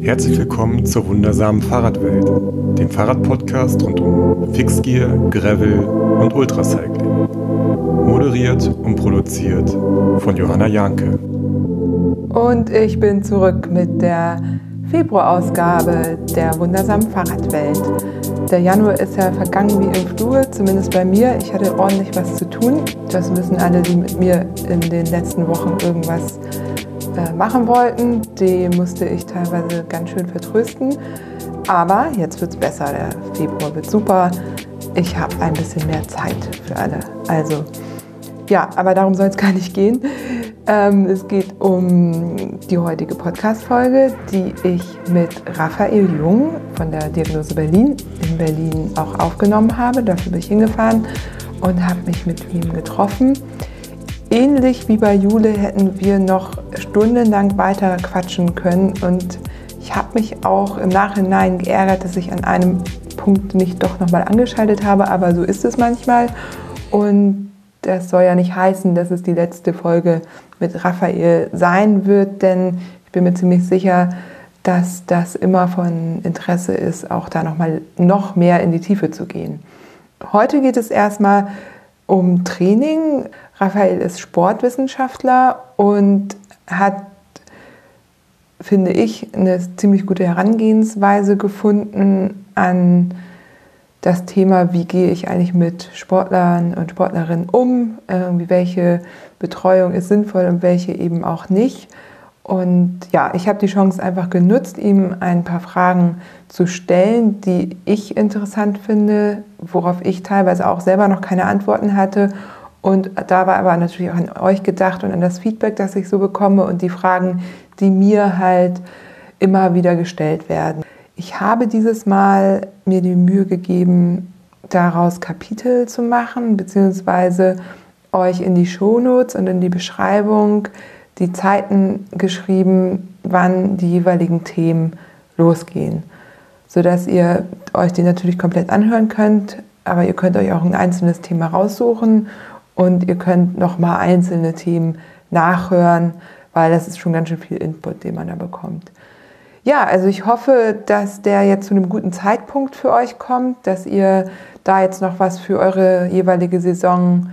Herzlich willkommen zur wundersamen Fahrradwelt, dem Fahrradpodcast rund um Fixgear, Gravel und Ultracycling. Moderiert und produziert von Johanna Janke. Und ich bin zurück mit der Februarausgabe der wundersamen Fahrradwelt. Der Januar ist ja vergangen wie im Flur, zumindest bei mir. Ich hatte ordentlich was zu tun. Das wissen alle, die mit mir in den letzten Wochen irgendwas äh, machen wollten. Die musste ich teilweise ganz schön vertrösten. Aber jetzt wird es besser. Der Februar wird super. Ich habe ein bisschen mehr Zeit für alle. Also ja, aber darum soll es gar nicht gehen. Ähm, es geht um die heutige Podcast-Folge, die ich mit Raphael Jung von der Diagnose Berlin in Berlin auch aufgenommen habe. Dafür bin ich hingefahren und habe mich mit ihm getroffen. Ähnlich wie bei Jule hätten wir noch stundenlang weiter quatschen können und ich habe mich auch im Nachhinein geärgert, dass ich an einem Punkt nicht doch nochmal angeschaltet habe, aber so ist es manchmal. Und das soll ja nicht heißen, dass es die letzte Folge mit Raphael sein wird, denn ich bin mir ziemlich sicher, dass das immer von Interesse ist, auch da nochmal noch mehr in die Tiefe zu gehen. Heute geht es erstmal um Training. Raphael ist Sportwissenschaftler und hat, finde ich, eine ziemlich gute Herangehensweise gefunden an das Thema, wie gehe ich eigentlich mit Sportlern und Sportlerinnen um, irgendwie welche Betreuung ist sinnvoll und welche eben auch nicht. Und ja, ich habe die Chance einfach genutzt, ihm ein paar Fragen zu stellen, die ich interessant finde, worauf ich teilweise auch selber noch keine Antworten hatte. Und da war aber natürlich auch an euch gedacht und an das Feedback, das ich so bekomme und die Fragen, die mir halt immer wieder gestellt werden. Ich habe dieses Mal mir die Mühe gegeben, daraus Kapitel zu machen, beziehungsweise euch in die Shownotes und in die Beschreibung die Zeiten geschrieben, wann die jeweiligen Themen losgehen, sodass ihr euch die natürlich komplett anhören könnt, aber ihr könnt euch auch ein einzelnes Thema raussuchen und ihr könnt nochmal einzelne Themen nachhören, weil das ist schon ganz schön viel Input, den man da bekommt ja, also ich hoffe, dass der jetzt zu einem guten Zeitpunkt für euch kommt, dass ihr da jetzt noch was für eure jeweilige Saison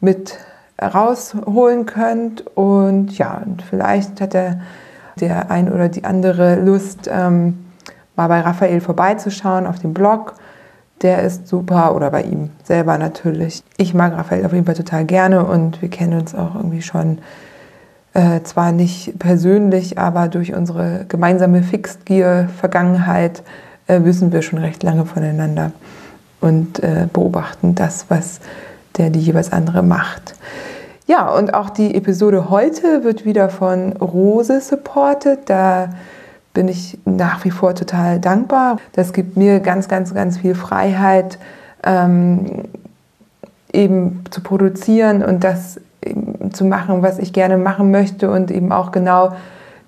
mit rausholen könnt. Und ja, und vielleicht hat der, der ein oder die andere Lust, ähm, mal bei Raphael vorbeizuschauen auf dem Blog. Der ist super oder bei ihm selber natürlich. Ich mag Raphael auf jeden Fall total gerne und wir kennen uns auch irgendwie schon äh, zwar nicht persönlich, aber durch unsere gemeinsame Fixed Gear-Vergangenheit äh, wissen wir schon recht lange voneinander und äh, beobachten das, was der die jeweils andere macht. Ja, und auch die Episode heute wird wieder von Rose supported. Da bin ich nach wie vor total dankbar. Das gibt mir ganz, ganz, ganz viel Freiheit, ähm, eben zu produzieren und das zu machen, was ich gerne machen möchte und eben auch genau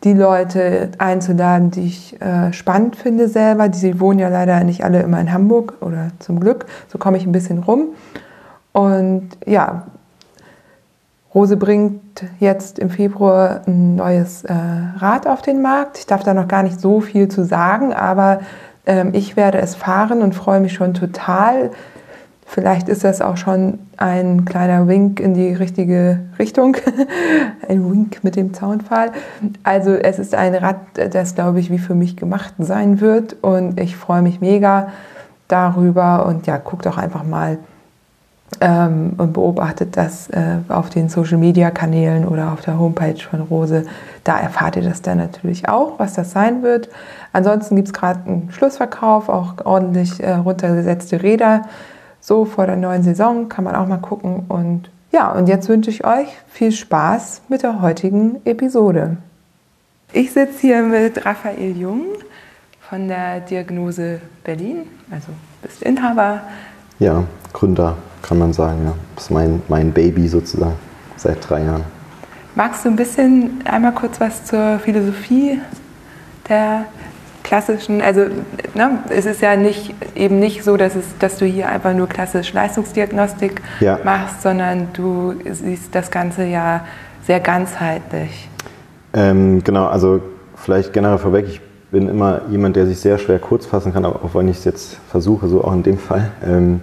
die Leute einzuladen, die ich äh, spannend finde selber. Die wohnen ja leider nicht alle immer in Hamburg oder zum Glück. So komme ich ein bisschen rum. Und ja, Rose bringt jetzt im Februar ein neues äh, Rad auf den Markt. Ich darf da noch gar nicht so viel zu sagen, aber ähm, ich werde es fahren und freue mich schon total. Vielleicht ist das auch schon ein kleiner Wink in die richtige Richtung. ein Wink mit dem Zaunpfahl. Also es ist ein Rad, das, glaube ich, wie für mich gemacht sein wird. Und ich freue mich mega darüber. Und ja, guckt auch einfach mal ähm, und beobachtet das äh, auf den Social-Media-Kanälen oder auf der Homepage von Rose. Da erfahrt ihr das dann natürlich auch, was das sein wird. Ansonsten gibt es gerade einen Schlussverkauf, auch ordentlich äh, runtergesetzte Räder so vor der neuen Saison kann man auch mal gucken. Und ja, und jetzt wünsche ich euch viel Spaß mit der heutigen Episode. Ich sitze hier mit Raphael Jung von der Diagnose Berlin, also bist Inhaber. Ja, Gründer kann man sagen, ja. Das ist mein, mein Baby sozusagen seit drei Jahren. Magst du ein bisschen einmal kurz was zur Philosophie der klassischen, also ne, es ist ja nicht, eben nicht so, dass, es, dass du hier einfach nur klassisch Leistungsdiagnostik ja. machst, sondern du siehst das Ganze ja sehr ganzheitlich. Ähm, genau, also vielleicht generell vorweg, ich bin immer jemand, der sich sehr schwer kurz fassen kann, auch wenn ich es jetzt versuche, so auch in dem Fall. Ähm,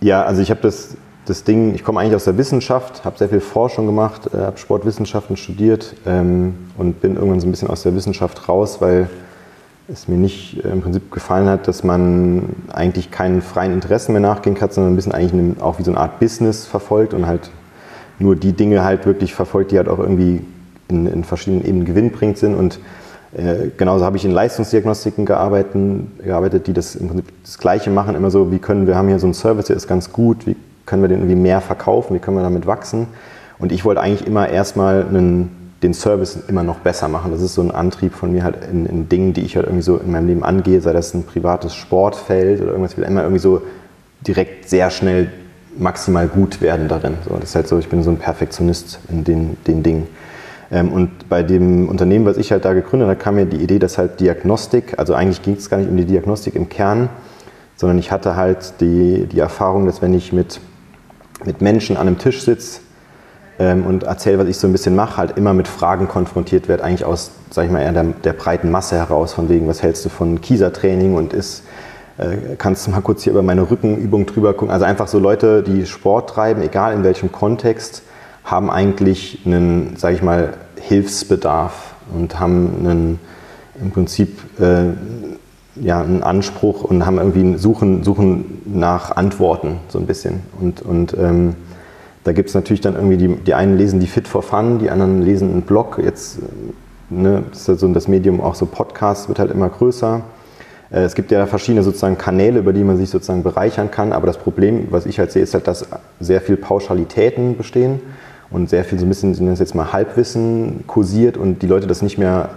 ja, also ich habe das, das Ding, ich komme eigentlich aus der Wissenschaft, habe sehr viel Forschung gemacht, äh, habe Sportwissenschaften studiert ähm, und bin irgendwann so ein bisschen aus der Wissenschaft raus, weil es mir nicht äh, im Prinzip gefallen hat, dass man eigentlich keinen freien Interessen mehr nachgehen kann, sondern ein bisschen eigentlich auch wie so eine Art Business verfolgt und halt nur die Dinge halt wirklich verfolgt, die halt auch irgendwie in, in verschiedenen Ebenen gewinnbringend sind. Und äh, genauso habe ich in Leistungsdiagnostiken gearbeitet, die das im Prinzip das Gleiche machen. Immer so, wie können wir haben hier so einen Service, der ist ganz gut, wie können wir den irgendwie mehr verkaufen, wie können wir damit wachsen. Und ich wollte eigentlich immer erstmal einen, den Service immer noch besser machen. Das ist so ein Antrieb von mir halt in, in, Dingen, die ich halt irgendwie so in meinem Leben angehe, sei das ein privates Sportfeld oder irgendwas, ich will immer irgendwie so direkt sehr schnell maximal gut werden darin. So, das ist halt so, ich bin so ein Perfektionist in den, den Dingen. Ähm, und bei dem Unternehmen, was ich halt da gegründet habe, kam mir die Idee, dass halt Diagnostik, also eigentlich ging es gar nicht um die Diagnostik im Kern, sondern ich hatte halt die, die Erfahrung, dass wenn ich mit, mit Menschen an einem Tisch sitze ähm, und erzähle, was ich so ein bisschen mache, halt immer mit Fragen konfrontiert werde, eigentlich aus, sag ich mal, eher der, der breiten Masse heraus, von wegen, was hältst du von Kiesertraining und ist äh, kannst du mal kurz hier über meine Rückenübung drüber gucken. Also einfach so Leute, die Sport treiben, egal in welchem Kontext, haben eigentlich einen, sage ich mal, Hilfsbedarf und haben einen, im Prinzip äh, ja, einen Anspruch und haben irgendwie Suchen, suchen nach Antworten so ein bisschen. Und, und ähm, da gibt es natürlich dann irgendwie, die, die einen lesen die Fit for Fun, die anderen lesen einen Blog. Jetzt ne, ist ja so das Medium auch so Podcast, wird halt immer größer. Äh, es gibt ja verschiedene sozusagen Kanäle, über die man sich sozusagen bereichern kann, aber das Problem, was ich halt sehe, ist halt, dass sehr viel Pauschalitäten bestehen und sehr viel so ein bisschen, nennen jetzt mal Halbwissen kursiert und die Leute das nicht mehr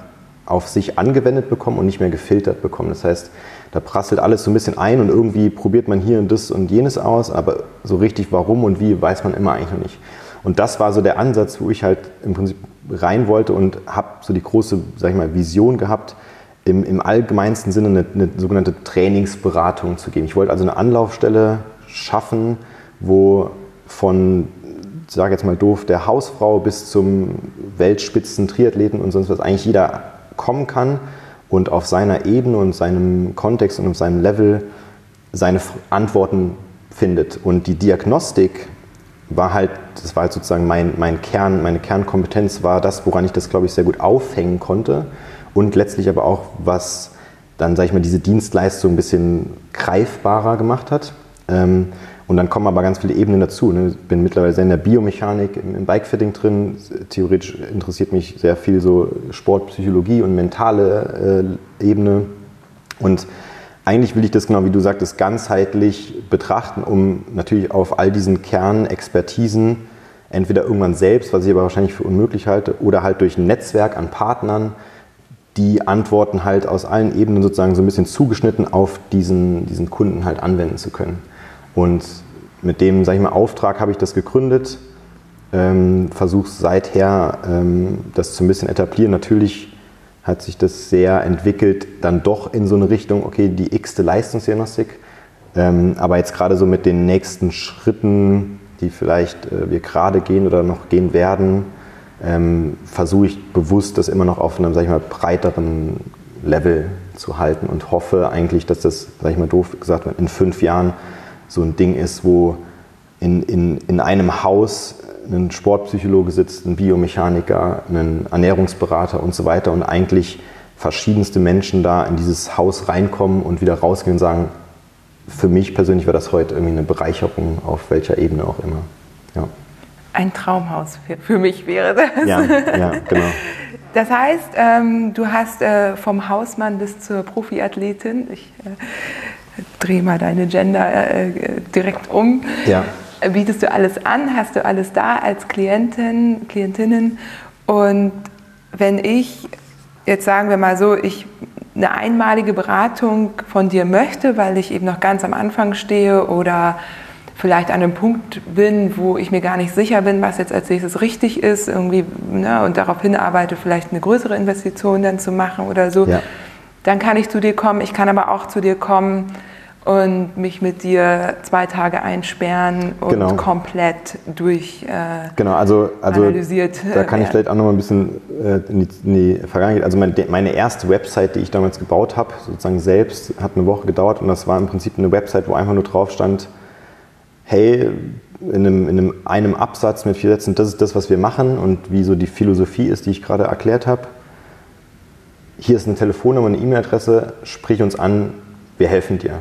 auf sich angewendet bekommen und nicht mehr gefiltert bekommen. Das heißt, da prasselt alles so ein bisschen ein und irgendwie probiert man hier und das und jenes aus, aber so richtig warum und wie weiß man immer eigentlich noch nicht. Und das war so der Ansatz, wo ich halt im Prinzip rein wollte und habe so die große, sag ich mal, Vision gehabt, im, im allgemeinsten Sinne eine, eine sogenannte Trainingsberatung zu geben. Ich wollte also eine Anlaufstelle schaffen, wo von sage jetzt mal doof, der Hausfrau bis zum Weltspitzen Triathleten und sonst was eigentlich jeder kommen kann und auf seiner Ebene und seinem Kontext und auf seinem Level seine Antworten findet. Und die Diagnostik war halt, das war halt sozusagen mein, mein Kern, meine Kernkompetenz war das, woran ich das, glaube ich, sehr gut aufhängen konnte und letztlich aber auch, was dann, sage ich mal, diese Dienstleistung ein bisschen greifbarer gemacht hat. Ähm, und dann kommen aber ganz viele Ebenen dazu. Ne? Ich bin mittlerweile sehr in der Biomechanik, im Bikefitting drin. Theoretisch interessiert mich sehr viel so Sportpsychologie und mentale äh, Ebene. Und eigentlich will ich das genau wie du sagtest, ganzheitlich betrachten, um natürlich auf all diesen Kernexpertisen entweder irgendwann selbst, was ich aber wahrscheinlich für unmöglich halte, oder halt durch ein Netzwerk an Partnern, die Antworten halt aus allen Ebenen sozusagen so ein bisschen zugeschnitten auf diesen, diesen Kunden halt anwenden zu können. Und mit dem, sage ich mal, Auftrag habe ich das gegründet, ähm, versuche seither ähm, das zu ein bisschen etablieren. Natürlich hat sich das sehr entwickelt, dann doch in so eine Richtung, okay, die x-te Leistungsdiagnostik. Ähm, aber jetzt gerade so mit den nächsten Schritten, die vielleicht äh, wir gerade gehen oder noch gehen werden, ähm, versuche ich bewusst, das immer noch auf einem, sag ich mal, breiteren Level zu halten und hoffe eigentlich, dass das, sag ich mal doof gesagt, in fünf Jahren so ein Ding ist, wo in, in, in einem Haus ein Sportpsychologe sitzt, ein Biomechaniker, ein Ernährungsberater und so weiter und eigentlich verschiedenste Menschen da in dieses Haus reinkommen und wieder rausgehen und sagen, für mich persönlich war das heute irgendwie eine Bereicherung, auf welcher Ebene auch immer. Ja. Ein Traumhaus für, für mich wäre das. Ja, ja genau. Das heißt, ähm, du hast äh, vom Hausmann bis zur Profiathletin, ich äh, dreh mal deine Gender äh, direkt um. Ja. Bietest du alles an? Hast du alles da als Klientin, Klientinnen? Und wenn ich, jetzt sagen wir mal so, ich eine einmalige Beratung von dir möchte, weil ich eben noch ganz am Anfang stehe oder vielleicht an einem Punkt bin, wo ich mir gar nicht sicher bin, was jetzt als nächstes richtig ist, irgendwie ne, und darauf hinarbeite, vielleicht eine größere Investition dann zu machen oder so, ja. dann kann ich zu dir kommen. Ich kann aber auch zu dir kommen und mich mit dir zwei Tage einsperren und Genau. komplett durch äh, Genau, also, also analysiert. da äh, kann ich werden. vielleicht auch noch mal ein bisschen äh, in, die, in die Vergangenheit. Also meine, meine erste Website, die ich damals gebaut habe, sozusagen selbst, hat eine Woche gedauert und das war im Prinzip eine Website, wo einfach nur drauf stand, hey, in einem, in einem, einem Absatz mit vier Sätzen, das ist das, was wir machen und wie so die Philosophie ist, die ich gerade erklärt habe. Hier ist eine Telefonnummer, eine E-Mail-Adresse, sprich uns an, wir helfen dir.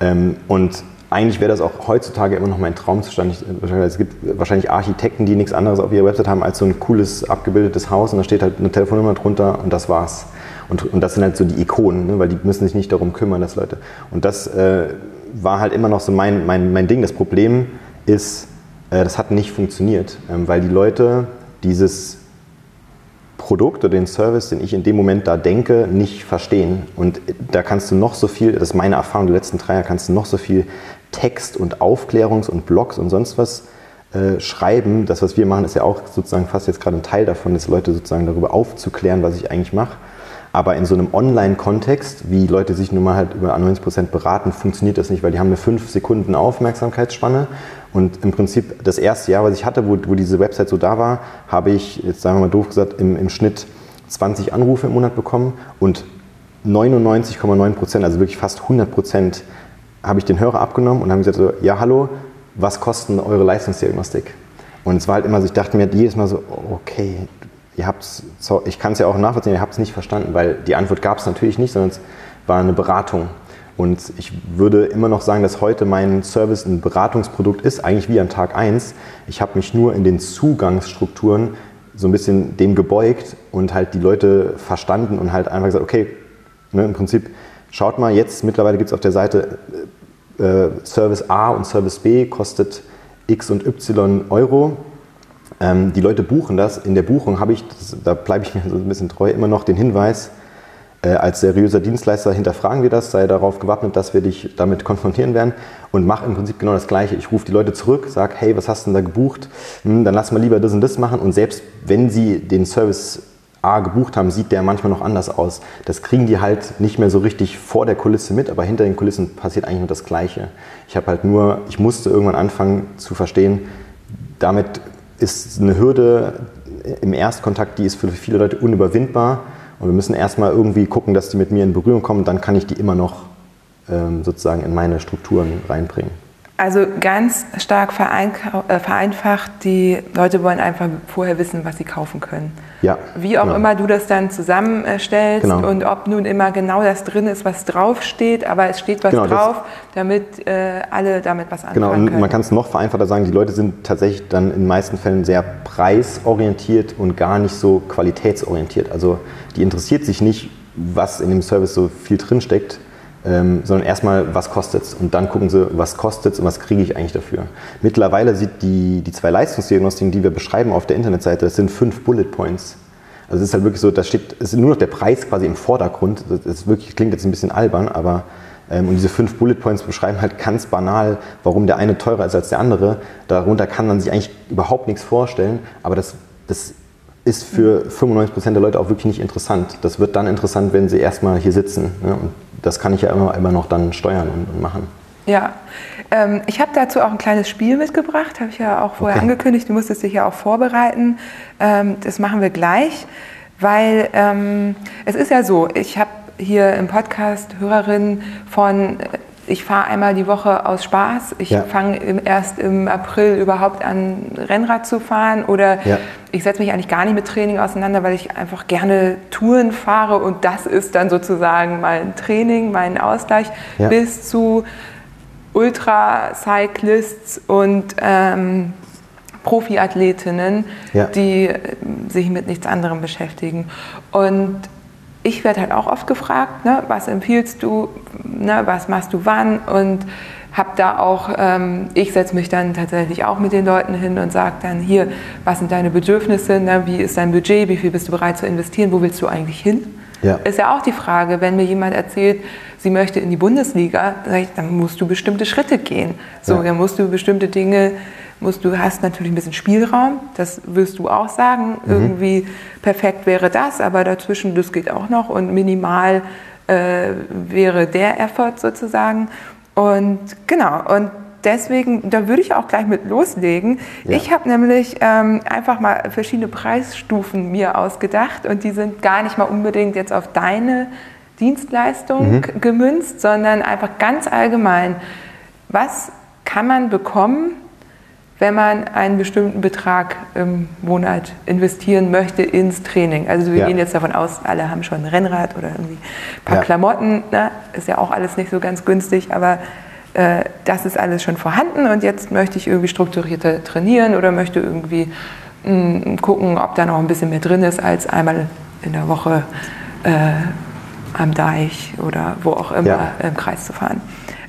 Ähm, und eigentlich wäre das auch heutzutage immer noch mein Traumzustand. Ich, es gibt wahrscheinlich Architekten, die nichts anderes auf ihrer Website haben als so ein cooles, abgebildetes Haus und da steht halt eine Telefonnummer drunter und das war's. Und, und das sind halt so die Ikonen, ne? weil die müssen sich nicht darum kümmern, dass Leute. Und das äh, war halt immer noch so mein, mein, mein Ding. Das Problem ist, äh, das hat nicht funktioniert, ähm, weil die Leute dieses Produkt oder den Service, den ich in dem Moment da denke, nicht verstehen. Und da kannst du noch so viel, das ist meine Erfahrung der letzten drei Jahre, kannst du noch so viel Text und Aufklärungs- und Blogs und sonst was äh, schreiben. Das, was wir machen, ist ja auch sozusagen fast jetzt gerade ein Teil davon, ist Leute sozusagen darüber aufzuklären, was ich eigentlich mache. Aber in so einem Online-Kontext, wie Leute sich nun mal halt über 90% beraten, funktioniert das nicht, weil die haben eine 5 Sekunden Aufmerksamkeitsspanne. Und im Prinzip das erste Jahr, was ich hatte, wo, wo diese Website so da war, habe ich, jetzt sagen wir mal doof gesagt, im, im Schnitt 20 Anrufe im Monat bekommen und 99,9%, also wirklich fast 100%, habe ich den Hörer abgenommen und haben gesagt so, ja hallo, was kosten eure Leistungsdiagnostik? Und es war halt immer so, ich dachte mir jedes Mal so, okay, ihr habt's, ich kann es ja auch nachvollziehen, ihr habt es nicht verstanden, weil die Antwort gab es natürlich nicht, sondern es war eine Beratung. Und ich würde immer noch sagen, dass heute mein Service ein Beratungsprodukt ist, eigentlich wie an Tag 1. Ich habe mich nur in den Zugangsstrukturen so ein bisschen dem gebeugt und halt die Leute verstanden und halt einfach gesagt, okay, ne, im Prinzip, schaut mal, jetzt mittlerweile gibt es auf der Seite äh, Service A und Service B kostet X und Y Euro. Ähm, die Leute buchen das. In der Buchung habe ich, das, da bleibe ich mir so ein bisschen treu, immer noch den Hinweis, als seriöser Dienstleister hinterfragen wir das, sei darauf gewappnet, dass wir dich damit konfrontieren werden und mach im Prinzip genau das Gleiche. Ich rufe die Leute zurück, sag, hey, was hast du denn da gebucht? Hm, dann lass mal lieber das und das machen und selbst wenn sie den Service A gebucht haben, sieht der manchmal noch anders aus. Das kriegen die halt nicht mehr so richtig vor der Kulisse mit, aber hinter den Kulissen passiert eigentlich nur das Gleiche. Ich habe halt nur, ich musste irgendwann anfangen zu verstehen, damit ist eine Hürde im Erstkontakt, die ist für viele Leute unüberwindbar. Und wir müssen erstmal irgendwie gucken, dass die mit mir in Berührung kommen. Dann kann ich die immer noch ähm, sozusagen in meine Strukturen reinbringen. Also ganz stark äh, vereinfacht, die Leute wollen einfach vorher wissen, was sie kaufen können. Ja, Wie auch genau. immer du das dann zusammenstellst Genau. und ob nun immer genau das drin ist, was draufsteht, aber es steht was Genau, drauf, damit äh, alle damit was anfangen Genau, und können. man kann es noch vereinfachter sagen, die Leute sind tatsächlich dann in den meisten Fällen sehr preisorientiert und gar nicht so qualitätsorientiert. Also die interessiert sich nicht, was in dem Service so viel drinsteckt, ähm, sondern erstmal, was kostet es. Und dann gucken sie, was kostet es und was kriege ich eigentlich dafür. Mittlerweile sieht die, die zwei Leistungsdiagnostiken, die wir beschreiben auf der Internetseite, das sind fünf Bullet Points. Also es ist halt wirklich so, da steht, es ist nur noch der Preis quasi im Vordergrund. Das ist wirklich, klingt jetzt ein bisschen albern, aber ähm, und diese fünf Bullet Points beschreiben halt ganz banal, warum der eine teurer ist als der andere. Darunter kann man sich eigentlich überhaupt nichts vorstellen, aber das, das ist für 95% der Leute auch wirklich nicht interessant. Das wird dann interessant, wenn sie erstmal hier sitzen. Ne? Und das kann ich ja immer, immer noch dann steuern und, und machen. Ja, ähm, ich habe dazu auch ein kleines Spiel mitgebracht, habe ich ja auch vorher Okay. angekündigt. Du musstest dich ja auch vorbereiten. Ähm, das machen wir gleich, weil ähm, es ist ja so, ich habe hier im Podcast Hörerinnen von, äh, ich fahre einmal die Woche aus Spaß, ich Ja. fange erst im April überhaupt an, Rennrad zu fahren oder Ja. ich setze mich eigentlich gar nicht mit Training auseinander, weil ich einfach gerne Touren fahre und das ist dann sozusagen mein Training, mein Ausgleich Ja. bis zu Ultracyclists und ähm, Profiathletinnen, die sich mit nichts anderem beschäftigen. Und ich werde halt auch oft gefragt, ne, was empfiehlst du, ne, was machst du wann und habe da auch, ähm, ich setze mich dann tatsächlich auch mit den Leuten hin und sage dann hier, was sind deine Bedürfnisse, ne, wie ist dein Budget, wie viel bist du bereit zu investieren, wo willst du eigentlich hin? Ja. Ist ja auch die Frage, wenn mir jemand erzählt, sie möchte in die Bundesliga, dann, sag ich, dann musst du bestimmte Schritte gehen. So, Ja. dann musst du bestimmte Dinge, musst du hast natürlich ein bisschen Spielraum, das wirst du auch sagen. Irgendwie perfekt wäre das, aber dazwischen, das geht auch noch und minimal äh, wäre der Effort sozusagen. Und genau, und deswegen, da würde ich auch gleich mit loslegen. Ja. Ich habe nämlich ähm, einfach mal verschiedene Preisstufen mir ausgedacht und die sind gar nicht mal unbedingt jetzt auf deine Dienstleistung Mhm. gemünzt, sondern einfach ganz allgemein. Was kann man bekommen, wenn man einen bestimmten Betrag im Monat investieren möchte ins Training? Also wir Ja. gehen jetzt davon aus, alle haben schon ein Rennrad oder irgendwie ein paar Ja. Klamotten. Ne? Ist ja auch alles nicht so ganz günstig, aber äh, das ist alles schon vorhanden und jetzt möchte ich irgendwie strukturierter trainieren oder möchte irgendwie mh, gucken, ob da noch ein bisschen mehr drin ist als einmal in der Woche äh, am Deich oder wo auch immer Ja. im Kreis zu fahren.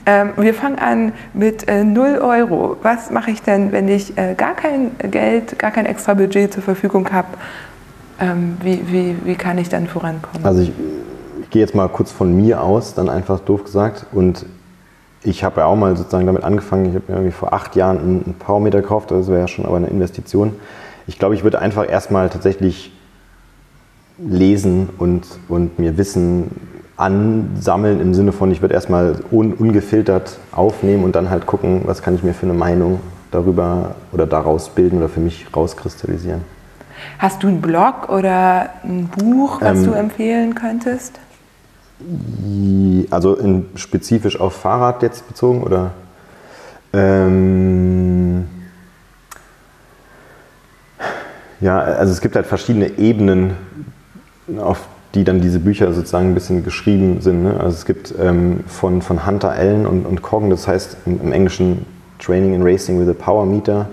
Ähm, wir fangen an mit äh, 0 Euro. Was mache ich denn, wenn ich äh, gar kein Geld, gar kein extra Budget zur Verfügung habe? Ähm, wie, wie, wie kann ich dann vorankommen? Also ich, ich gehe jetzt mal kurz von mir aus, dann einfach doof gesagt. Und ich habe ja auch mal sozusagen damit angefangen. Ich habe mir irgendwie vor acht Jahren einen Powermeter gekauft. Das wäre ja schon aber eine Investition. Ich glaube, ich würde einfach erstmal tatsächlich lesen und, und mir Wissen ansammeln im Sinne von, ich würde erstmal un, ungefiltert aufnehmen und dann halt gucken, was kann ich mir für eine Meinung darüber oder daraus bilden oder für mich rauskristallisieren. Hast du einen Blog oder ein Buch, was Ähm, du empfehlen könntest? Also in, spezifisch auf Fahrrad jetzt bezogen oder? Ähm, ja, also es gibt halt verschiedene Ebenen, auf die dann diese Bücher sozusagen ein bisschen geschrieben sind. Ne? Also es gibt ähm, von, von Hunter Allen und, und Coggan, das heißt im, im Englischen Training and Racing with a Power Meter.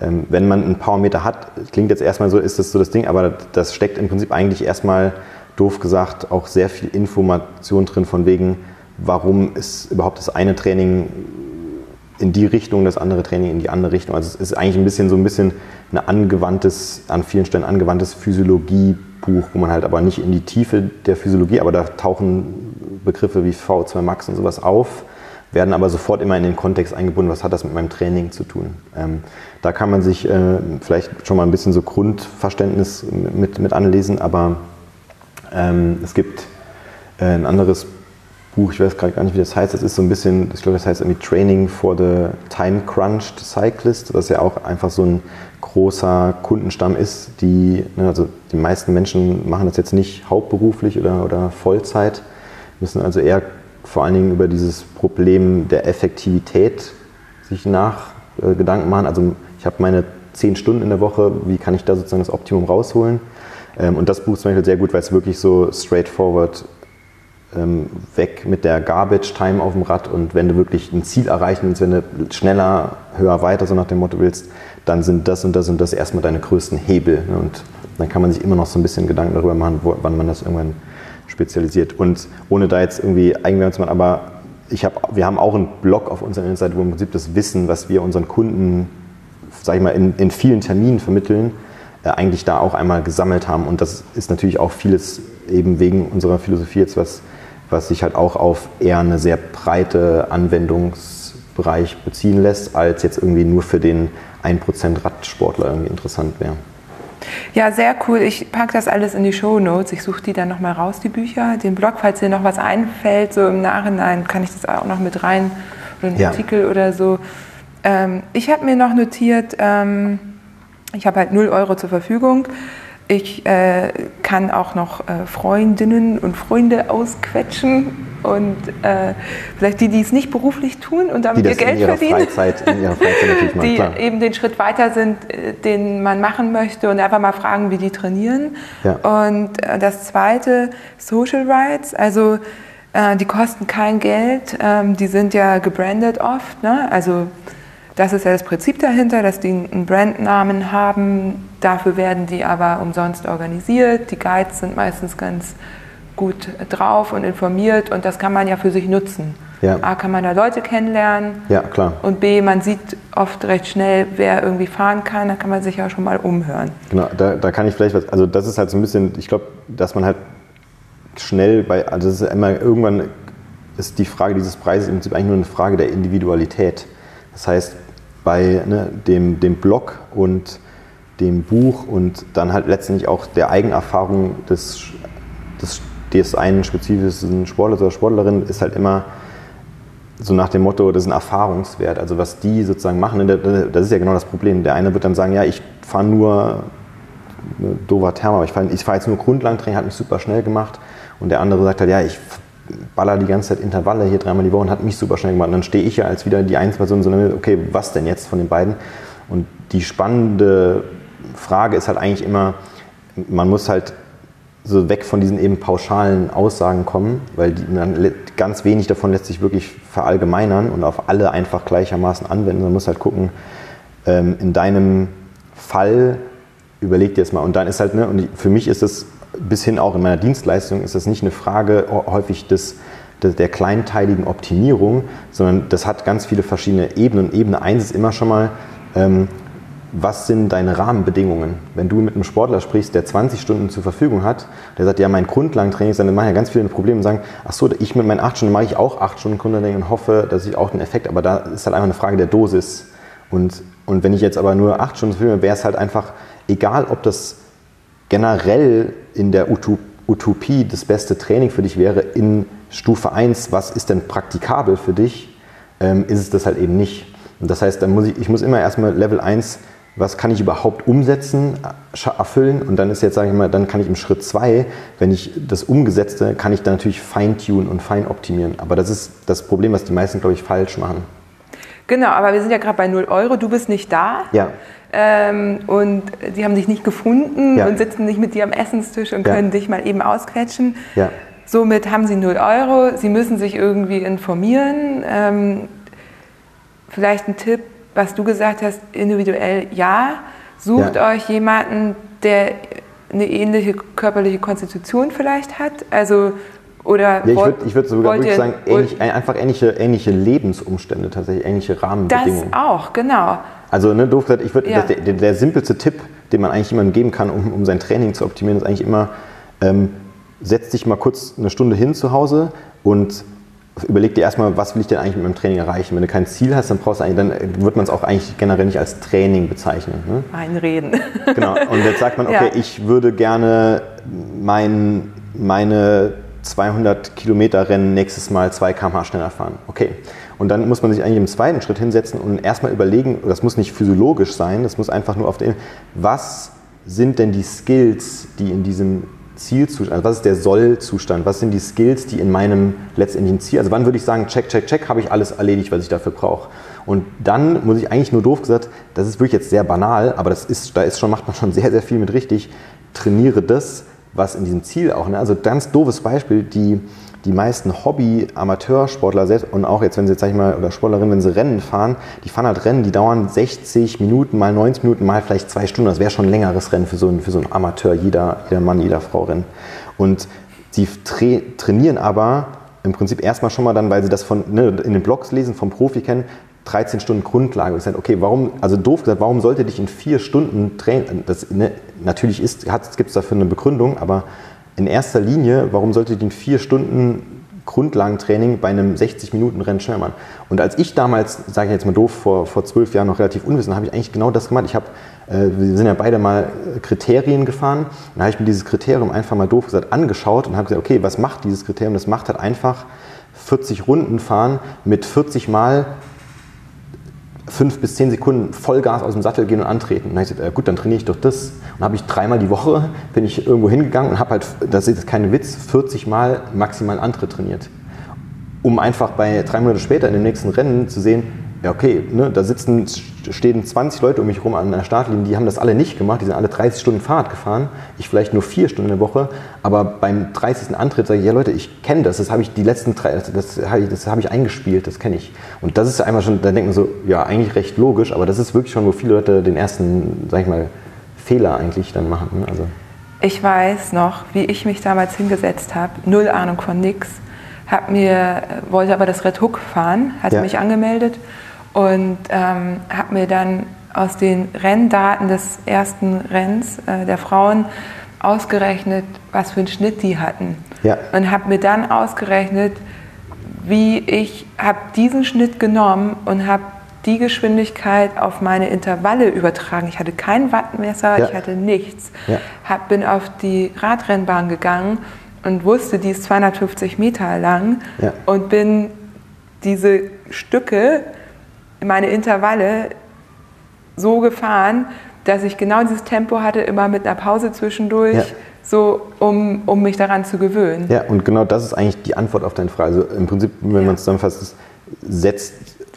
Ähm, wenn man einen Powermeter hat, klingt jetzt erstmal so, ist das so das Ding, aber das steckt im Prinzip eigentlich erstmal, doof gesagt, auch sehr viel Information drin von wegen, warum ist überhaupt das eine Training in die Richtung, das andere Training in die andere Richtung. Also es ist eigentlich ein bisschen so ein bisschen ein angewandtes, an vielen Stellen angewandtes Physiologiebuch, wo man halt aber nicht in die Tiefe der Physiologie, aber da tauchen Begriffe wie V2 Max und sowas auf, werden aber sofort immer in den Kontext eingebunden, was hat das mit meinem Training zu tun. Ähm, da kann man sich äh, vielleicht schon mal ein bisschen so Grundverständnis mit, mit anlesen, aber ähm, es gibt äh, ein anderes Buch, ich weiß gerade gar nicht, wie das heißt. Das ist so ein bisschen, ich glaube, das heißt irgendwie Training for the Time Crunched Cyclist, was ja auch einfach so ein großer Kundenstamm ist, die, ne, also die meisten Menschen machen das jetzt nicht hauptberuflich oder, oder Vollzeit, müssen also eher vor allen Dingen über dieses Problem der Effektivität sich nach äh, Gedanken machen. Also ich habe meine zehn Stunden in der Woche, wie kann ich da sozusagen das Optimum rausholen? Ähm, und das Buch zum Beispiel sehr gut, weil es wirklich so straightforward ähm, weg mit der Garbage Time auf dem Rad und wenn du wirklich ein Ziel erreichen willst, wenn du schneller, höher, weiter, so nach dem Motto willst, dann sind das und das und das erstmal deine größten Hebel. Ne? Und dann kann man sich immer noch so ein bisschen Gedanken darüber machen, wo, wann man das irgendwann spezialisiert. Und ohne da jetzt irgendwie Eigenwerbung zu machen, aber ich hab, wir haben auch einen Blog auf unserer Internetseite, wo im Prinzip das Wissen, was wir unseren Kunden, sag ich mal, in, in vielen Terminen vermitteln, äh, eigentlich da auch einmal gesammelt haben. Und das ist natürlich auch vieles eben wegen unserer Philosophie jetzt, was, was sich halt auch auf eher eine sehr breite Anwendungsbereich beziehen lässt, als jetzt irgendwie nur für den 1% Radsportler irgendwie interessant wäre. Ja, sehr cool. Ich packe das alles in die Show Notes. Ich suche die dann nochmal raus, die Bücher. Den Blog, falls dir noch was einfällt, so im Nachhinein kann ich das auch noch mit rein oder einen Ja. Artikel oder so. Ähm, ich habe mir noch notiert, ähm, ich habe halt 0 Euro zur Verfügung. Ich äh, kann auch noch äh, Freundinnen und Freunde ausquetschen und äh, vielleicht die, die es nicht beruflich tun und damit ihr Geld verdienen machen, die klar. eben den Schritt weiter sind, äh, den man machen möchte und einfach mal fragen, wie die trainieren. Ja. Und äh, das zweite, Social Rights, also äh, die kosten kein Geld, ähm, die sind ja gebrandet oft, ne? also das ist ja das Prinzip dahinter, dass die einen Brandnamen haben, dafür werden die aber umsonst organisiert, die Guides sind meistens ganz gut drauf und informiert und das kann man ja für sich nutzen. Ja. A, kann man da Leute kennenlernen, Ja, klar. und B, man sieht oft recht schnell, wer irgendwie fahren kann, da kann man sich ja schon mal umhören. Genau, da, da kann ich vielleicht was, also das ist halt so ein bisschen, ich glaube, dass man halt schnell bei, also das ist immer irgendwann ist die Frage dieses Preises im Prinzip eigentlich nur eine Frage der Individualität. Das heißt, bei ne, dem, dem Blog und dem Buch und dann halt letztendlich auch der Eigenerfahrung des, des, des einen spezifischen Sportlers oder Sportlerin ist halt immer, so nach dem Motto, das ist ein Erfahrungswert. Also was die sozusagen machen, ne, das ist ja genau das Problem. Der eine wird dann sagen, ja, ich fahre nur, doofer Term, aber ich fahre fahr jetzt nur Grundlagentraining, hat mich super schnell gemacht. Und der andere sagt halt, ja, ich baller die ganze Zeit Intervalle hier dreimal die Woche und hat mich super schnell gemacht. Und dann stehe ich ja als wieder die Einzelperson so, okay, was denn jetzt von den beiden? Und die spannende Frage ist halt eigentlich immer, man muss halt so weg von diesen eben pauschalen Aussagen kommen, weil die, man, ganz wenig davon lässt sich wirklich verallgemeinern und auf alle einfach gleichermaßen anwenden. Man muss halt gucken, ähm, in deinem Fall überleg dir das mal. Und dann ist halt, ne, und für mich ist es bis hin auch in meiner Dienstleistung, ist das nicht eine Frage häufig des, des, der kleinteiligen Optimierung, sondern das hat ganz viele verschiedene Ebenen. Und Ebene 1 ist immer schon mal, ähm, was sind deine Rahmenbedingungen? Wenn du mit einem Sportler sprichst, der 20 Stunden zur Verfügung hat, der sagt, ja, mein Grundlagentraining ist, dann machen ja ganz viele Probleme und sagen, ach so, ich mit meinen 8 Stunden mache ich auch 8 Stunden Grundlagentraining und hoffe, dass ich auch den Effekt, aber da ist halt einfach eine Frage der Dosis. Und, und wenn ich jetzt aber nur 8 Stunden habe, wäre es halt einfach, egal ob das generell in der Utopie das beste Training für dich wäre, in Stufe 1, was ist denn praktikabel für dich, ähm, ist es das halt eben nicht. Und das heißt, dann muss ich, ich muss immer erstmal Level 1 was kann ich überhaupt umsetzen, erfüllen und dann ist jetzt, sage ich mal, dann kann ich im Schritt 2, wenn ich das Umgesetzte, kann ich dann natürlich feintunen und fein optimieren. Aber das ist das Problem, was die meisten, glaube ich, falsch machen. Genau, aber wir sind ja gerade bei 0 Euro, du bist nicht da. Ja. Ähm, und die haben dich nicht gefunden ja. und sitzen nicht mit dir am Essenstisch und können ja. dich mal eben ausquetschen. Ja. Somit haben sie 0 Euro, sie müssen sich irgendwie informieren. Ähm, vielleicht ein Tipp, was du gesagt hast, individuell ja. Sucht ja. euch jemanden, der eine ähnliche körperliche Konstitution vielleicht hat. Also oder ja, ich würde würd sogar wirklich sagen, ähnlich, einfach ähnliche, ähnliche Lebensumstände, tatsächlich ähnliche Rahmenbedingungen. Das auch, genau. Also ne, doof gesagt, ich würde, ja. der, der, simpelste Tipp, den man eigentlich jemandem geben kann, um, um sein Training zu optimieren, ist eigentlich immer, ähm, setz dich mal kurz eine Stunde hin zu Hause und überleg dir erstmal, was will ich denn eigentlich mit meinem Training erreichen. Wenn du kein Ziel hast, dann brauchst du eigentlich, dann wird man es auch eigentlich generell nicht als Training bezeichnen. Ne? Einreden. Genau. Und jetzt sagt man, okay, ja. ich würde gerne mein, meine 200 Kilometer Rennen nächstes Mal 2 km/h schneller fahren. Okay. Und dann muss man sich eigentlich im zweiten Schritt hinsetzen und erstmal überlegen, das muss nicht physiologisch sein, das muss einfach nur auf den, was sind denn die Skills, die in diesem Zielzustand, also was ist der Sollzustand, was sind die Skills, die in meinem letztendlichen Ziel, also wann würde ich sagen, check, check, check, habe ich alles erledigt, was ich dafür brauche. Und dann muss ich eigentlich nur doof gesagt, das ist wirklich jetzt sehr banal, aber das ist, da ist schon, macht man schon sehr, sehr viel mit richtig, trainiere das, was in diesem Ziel auch, ne? also ganz doofes Beispiel, die, die meisten Hobby-Amateursportler selbst und auch jetzt, wenn sie jetzt, sag ich mal, oder Sportlerinnen, wenn sie Rennen fahren, die fahren halt Rennen, die dauern 60 Minuten mal 90 Minuten mal vielleicht zwei Stunden. Das wäre schon ein längeres Rennen für so einen, für so einen Amateur, jeder, jeder Mann, jeder Frau Rennen. Und sie tra trainieren aber im Prinzip erstmal schon mal dann, weil sie das von, ne, in den Blogs lesen, vom Profi kennen, 13 Stunden Grundlage. Ich sage, okay, warum, also doof gesagt, warum sollte dich in vier Stunden trainen? Das, ne, natürlich gibt es dafür eine Begründung, aber in erster Linie, warum sollte die in vier Stunden Grundlagentraining bei einem 60-Minuten-Rennen schnell machen? Und als ich damals, sage ich jetzt mal doof, vor, vor zwölf Jahren noch relativ unwissend, habe ich eigentlich genau das gemacht. Ich habe, äh, wir sind ja beide mal Kriterien gefahren. Dann habe ich mir dieses Kriterium einfach mal doof gesagt angeschaut und habe gesagt, okay, was macht dieses Kriterium? Das macht halt einfach 40 Runden fahren mit 40 Mal fünf bis zehn Sekunden Vollgas aus dem Sattel gehen und antreten. Und dann habe ich gesagt, äh, gut, dann trainiere ich doch das. Und habe ich dreimal die Woche, bin ich irgendwo hingegangen und habe halt, das ist kein Witz, 40 Mal maximal Antritt trainiert. Um einfach bei drei Monate später in dem nächsten Rennen zu sehen, ja okay, ne, da sitzen, stehen 20 Leute um mich rum an der Startlinie, die haben das alle nicht gemacht, die sind alle 30 Stunden Fahrrad gefahren, ich vielleicht nur vier Stunden in der Woche, aber beim 30. Antritt sage ich, ja Leute, ich kenne das, das habe ich die letzten drei, das, habe ich, das hab ich eingespielt, das kenne ich. Und das ist einmal schon, da denkt man so, ja eigentlich recht logisch, aber das ist wirklich schon, wo viele Leute den ersten, sag ich mal, Fehler eigentlich dann machen. Ne? Also. Ich weiß noch, wie ich mich damals hingesetzt habe, null Ahnung von nix, hab mir, wollte aber das Red Hook fahren, hatte ja. mich angemeldet und ähm, habe mir dann aus den Renndaten des ersten Renns äh, der Frauen ausgerechnet, was für einen Schnitt die hatten. Ja. Und habe mir dann ausgerechnet, wie ich habe diesen Schnitt genommen und habe die Geschwindigkeit auf meine Intervalle übertragen. Ich hatte kein Wattmesser, ja. ich hatte nichts. Ja. Hab, bin auf die Radrennbahn gegangen und wusste, die ist 250 Meter lang ja. und bin diese Stücke, meine Intervalle so gefahren, dass ich genau dieses Tempo hatte, immer mit einer Pause zwischendurch, ja. so um, um mich daran zu gewöhnen. Ja, und genau das ist eigentlich die Antwort auf deine Frage. Also im Prinzip, wenn ja. man es zusammenfasst, setzt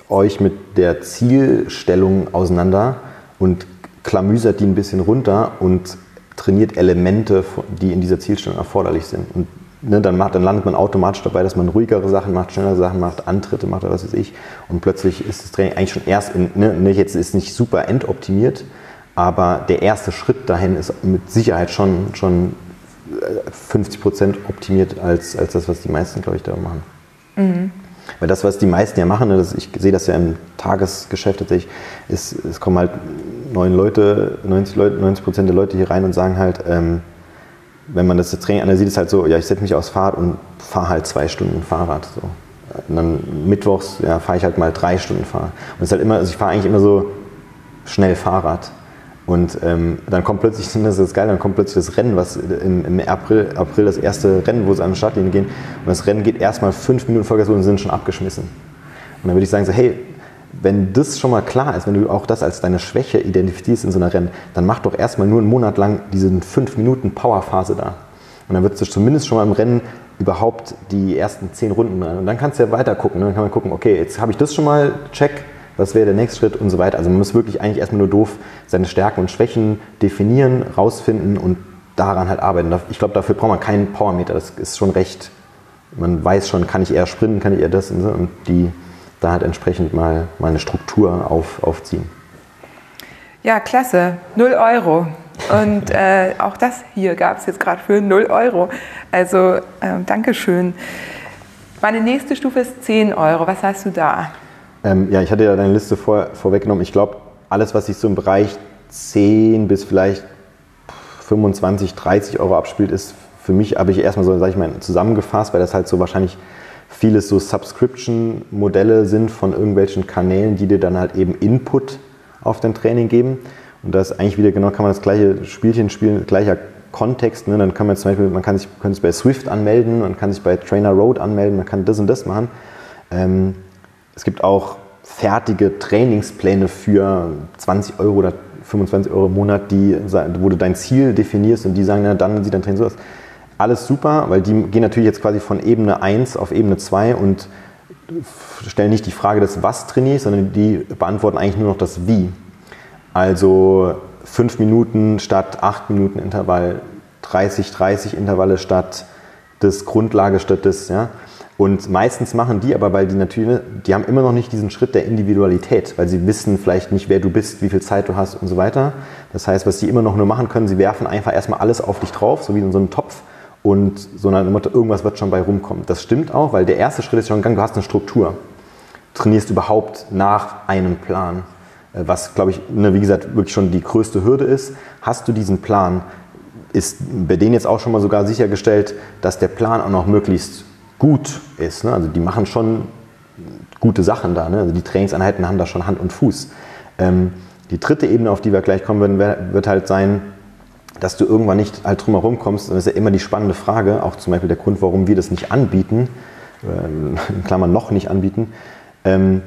euch mit der Zielstellung auseinander und klamüsert die ein bisschen runter und trainiert Elemente, die in dieser Zielstellung erforderlich sind. Und ne, dann, macht, dann landet man automatisch dabei, dass man ruhigere Sachen macht, schnellere Sachen macht, Antritte macht oder was weiß ich. Und plötzlich ist das Training eigentlich schon erst, in, ne, ne jetzt ist nicht super endoptimiert, aber der erste Schritt dahin ist mit Sicherheit schon, schon 50 äh, Prozent optimiert als, als das, was die meisten, glaube ich, da machen. Mhm. Weil das, was die meisten ja machen, das, ich sehe das ja im Tagesgeschäft tatsächlich, ist, es kommen halt neun Leute, 90 Leute, 90 Prozent der Leute hier rein und sagen halt, ähm, wenn man das Training analysiert, ist halt so, ja, ich setze mich aufs Fahrrad und fahre halt zwei Stunden Fahrrad. So. Und dann mittwochs ja, fahre ich halt mal drei Stunden Fahrrad. Und es ist halt immer, also ich fahre eigentlich immer so schnell Fahrrad. Und ähm, dann kommt plötzlich, das ist geil, dann kommt plötzlich das Rennen, was im, im April, April das erste Rennen, wo es an den Startlinie gehen. Und das Rennen geht erstmal fünf Minuten Vollgas und sind schon abgeschmissen. Und dann würde ich sagen, so, hey, wenn das schon mal klar ist, wenn du auch das als deine Schwäche identifizierst in so einer Rennen, dann mach doch erstmal nur einen Monat lang diese fünf Minuten Powerphase da. Und dann wird du zumindest schon mal im Rennen überhaupt die ersten zehn Runden rein. Und dann kannst du ja weiter gucken. Ne? Dann kann man gucken, okay, jetzt habe ich das schon mal, check, was wäre der nächste Schritt und so weiter. Also man muss wirklich eigentlich erstmal nur doof seine Stärken und Schwächen definieren, rausfinden und daran halt arbeiten. Ich glaube, dafür braucht man keinen Powermeter. Das ist schon recht, man weiß schon, kann ich eher sprinten, kann ich eher das und so. Und die da halt entsprechend mal, mal eine Struktur auf, aufziehen. Ja, klasse. Null Euro. Und äh, auch das hier gab es jetzt gerade für 0 Euro. Also äh, Dankeschön. Meine nächste Stufe ist 10 Euro. Was hast du da? Ähm, ja, ich hatte ja deine Liste vor, vorweggenommen. Ich glaube, alles, was sich so im Bereich 10 bis vielleicht 25, 30 Euro abspielt, ist für mich, habe ich erstmal so, sage ich mal, zusammengefasst, weil das halt so wahrscheinlich vieles so Subscription-Modelle sind von irgendwelchen Kanälen, die dir dann halt eben Input auf dein Training geben. Und das ist eigentlich wieder genau, kann man das gleiche Spielchen spielen, gleicher Kontext. Ne? Dann kann man zum Beispiel, man kann sich, kann sich bei Swift anmelden, man kann sich bei Trainer Road anmelden, man kann das und das machen. Ähm, es gibt auch fertige Trainingspläne für 20 Euro oder 25 Euro im Monat, die, wo du dein Ziel definierst und die sagen, na, dann sieht dein Training so aus. Alles super, weil die gehen natürlich jetzt quasi von Ebene 1 auf Ebene 2 und stellen nicht die Frage des Was trainierst, sondern die beantworten eigentlich nur noch das Wie. Also 5 Minuten statt 8 Minuten Intervall, 30, 30 Intervalle statt des Grundlage statt des, ja. Und meistens machen die aber, weil die natürlich, die haben immer noch nicht diesen Schritt der Individualität, weil sie wissen vielleicht nicht, wer du bist, wie viel Zeit du hast und so weiter. Das heißt, was sie immer noch nur machen können, sie werfen einfach erstmal alles auf dich drauf, so wie in so einem Topf und so eine Motto, irgendwas wird schon bei rumkommen. Das stimmt auch, weil der erste Schritt ist schon gegangen, du hast eine Struktur. Du trainierst überhaupt nach einem Plan, äh, was, glaube ich, ne, wie gesagt, wirklich schon die größte Hürde ist. Hast du diesen Plan, ist bei denen jetzt auch schon mal sogar sichergestellt, dass der Plan auch noch möglichst gut ist. Ne? Also die machen schon gute Sachen da. Ne? Also die Trainingseinheiten haben da schon Hand und Fuß. Ähm, die dritte Ebene, auf die wir gleich kommen würden, wird halt sein, dass du irgendwann nicht halt drum herum kommst. Das ist ja immer die spannende Frage, auch zum Beispiel der Grund, warum wir das nicht anbieten, äh, in Klammern noch nicht anbieten. Ähm,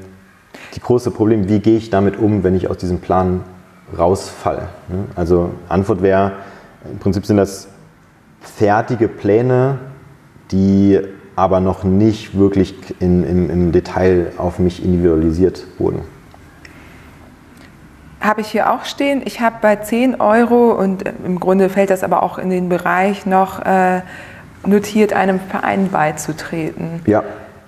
die große Problem, wie gehe ich damit um, wenn ich aus diesem Plan rausfalle? Ne? Also Antwort wäre, im Prinzip sind das fertige Pläne, die aber noch nicht wirklich in, im, im Detail auf mich individualisiert wurden. Habe ich hier auch stehen. Ich habe bei 10 Euro und äh, im Grunde fällt das aber auch in den Bereich noch äh, notiert, einem Verein beizutreten. Ja.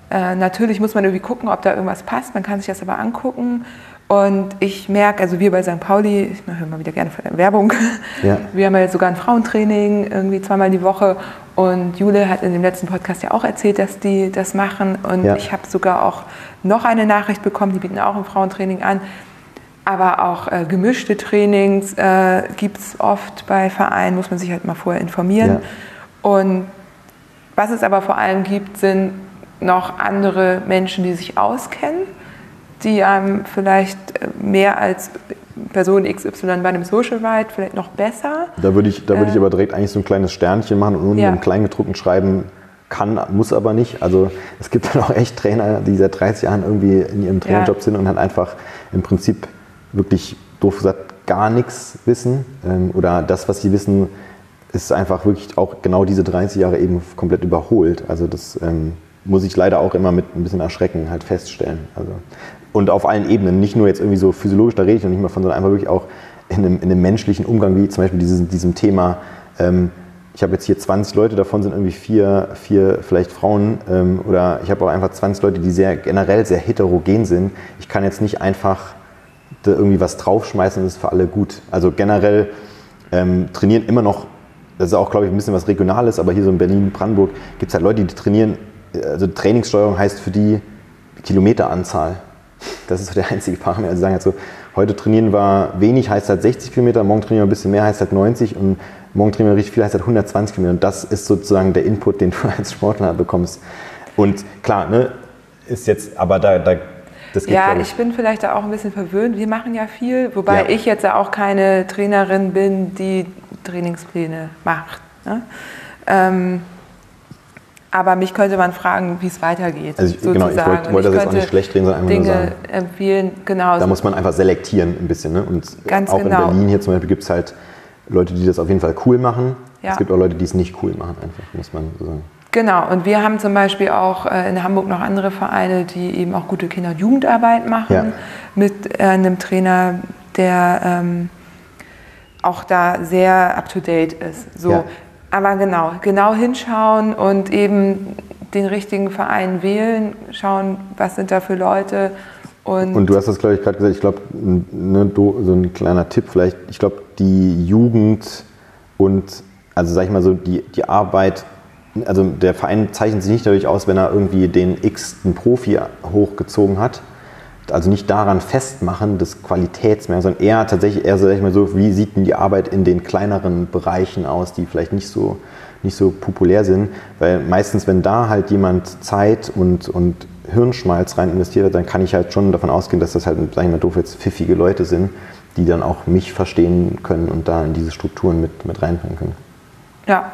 Äh, natürlich muss man irgendwie gucken, ob da irgendwas passt. Man kann sich das aber angucken. Und ich merke, also wir bei St. Pauli, ich höre mal wieder gerne Werbung, ja. wir haben ja sogar ein Frauentraining irgendwie zweimal die Woche und Jule hat in dem letzten Podcast ja auch erzählt, dass die das machen und ja. ich habe sogar auch noch eine Nachricht bekommen, die bieten auch ein Frauentraining an. Aber auch äh, gemischte Trainings äh, gibt es oft bei Vereinen, muss man sich halt mal vorher informieren. Ja. Und was es aber vor allem gibt, sind noch andere Menschen, die sich auskennen die einem vielleicht äh, mehr als Person XY bei einem Social Ride vielleicht noch besser. Da würde ich, da würde ich äh, aber direkt eigentlich so ein kleines Sternchen machen und unten ja. im Kleingedruckten schreiben, kann, muss aber nicht. Also es gibt dann auch echt Trainer, die seit 30 Jahren irgendwie in ihrem Trainerjob Ja. sind und halt einfach im Prinzip wirklich, doof gesagt, gar nichts wissen. Ähm, oder das, was sie wissen, ist einfach wirklich auch genau diese 30 Jahre eben komplett überholt. Also das ähm, muss ich leider auch immer mit ein bisschen Erschrecken halt feststellen. Also, und auf allen Ebenen, nicht nur jetzt irgendwie so physiologisch, da rede ich noch nicht mal von, sondern einfach wirklich auch in einem, in einem menschlichen Umgang, wie zum Beispiel dieses, diesem Thema, ähm, ich habe jetzt hier 20 Leute, davon sind irgendwie vier, vier vielleicht Frauen ähm, oder ich habe auch einfach 20 Leute, die sehr generell sehr heterogen sind. Ich kann jetzt nicht einfach da irgendwie was draufschmeißen und das ist für alle gut. Also generell ähm, trainieren immer noch, das ist auch, glaube ich, ein bisschen was Regionales, aber hier so in Berlin, Brandenburg gibt es halt Leute, die trainieren, also Trainingssteuerung heißt für die Kilometeranzahl. Das ist so der einzige Parameter. Also sagen halt so, heute trainieren wir wenig, heißt halt 60 Kilometer, morgen trainieren wir ein bisschen mehr, heißt halt 90 und morgen trainieren wir richtig viel, heißt halt 120 Kilometer. Und das ist sozusagen der Input, den du als Sportler bekommst. Und klar, ne, ist jetzt, aber da, da das geht, Ja, ich bin vielleicht da auch ein bisschen verwöhnt. Wir machen ja viel, wobei Ja. ich jetzt ja auch keine Trainerin bin, die Trainingspläne macht. Ne? Ähm, aber mich könnte man fragen, wie es weitergeht. Also ich- genau, ich sozusagen. wollte- wollte das jetzt auch nicht schlecht reden, sondern einfach nur Dinge sagen. empfehlen, genau. Da muss man einfach selektieren ein bisschen. Ne? Und Ganz auch genau. in Berlin hier zum Beispiel gibt es halt Leute, die das auf jeden Fall cool machen. Ja. Es gibt auch Leute, die es nicht cool machen, einfach, muss man so sagen. Genau, und wir haben zum Beispiel auch äh, in Hamburg noch andere Vereine, die eben auch gute Kinder- und Jugendarbeit machen, Ja. mit äh, einem Trainer, der ähm, auch da sehr up-to-date ist. So. Ja. Aber genau, genau hinschauen und eben den richtigen Verein wählen, schauen, was sind da für Leute. Und, Und du hast das, glaube ich, gerade gesagt, ich glaube, ne, so ein kleiner Tipp vielleicht, ich glaube, die Jugend und, also sag ich mal so, die, die Arbeit, also der Verein zeichnet sich nicht dadurch aus, wenn er irgendwie den x-ten Profi hochgezogen hat. Also nicht daran festmachen, des Qualitätsmerkmals, sondern eher tatsächlich eher, sag ich mal so, wie sieht denn die Arbeit in den kleineren Bereichen aus, die vielleicht nicht so, nicht so populär sind. Weil meistens, wenn da halt jemand Zeit und, und Hirnschmalz rein investiert hat, dann kann ich halt schon davon ausgehen, dass das halt, sag ich mal doof, jetzt pfiffige Leute sind, die dann auch mich verstehen können und da in diese Strukturen mit, mit reinbringen können. Ja,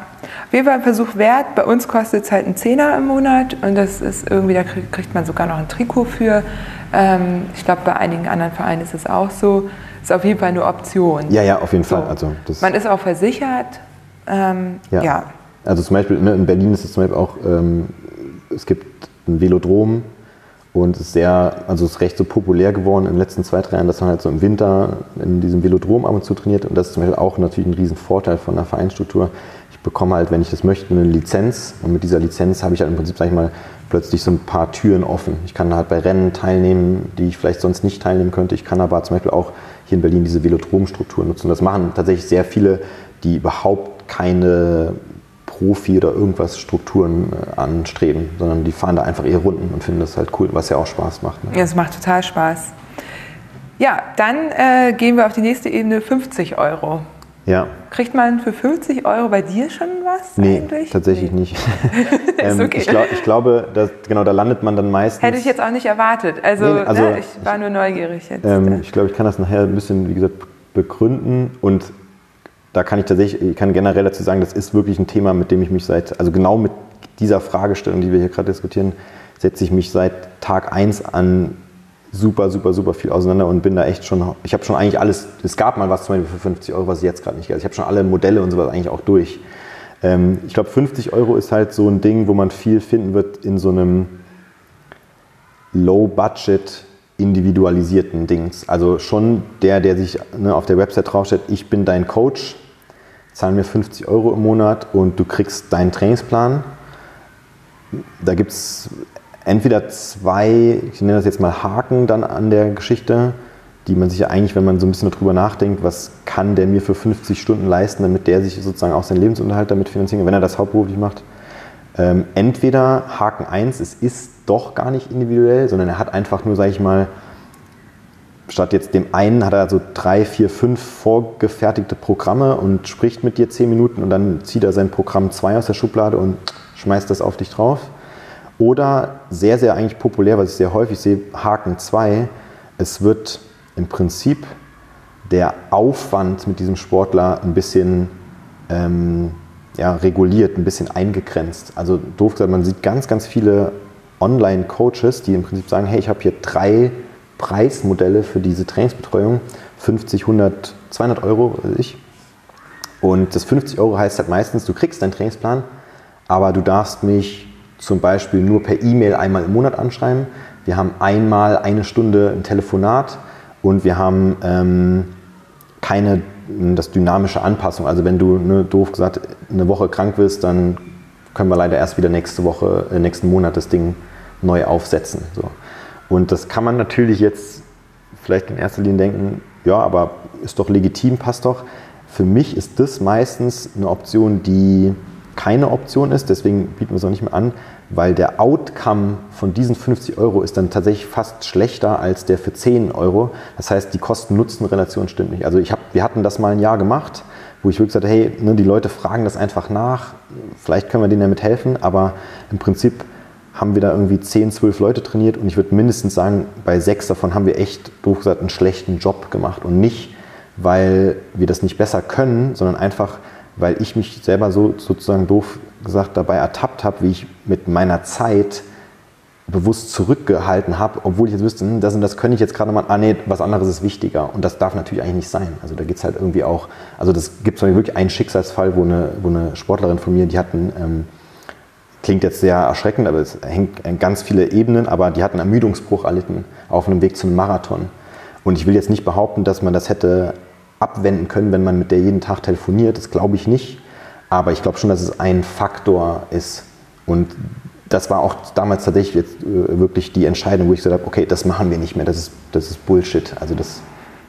Fall ein Versuch wert. Bei uns kostet es halt einen Zehner im Monat und das ist irgendwie, da krieg- kriegt man sogar noch ein Trikot für. Ähm, ich glaube, bei einigen anderen Vereinen ist es auch so. Ist auf jeden Fall eine Option. Ja, ja, auf jeden So. Fall. Also Man ist auch versichert. Ähm, Ja. ja. Also zum Beispiel ne, in Berlin ist es zum Beispiel auch, ähm, es gibt ein Velodrom und es ist sehr, also es ist recht so populär geworden in den letzten zwei, drei Jahren, dass man halt so im Winter in diesem Velodrom ab und zu trainiert und das ist zum Beispiel auch natürlich ein riesen Vorteil von der Vereinsstruktur. Ich bekomme halt, wenn ich das möchte, eine Lizenz und mit dieser Lizenz habe ich halt im Prinzip, sag ich mal, plötzlich so ein paar Türen offen. Ich kann halt bei Rennen teilnehmen, die ich vielleicht sonst nicht teilnehmen könnte. Ich kann aber zum Beispiel auch hier in Berlin diese Velodromstruktur nutzen. Das machen tatsächlich sehr viele, die überhaupt keine Profi oder irgendwas Strukturen äh, anstreben, sondern die fahren da einfach ihre Runden und finden das halt cool, was ja auch Spaß macht. Ne? Ja, Es macht total Spaß. Ja, dann äh, gehen wir auf die nächste Ebene, 50 Euro. Ja, Kriegt man für 50 Euro bei dir schon was nee, eigentlich? tatsächlich Nee. nicht. Ähm, okay. ich, glaub, ich glaube, dass, genau, da landet man dann meistens. Hätte ich jetzt auch nicht erwartet. Also, Nee, also ne, ich war nur neugierig jetzt. Ähm, ich glaube, ich kann das nachher ein bisschen, wie gesagt, begründen und da kann ich tatsächlich, ich kann generell dazu sagen, das ist wirklich ein Thema, mit dem ich mich seit, also genau mit dieser Fragestellung, die wir hier gerade diskutieren, setze ich mich seit Tag 1 an super, super, super viel auseinander und bin da echt schon, ich habe schon eigentlich alles, es gab mal was zum Beispiel für 50 Euro, was ich jetzt gerade nicht geil. Ich habe schon alle Modelle und sowas eigentlich auch durch. Ähm, ich glaube, 50 Euro ist halt so ein Ding, wo man viel finden wird in so einem Low-Budget individualisierten Dings. Also schon der, der sich ne, auf der Website draufsteht, ich bin dein Coach, zahl mir 50 Euro im Monat und du kriegst deinen Trainingsplan. Da gibt es entweder zwei, ich nenne das jetzt mal Haken dann an der Geschichte, die man sich ja eigentlich, wenn man so ein bisschen darüber nachdenkt, was kann der mir für 50 Stunden leisten, damit der sich sozusagen auch seinen Lebensunterhalt damit finanzieren kann, wenn er das hauptberuflich macht. Ähm, entweder Haken 1, es ist doch gar nicht individuell, sondern er hat einfach nur, sage ich mal, statt jetzt dem einen hat er so drei, vier, fünf vorgefertigte Programme und spricht mit dir zehn Minuten und dann zieht er sein Programm 2 aus der Schublade und schmeißt das auf dich drauf. Oder sehr, sehr eigentlich populär, was ich sehr häufig sehe, Haken 2, es wird im Prinzip der Aufwand mit diesem Sportler ein bisschen ähm, ja, reguliert, ein bisschen eingegrenzt. Also doof gesagt, man sieht ganz, ganz viele Online-Coaches, die im Prinzip sagen, hey, ich habe hier drei Preismodelle für diese Trainingsbetreuung, 50, 100, 200 Euro, weiß ich. Und das 50 Euro heißt halt meistens, du kriegst deinen Trainingsplan, aber du darfst mich zum Beispiel nur per E-Mail einmal im Monat anschreiben. Wir haben einmal eine Stunde ein Telefonat und wir haben ähm, keine das dynamische Anpassung. Also wenn du ne, doof gesagt eine Woche krank wirst, dann können wir leider erst wieder nächste Woche, äh, nächsten Monat das Ding neu aufsetzen. So. Und das kann man natürlich jetzt vielleicht in erster Linie denken, ja, aber ist doch legitim, passt doch. Für mich ist das meistens eine Option, die keine Option ist, deswegen bieten wir es auch nicht mehr an, weil der Outcome von diesen 50 Euro ist dann tatsächlich fast schlechter als der für 10 Euro. Das heißt, die Kosten-Nutzen-Relation stimmt nicht. Also ich hab, wir hatten das mal ein Jahr gemacht, wo ich wirklich sagte, hey, ne, die Leute fragen das einfach nach, vielleicht können wir denen damit helfen, aber im Prinzip haben wir da irgendwie 10, 12 Leute trainiert und ich würde mindestens sagen, bei sechs davon haben wir echt, doof gesagt, einen schlechten Job gemacht und nicht, weil wir das nicht besser können, sondern einfach, weil ich mich selber so sozusagen doof gesagt dabei ertappt habe, wie ich mit meiner Zeit bewusst zurückgehalten habe, obwohl ich jetzt wüsste, hm, das und das könnte ich jetzt gerade mal, ah nee, was anderes ist wichtiger. Und das darf natürlich eigentlich nicht sein. Also da geht es halt irgendwie auch, also das gibt es wirklich einen Schicksalsfall, wo eine, wo eine Sportlerin von mir, die hatten, ähm, klingt jetzt sehr erschreckend, aber es hängt an ganz viele Ebenen, aber die hatten Ermüdungsbruch erlitten auf einem Weg zum Marathon. Und ich will jetzt nicht behaupten, dass man das hätte abwenden können, wenn man mit der jeden Tag telefoniert. Das glaube ich nicht. Aber ich glaube schon, dass es ein Faktor ist. Und das war auch damals tatsächlich jetzt äh, wirklich die Entscheidung, wo ich gesagt habe, okay, das machen wir nicht mehr, das ist, das ist Bullshit. Also das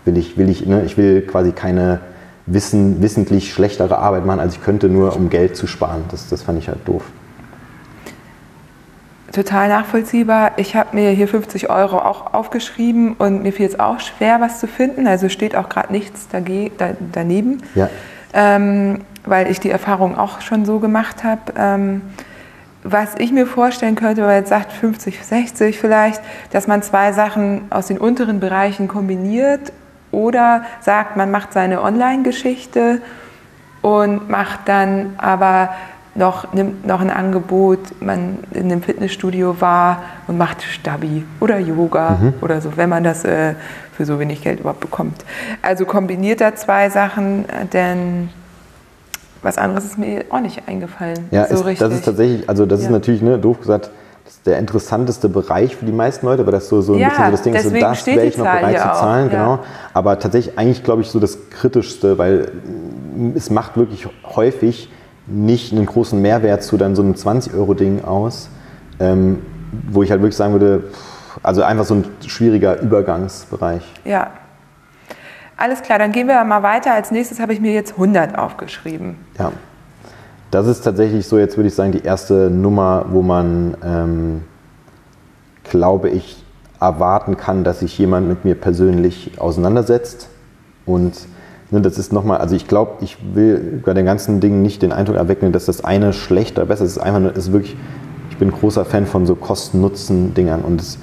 will ich, will ich, ne? ich will quasi keine wissen, wissentlich schlechtere Arbeit machen, als ich könnte, nur um Geld zu sparen. Das, das fand ich halt doof. Total nachvollziehbar. Ich habe mir hier 50 Euro auch aufgeschrieben und mir fiel es auch schwer, was zu finden. Also steht auch gerade nichts daneben, ja. Ähm, weil ich die Erfahrung auch schon so gemacht habe. Ähm, was ich mir vorstellen könnte, weil jetzt sagt 50, 60 vielleicht, dass man zwei Sachen aus den unteren Bereichen kombiniert oder sagt, man macht seine Online-Geschichte und macht dann aber noch, nimmt noch ein Angebot, man in einem Fitnessstudio war und macht Stabi oder Yoga mhm. oder so, wenn man das äh, für so wenig Geld überhaupt bekommt. Also kombiniert da zwei Sachen, denn was anderes ist mir auch nicht eingefallen. Ja, so ist, das ist tatsächlich, also das ja. ist natürlich, ne, doof gesagt, der interessanteste Bereich für die meisten Leute, aber das ist so, so ein ja, bisschen so das Ding, so das wäre ich noch bereit zu zahlen, ja. genau. Aber tatsächlich eigentlich, glaube ich, so das Kritischste, weil es macht wirklich häufig nicht einen großen Mehrwert zu dann so einem 20-Euro-Ding aus, ähm, wo ich halt wirklich sagen würde, also einfach so ein schwieriger Übergangsbereich. Ja, alles klar, dann gehen wir mal weiter. Als nächstes habe ich mir jetzt 100 aufgeschrieben. Ja, das ist tatsächlich so, jetzt würde ich sagen, die erste Nummer, wo man, ähm, glaube ich, erwarten kann, dass sich jemand mit mir persönlich auseinandersetzt. Und ne, das ist nochmal, also ich glaube, ich will bei den ganzen Dingen nicht den Eindruck erwecken, dass das eine schlechter, besser ist. Es ist einfach nur, ist wirklich, ich bin großer Fan von so Kosten-Nutzen-Dingern und es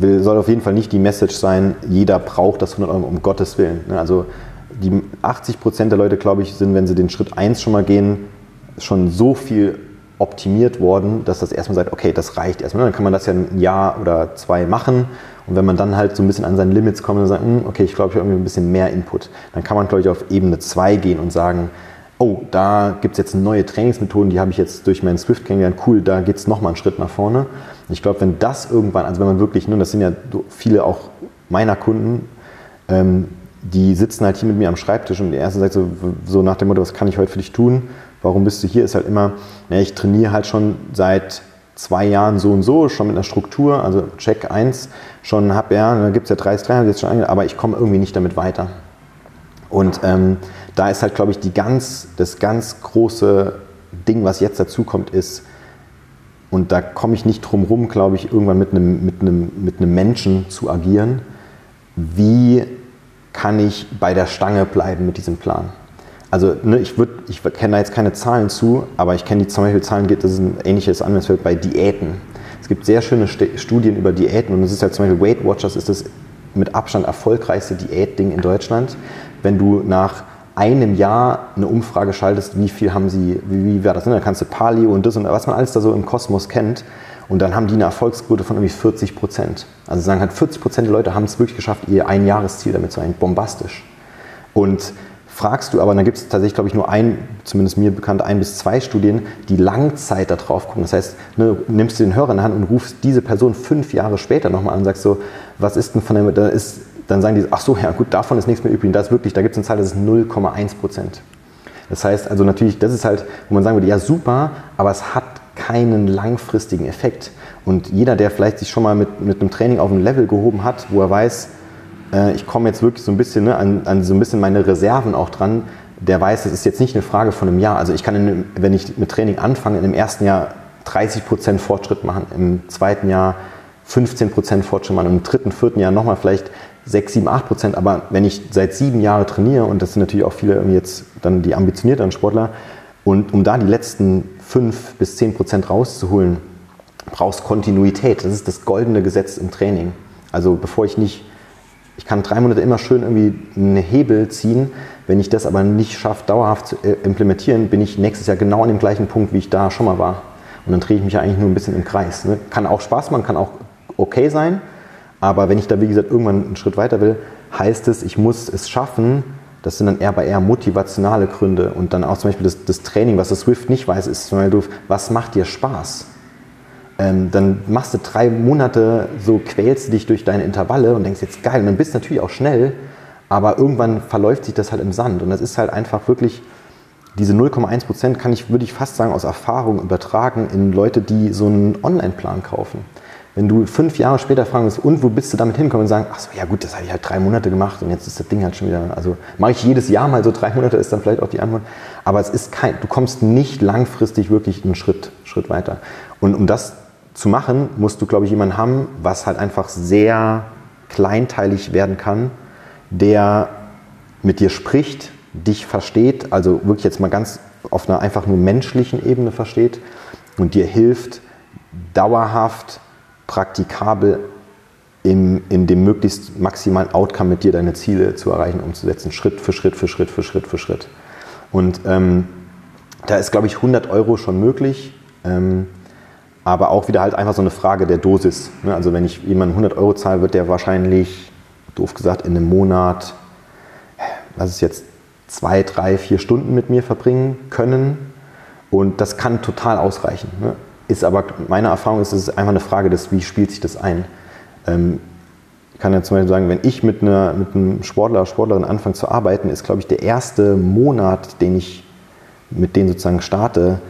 will, soll auf jeden Fall nicht die Message sein, jeder braucht das 100 Euro, um Gottes Willen. Ne? Also die 80 Prozent der Leute, glaube ich, sind, wenn sie den Schritt 1 schon mal gehen, schon so viel optimiert worden, dass das erstmal sagt, okay, das reicht erstmal. Dann kann man das ja ein Jahr oder zwei machen. Und wenn man dann halt so ein bisschen an seine Limits kommt und sagt, hm, okay, ich glaube, ich habe irgendwie ein bisschen mehr Input, dann kann man, glaube ich, auf Ebene 2 gehen und sagen, oh, da gibt es jetzt neue Trainingsmethoden, die habe ich jetzt durch meinen Swift kennengelernt, cool, da geht es nochmal einen Schritt nach vorne. Ich glaube, wenn das irgendwann, also wenn man wirklich, nun, das sind ja viele auch meiner Kunden, ähm, die sitzen halt hier mit mir am Schreibtisch und der erste sagt so, so nach dem Motto, was kann ich heute für dich tun? Warum bist du hier? Ist halt immer, na, ich trainiere halt schon seit zwei Jahren so und so, schon mit einer Struktur, also Check 1, schon habe ja, da gibt es ja 30 Trainer, jetzt schon aber ich komme irgendwie nicht damit weiter. Und ähm, da ist halt, glaube ich, die ganz, das ganz große Ding, was jetzt dazu kommt, ist, und da komme ich nicht drum rum, glaube ich, irgendwann mit einem, mit, einem, mit einem Menschen zu agieren. Wie kann ich bei der Stange bleiben mit diesem Plan? Also ne, ich, ich kenne da jetzt keine Zahlen zu, aber ich kenne die zum Beispiel Zahlen, das ist ein ähnliches Anwendungsfeld bei Diäten. Es gibt sehr schöne Studien über Diäten und es ist ja zum Beispiel Weight Watchers ist das mit Abstand erfolgreichste Diätding in Deutschland. Wenn du nach einem Jahr eine Umfrage schaltest, wie viel haben sie, wie, wie war das? Ne? Da kannst du Palio und das und was man alles da so im Kosmos kennt. Und dann haben die eine Erfolgsquote von irgendwie 40 Prozent. Also sagen halt 40 Prozent der Leute haben es wirklich geschafft, ihr Einjahresziel damit zu erreichen. Bombastisch. Und fragst du aber, dann gibt es tatsächlich, glaube ich, nur ein, zumindest mir bekannt, ein bis zwei Studien, die Langzeit da drauf gucken. Das heißt, ne, nimmst du den Hörer in die Hand und rufst diese Person fünf Jahre später nochmal an und sagst so, was ist denn von der, da ist, dann sagen die, ach so, ja gut, davon ist nichts mehr übrig. Das ist wirklich, da gibt es eine Zahl, das ist 0,1 Prozent. Das heißt, also natürlich, das ist halt, wo man sagen würde, ja super, aber es hat keinen langfristigen Effekt. Und jeder, der vielleicht sich schon mal mit, mit einem Training auf ein Level gehoben hat, wo er weiß, äh, ich komme jetzt wirklich so ein bisschen ne, an, an, so ein bisschen meine Reserven auch dran, der weiß, es ist jetzt nicht eine Frage von einem Jahr. Also ich kann, in, wenn ich mit Training anfange, in dem ersten Jahr 30 Prozent Fortschritt machen, im zweiten Jahr 15 Prozent Fortschritt machen, im dritten, vierten Jahr nochmal vielleicht 6, 7, 8 Prozent. Aber wenn ich seit sieben Jahren trainiere, und das sind natürlich auch viele jetzt dann die ambitionierteren Sportler, und um da die letzten 5 bis 10 Prozent rauszuholen, brauchst Kontinuität. Das ist das goldene Gesetz im Training. Also bevor ich nicht, ich kann drei Monate immer schön irgendwie einen Hebel ziehen, wenn ich das aber nicht schaffe, dauerhaft zu äh, implementieren, bin ich nächstes Jahr genau an dem gleichen Punkt, wie ich da schon mal war. Und dann drehe ich mich ja eigentlich nur ein bisschen im Kreis. Ne? Kann auch Spaß machen, kann auch okay sein, aber wenn ich da, wie gesagt, irgendwann einen Schritt weiter will, heißt es, ich muss es schaffen, das sind dann eher bei eher motivationale Gründe. Und dann auch zum Beispiel das, das Training, was das Swift nicht weiß, ist zum Beispiel, was macht dir Spaß? Ähm, dann machst du drei Monate, so quälst du dich durch deine Intervalle und denkst jetzt geil. Und dann bist du natürlich auch schnell, aber irgendwann verläuft sich das halt im Sand. Und das ist halt einfach wirklich, diese 0,1 Prozent kann ich, würde ich fast sagen, aus Erfahrung übertragen in Leute, die so einen Online-Plan kaufen. Wenn du fünf Jahre später fragen wirst, und wo bist du damit hingekommen und sagen, ach so, ja gut, das habe ich halt drei Monate gemacht und jetzt ist das Ding halt schon wieder, also mache ich jedes Jahr mal so drei Monate, ist dann vielleicht auch die Antwort. Aber es ist kein, du kommst nicht langfristig wirklich einen Schritt, Schritt weiter. Und um das zu machen, musst du, glaube ich, jemanden haben, was halt einfach sehr kleinteilig werden kann, der mit dir spricht, dich versteht, also wirklich jetzt mal ganz auf einer einfach nur menschlichen Ebene versteht und dir hilft, dauerhaft praktikabel in, in dem möglichst maximalen Outcome mit dir deine Ziele zu erreichen, umzusetzen, Schritt für Schritt für Schritt für Schritt für Schritt. Und ähm, da ist, glaube ich, 100 Euro schon möglich, ähm, aber auch wieder halt einfach so eine Frage der Dosis. Ne? Also wenn ich jemandem 100 Euro zahle, wird der wahrscheinlich, doof gesagt, in einem Monat, was ist jetzt, zwei, drei, vier Stunden mit mir verbringen können. Und das kann total ausreichen. Ne? Ist aber, meine Erfahrung ist, es ist einfach eine Frage des, wie spielt sich das ein. Ähm, ich kann ja zum Beispiel sagen, wenn ich mit, einer, mit einem Sportler, Sportlerin anfange zu arbeiten, ist, glaube ich, der erste Monat, den ich mit denen sozusagen starte,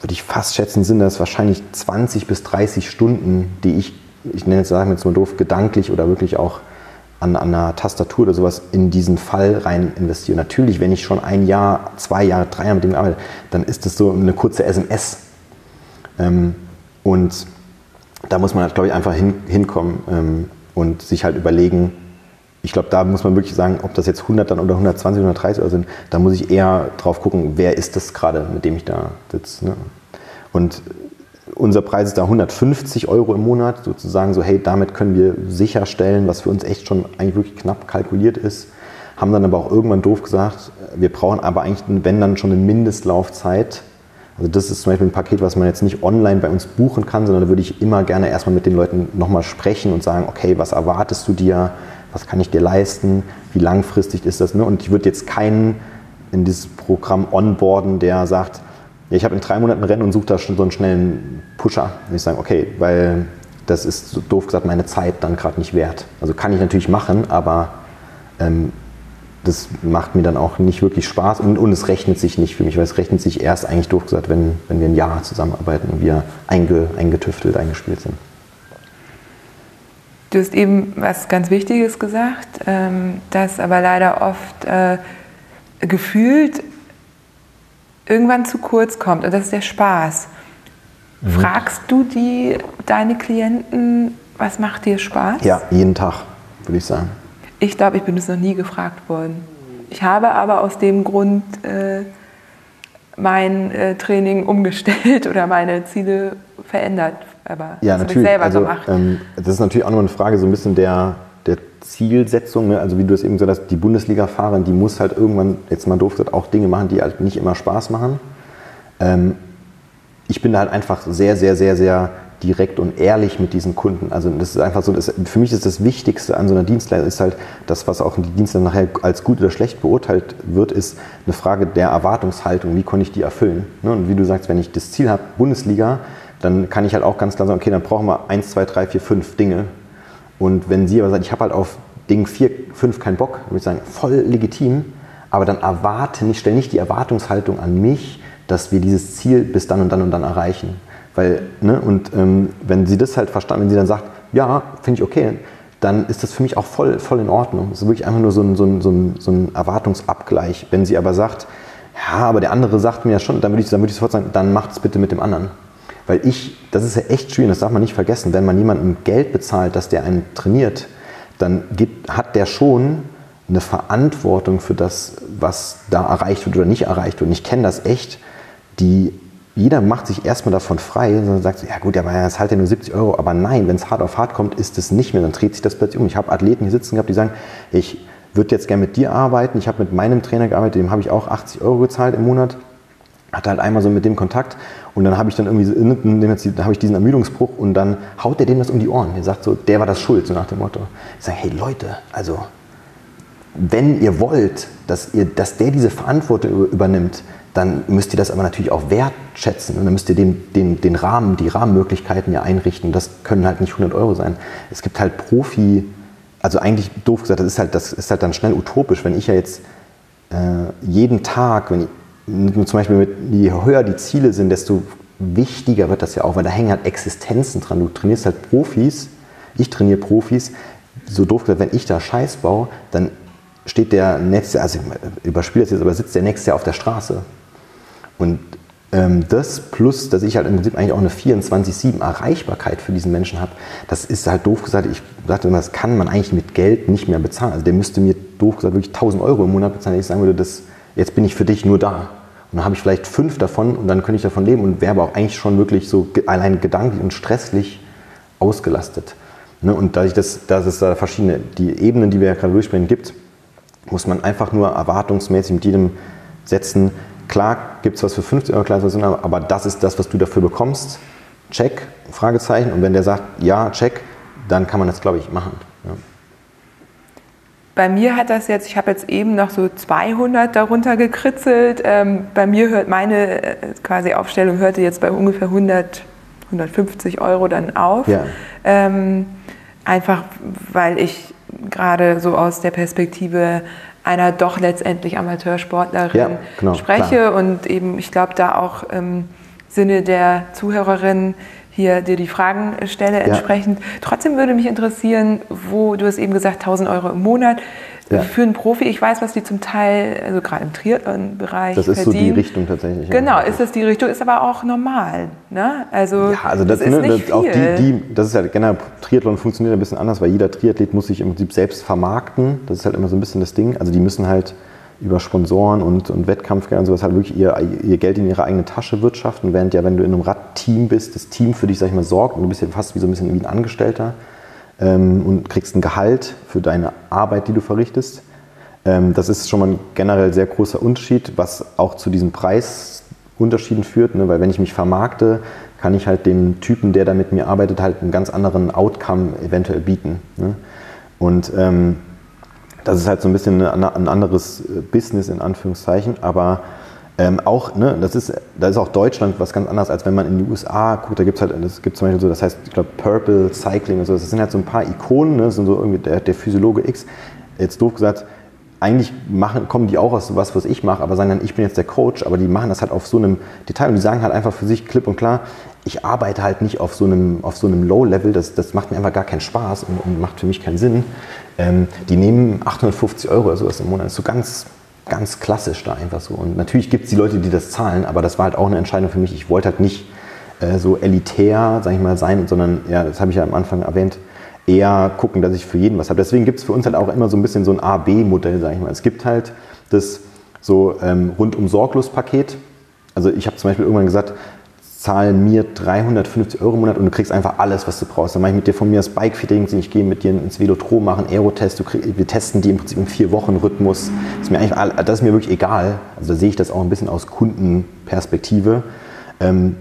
würde ich fast schätzen, sind das wahrscheinlich 20 bis 30 Stunden, die ich, ich nenne wir jetzt mal doof, gedanklich oder wirklich auch an, an einer Tastatur oder sowas in diesen Fall rein investiere. Natürlich, wenn ich schon ein Jahr, zwei Jahre, drei Jahre mit dem arbeite, dann ist das so eine kurze SMS ähm, und da muss man, halt, glaube ich, einfach hin, hinkommen ähm, und sich halt überlegen, ich glaube, da muss man wirklich sagen, ob das jetzt 100 dann oder 120 oder 130 Euro sind, da muss ich eher drauf gucken, wer ist das gerade, mit dem ich da sitze. Ne? Und unser Preis ist da 150 Euro im Monat, sozusagen so, hey, damit können wir sicherstellen, was für uns echt schon eigentlich wirklich knapp kalkuliert ist. Haben dann aber auch irgendwann doof gesagt, wir brauchen aber eigentlich, wenn dann schon eine Mindestlaufzeit, also das ist zum Beispiel ein Paket, was man jetzt nicht online bei uns buchen kann, sondern da würde ich immer gerne erstmal mit den Leuten nochmal sprechen und sagen, okay, was erwartest du dir, was kann ich dir leisten, wie langfristig ist das. Ne? Und ich würde jetzt keinen in dieses Programm onboarden, der sagt, ja, ich habe in drei Monaten Rennen und suche da schon so einen schnellen Pusher. Würde ich sagen, okay, weil das ist so doof gesagt meine Zeit dann gerade nicht wert. Also kann ich natürlich machen, aber ähm, das macht mir dann auch nicht wirklich Spaß und, und, es rechnet sich nicht für mich, weil es rechnet sich erst eigentlich durchgesagt, wenn, wenn wir ein Jahr zusammenarbeiten und wir einge, eingetüftelt, eingespielt sind. Du hast eben was ganz Wichtiges gesagt, ähm, das aber leider oft äh, gefühlt irgendwann zu kurz kommt und das ist der Spaß. Mhm. Fragst du die, deine Klienten, was macht dir Spaß? Ja, jeden Tag, würde ich sagen. Ich glaube, ich bin es noch nie gefragt worden. Ich habe aber aus dem Grund äh, mein äh, Training umgestellt oder meine Ziele verändert. Aber ja, das habe ich selber also, gemacht. Ähm, das ist natürlich auch nur eine Frage so ein bisschen der, der Zielsetzung. Ne? Also wie du es eben gesagt hast, die Bundesliga-Fahrerin, die muss halt irgendwann, jetzt mal doof gesagt, auch Dinge machen, die halt nicht immer Spaß machen. Ähm, ich bin da halt einfach sehr, sehr, sehr, sehr direkt und ehrlich mit diesen Kunden. Also das ist einfach so, das, für mich ist das Wichtigste an so einer Dienstleistung, ist halt das, was auch die Dienstleistung nachher als gut oder schlecht beurteilt wird, ist eine Frage der Erwartungshaltung. Wie konnte ich die erfüllen? Ne? Und wie du sagst, wenn ich das Ziel habe, Bundesliga, dann kann ich halt auch ganz klar sagen, okay, dann brauchen wir eins, zwei, drei, vier, fünf Dinge. Und wenn sie aber sagt, ich habe halt auf Ding vier, fünf keinen Bock, würde ich sagen, voll legitim, aber dann erwarte nicht, stell nicht die Erwartungshaltung an mich, dass wir dieses Ziel bis dann und dann und dann erreichen. Weil, ne, und ähm, wenn sie das halt verstanden, wenn sie dann sagt, ja, finde ich okay, dann ist das für mich auch voll, voll in Ordnung. Es ist wirklich einfach nur so ein, so, ein, so, ein, so ein Erwartungsabgleich. Wenn sie aber sagt, ja, aber der andere sagt mir ja schon, dann würde ich, dann ich sofort sagen, dann macht es bitte mit dem anderen. Weil ich, das ist ja echt schwierig, das darf man nicht vergessen, wenn man jemandem Geld bezahlt, dass der einen trainiert, dann gibt, hat der schon eine Verantwortung für das, was da erreicht wird oder nicht erreicht wird. Und ich kenne das echt, die jeder macht sich erstmal davon frei und sagt, ja gut, aber es halt ja nur 70 Euro. Aber nein, wenn es hart auf hart kommt, ist es nicht mehr. Dann dreht sich das plötzlich um. Ich habe Athleten hier sitzen gehabt, die sagen, ich würde jetzt gerne mit dir arbeiten. Ich habe mit meinem Trainer gearbeitet, dem habe ich auch 80 Euro gezahlt im Monat. Hatte halt einmal so mit dem Kontakt und dann habe ich dann irgendwie, da habe ich diesen Ermüdungsbruch und dann haut der dem das um die Ohren. Der sagt so, der war das schuld, so nach dem Motto. Ich sage, hey Leute, also wenn ihr wollt, dass, ihr, dass der diese Verantwortung übernimmt, dann müsst ihr das aber natürlich auch wertschätzen und dann müsst ihr den, den, den Rahmen, die Rahmenmöglichkeiten ja einrichten. Das können halt nicht 100 Euro sein. Es gibt halt Profi, also eigentlich doof gesagt, das ist halt, das ist halt dann schnell utopisch, wenn ich ja jetzt äh, jeden Tag, wenn ich, zum Beispiel mit, je höher die Ziele sind, desto wichtiger wird das ja auch, weil da hängen halt Existenzen dran. Du trainierst halt Profis, ich trainiere Profis, so doof gesagt, wenn ich da Scheiß baue, dann steht der nächste, also überspielt das jetzt, aber sitzt der nächste auf der Straße. Und ähm, das plus, dass ich halt im Prinzip eigentlich auch eine 24-7 Erreichbarkeit für diesen Menschen habe, das ist halt doof gesagt, ich sagte immer, das kann man eigentlich mit Geld nicht mehr bezahlen. Also der müsste mir doof gesagt wirklich 1000 Euro im Monat bezahlen, wenn ich sagen würde, das, jetzt bin ich für dich nur da. Und dann habe ich vielleicht fünf davon und dann könnte ich davon leben und wäre aber auch eigentlich schon wirklich so allein gedanklich und stresslich ausgelastet. Ne? Und dadurch, dass, dass es da verschiedene, die Ebenen, die wir ja gerade durchsprechen, gibt, muss man einfach nur erwartungsmäßig mit jedem setzen, Klar gibt es was für 50 Euro Kleinstationen, aber das ist das, was du dafür bekommst. Check, Fragezeichen. Und wenn der sagt, ja, check, dann kann man das, glaube ich, machen. Ja. Bei mir hat das jetzt, ich habe jetzt eben noch so 200 darunter gekritzelt. Ähm, bei mir hört meine äh, quasi Aufstellung hörte jetzt bei ungefähr 100, 150 Euro dann auf. Ja. Ähm, einfach weil ich gerade so aus der Perspektive einer doch letztendlich Amateursportlerin ja, genau, spreche klar. und eben, ich glaube, da auch im Sinne der Zuhörerin hier dir die Fragen stelle entsprechend. Ja. Trotzdem würde mich interessieren, wo du hast eben gesagt, 1000 Euro im Monat. Ja. Für einen Profi, ich weiß, was die zum Teil, also gerade im Triathlon-Bereich Das ist verdienen. so die Richtung tatsächlich. Genau, ist das die Richtung, ist aber auch normal. Ne? Also, ja, also das, das ist ne, nicht das, auch die, die, das ist ja generell, Triathlon funktioniert ein bisschen anders, weil jeder Triathlet muss sich im Prinzip selbst vermarkten. Das ist halt immer so ein bisschen das Ding. Also die müssen halt über Sponsoren und, und Wettkampfgeld und sowas halt wirklich ihr, ihr Geld in ihre eigene Tasche wirtschaften, während ja, wenn du in einem Radteam bist, das Team für dich, sag ich mal, sorgt und du bist ja fast wie so ein bisschen wie ein Angestellter ähm, und kriegst ein Gehalt für deine Arbeit, die du verrichtest. Ähm, das ist schon mal ein generell sehr großer Unterschied, was auch zu diesen Preisunterschieden führt, ne? weil wenn ich mich vermarkte, kann ich halt dem Typen, der da mit mir arbeitet, halt einen ganz anderen Outcome eventuell bieten. Ne? Und ähm, das ist halt so ein bisschen ein anderes Business in Anführungszeichen, aber ähm, auch, ne, das ist, da ist auch Deutschland was ganz anderes, als wenn man in die USA guckt. Da gibt es halt, das gibt zum Beispiel so, das heißt, ich glaube, Purple Cycling und so. Das sind halt so ein paar Ikonen, ne, das sind so irgendwie der, der Physiologe X. Jetzt doof gesagt, eigentlich machen, kommen die auch aus was, was ich mache, aber sagen dann, ich bin jetzt der Coach, aber die machen das halt auf so einem Detail und die sagen halt einfach für sich klipp und klar, ich arbeite halt nicht auf so einem, so einem Low-Level, das, das macht mir einfach gar keinen Spaß und, und macht für mich keinen Sinn. Ähm, die nehmen 850 Euro oder sowas im Monat, das ist so ganz ganz klassisch da einfach so. Und natürlich gibt es die Leute, die das zahlen, aber das war halt auch eine Entscheidung für mich. Ich wollte halt nicht äh, so elitär, sag ich mal, sein, sondern, ja, das habe ich ja am Anfang erwähnt, eher gucken, dass ich für jeden was habe. Deswegen gibt es für uns halt auch immer so ein bisschen so ein A-B-Modell, sag ich mal. Es gibt halt das so ähm, rundum sorglos Paket. Also ich habe zum Beispiel irgendwann gesagt, zahl mir 350 Euro im Monat und du kriegst einfach alles, was du brauchst. Dann mache ich mit dir von mir das Bike-Fitting, ich gehe mit dir ins Velotron, machen Aerotest, wir testen die im Prinzip im Vier-Wochen-Rhythmus. Das das ist mir wirklich egal. Also da sehe ich das auch ein bisschen aus Kundenperspektive. Ähm,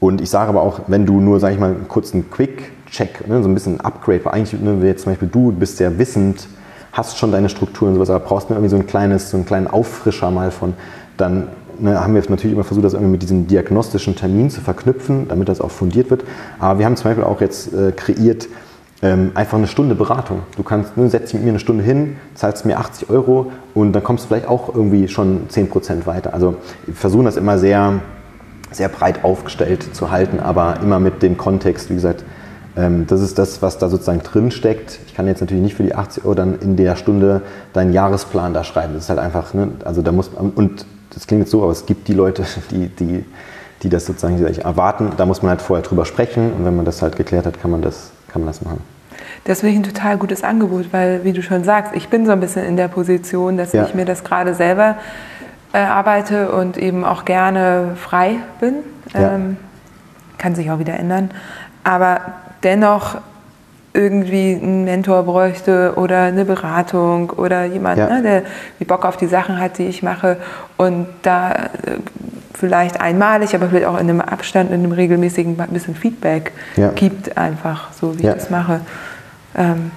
und ich sage aber auch, wenn du nur, sage ich mal, einen kurzen Quick-Check, ne, so ein bisschen ein Upgrade, weil eigentlich, ne, jetzt zum Beispiel du bist sehr wissend, hast schon deine Strukturen und sowas, aber brauchst nur irgendwie so ein kleines, so einen kleinen Auffrischer mal von, dann ne, haben wir jetzt natürlich immer versucht, das irgendwie mit diesem diagnostischen Termin zu verknüpfen, damit das auch fundiert wird. Aber wir haben zum Beispiel auch jetzt äh, kreiert, ähm, einfach eine Stunde Beratung. Du kannst, ne, setzt mit mir eine Stunde hin, zahlst mir 80 Euro und dann kommst du vielleicht auch irgendwie schon 10% weiter. Also wir versuchen das immer sehr, sehr breit aufgestellt zu halten, aber immer mit dem Kontext, wie gesagt, ähm, das ist das, was da sozusagen drin steckt. Ich kann jetzt natürlich nicht für die 80 Euro dann in der Stunde deinen Jahresplan da schreiben. Das ist halt einfach, ne, also da muss und das klingt jetzt so, aber es gibt die Leute, die, die, die das sozusagen erwarten. Da muss man halt vorher drüber sprechen und wenn man das halt geklärt hat, kann man das, kann man das machen. Das finde ich ein total gutes Angebot, weil, wie du schon sagst, ich bin so ein bisschen in der Position, dass ja. ich mir das gerade selber erarbeite und eben auch gerne frei bin. Ja. Ähm, kann sich auch wieder ändern. Aber dennoch irgendwie einen Mentor bräuchte oder eine Beratung oder jemand, ja. ne, der Bock auf die Sachen hat, die ich mache und da äh, vielleicht einmalig, aber vielleicht auch in einem Abstand, in einem regelmäßigen ein bisschen Feedback ja. gibt einfach, so wie ja. ich das mache. Ähm,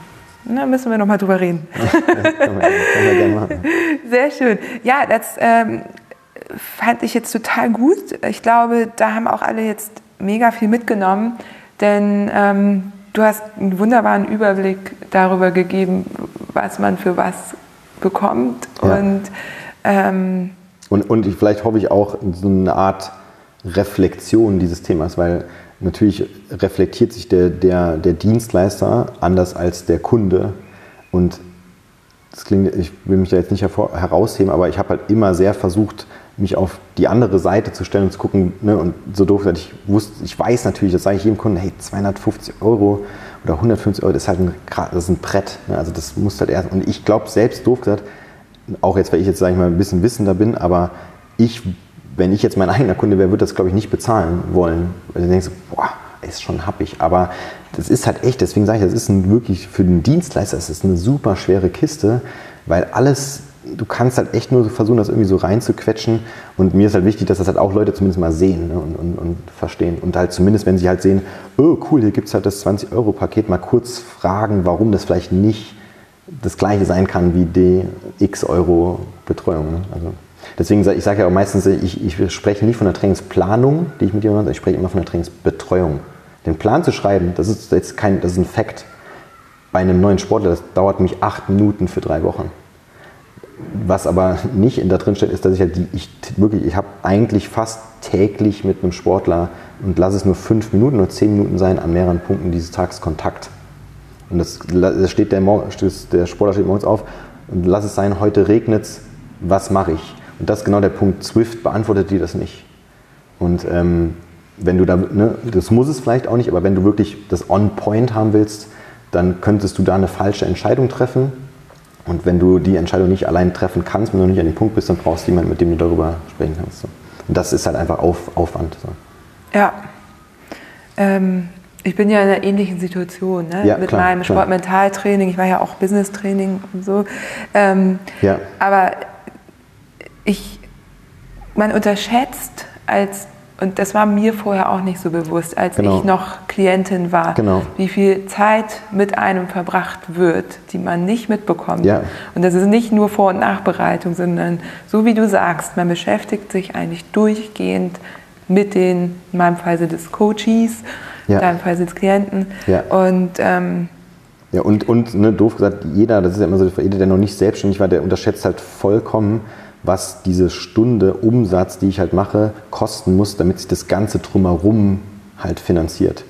da müssen wir nochmal drüber reden. man Sehr schön. Ja, das ähm, fand ich jetzt total gut. Ich glaube, da haben auch alle jetzt mega viel mitgenommen, denn ähm, du hast einen wunderbaren Überblick darüber gegeben, was man für was bekommt. Ja. Und, ähm, und, und vielleicht hoffe ich auch so eine Art Reflexion dieses Themas, weil natürlich reflektiert sich der, der, der Dienstleister anders als der Kunde. Und das klingt, ich will mich da jetzt nicht herausheben, aber ich habe halt immer sehr versucht, mich auf die andere Seite zu stellen und zu gucken, ne, und so doof, dass ich wusste, ich weiß natürlich, das sage ich jedem Kunden, hey, 250 Euro oder 150 Euro, das ist halt ein, das ist ein Brett, ne, also das muss halt erst, und ich glaube selbst, doof gesagt, auch jetzt, weil ich jetzt, sage ich mal, ein bisschen wissender bin, aber ich, wenn ich jetzt mein eigener Kunde wäre, würde das, glaube ich, nicht bezahlen wollen, weil du denkst, boah, ist schon happig, aber das ist halt echt, deswegen sage ich, das ist ein, wirklich für den Dienstleister, das ist eine super schwere Kiste, weil alles du kannst halt echt nur versuchen, das irgendwie so reinzuquetschen. Und mir ist halt wichtig, dass das halt auch Leute zumindest mal sehen ne, und, und, und, verstehen. Und halt zumindest, wenn sie halt sehen, oh cool, hier gibt es halt das 20-Euro-Paket, mal kurz fragen, warum das vielleicht nicht das gleiche sein kann wie die x Euro Betreuung. Ne? Also deswegen sage ich sage ja auch meistens, ich, ich spreche nicht von der Trainingsplanung, die ich mit jemandem mache, ich spreche immer von der Trainingsbetreuung. Den Plan zu schreiben, das ist jetzt kein, das ist ein Fakt. Bei einem neuen Sportler, das dauert mich acht Minuten für drei Wochen. Was aber nicht in da drin steht, ist, dass ich halt die, ich wirklich, ich habe eigentlich fast täglich mit einem Sportler und lass es nur fünf Minuten oder zehn Minuten sein, an mehreren Punkten dieses Tages Kontakt. Und das, das steht der, der Sportler steht morgens auf und lass es sein, heute regnet es, was mache ich? Und das ist genau der Punkt. Swift beantwortet dir das nicht. Und ähm, wenn du da, ne, das muss es vielleicht auch nicht, aber wenn du wirklich das On-Point haben willst, dann könntest du da eine falsche Entscheidung treffen und wenn du die Entscheidung nicht allein treffen kannst, wenn du nicht an dem Punkt bist, dann brauchst du jemanden, mit dem du darüber sprechen kannst. Und das ist halt einfach Auf, Aufwand. Ja. Ähm, ich bin ja in einer ähnlichen Situation ne? ja, mit klar, meinem Sportmentaltraining. Ich war ja auch Business-Training und so. Ähm, ja. Aber ich, man unterschätzt als und das war mir vorher auch nicht so bewusst, als genau. ich noch Klientin war, genau. wie viel Zeit mit einem verbracht wird, die man nicht mitbekommt. Ja. Und das ist nicht nur Vor- und Nachbereitung, sondern so wie du sagst, man beschäftigt sich eigentlich durchgehend mit den, in meinem Fall sind es Coaches, ja. in deinem Fall sind es Klienten. Ja. Und ähm, ja, und, und ne, doof gesagt, jeder, das ist ja immer so, jeder, der noch nicht selbstständig war, der unterschätzt halt vollkommen, was diese Stunde Umsatz, die ich halt mache, kosten muss, damit sich das Ganze drumherum halt finanziert.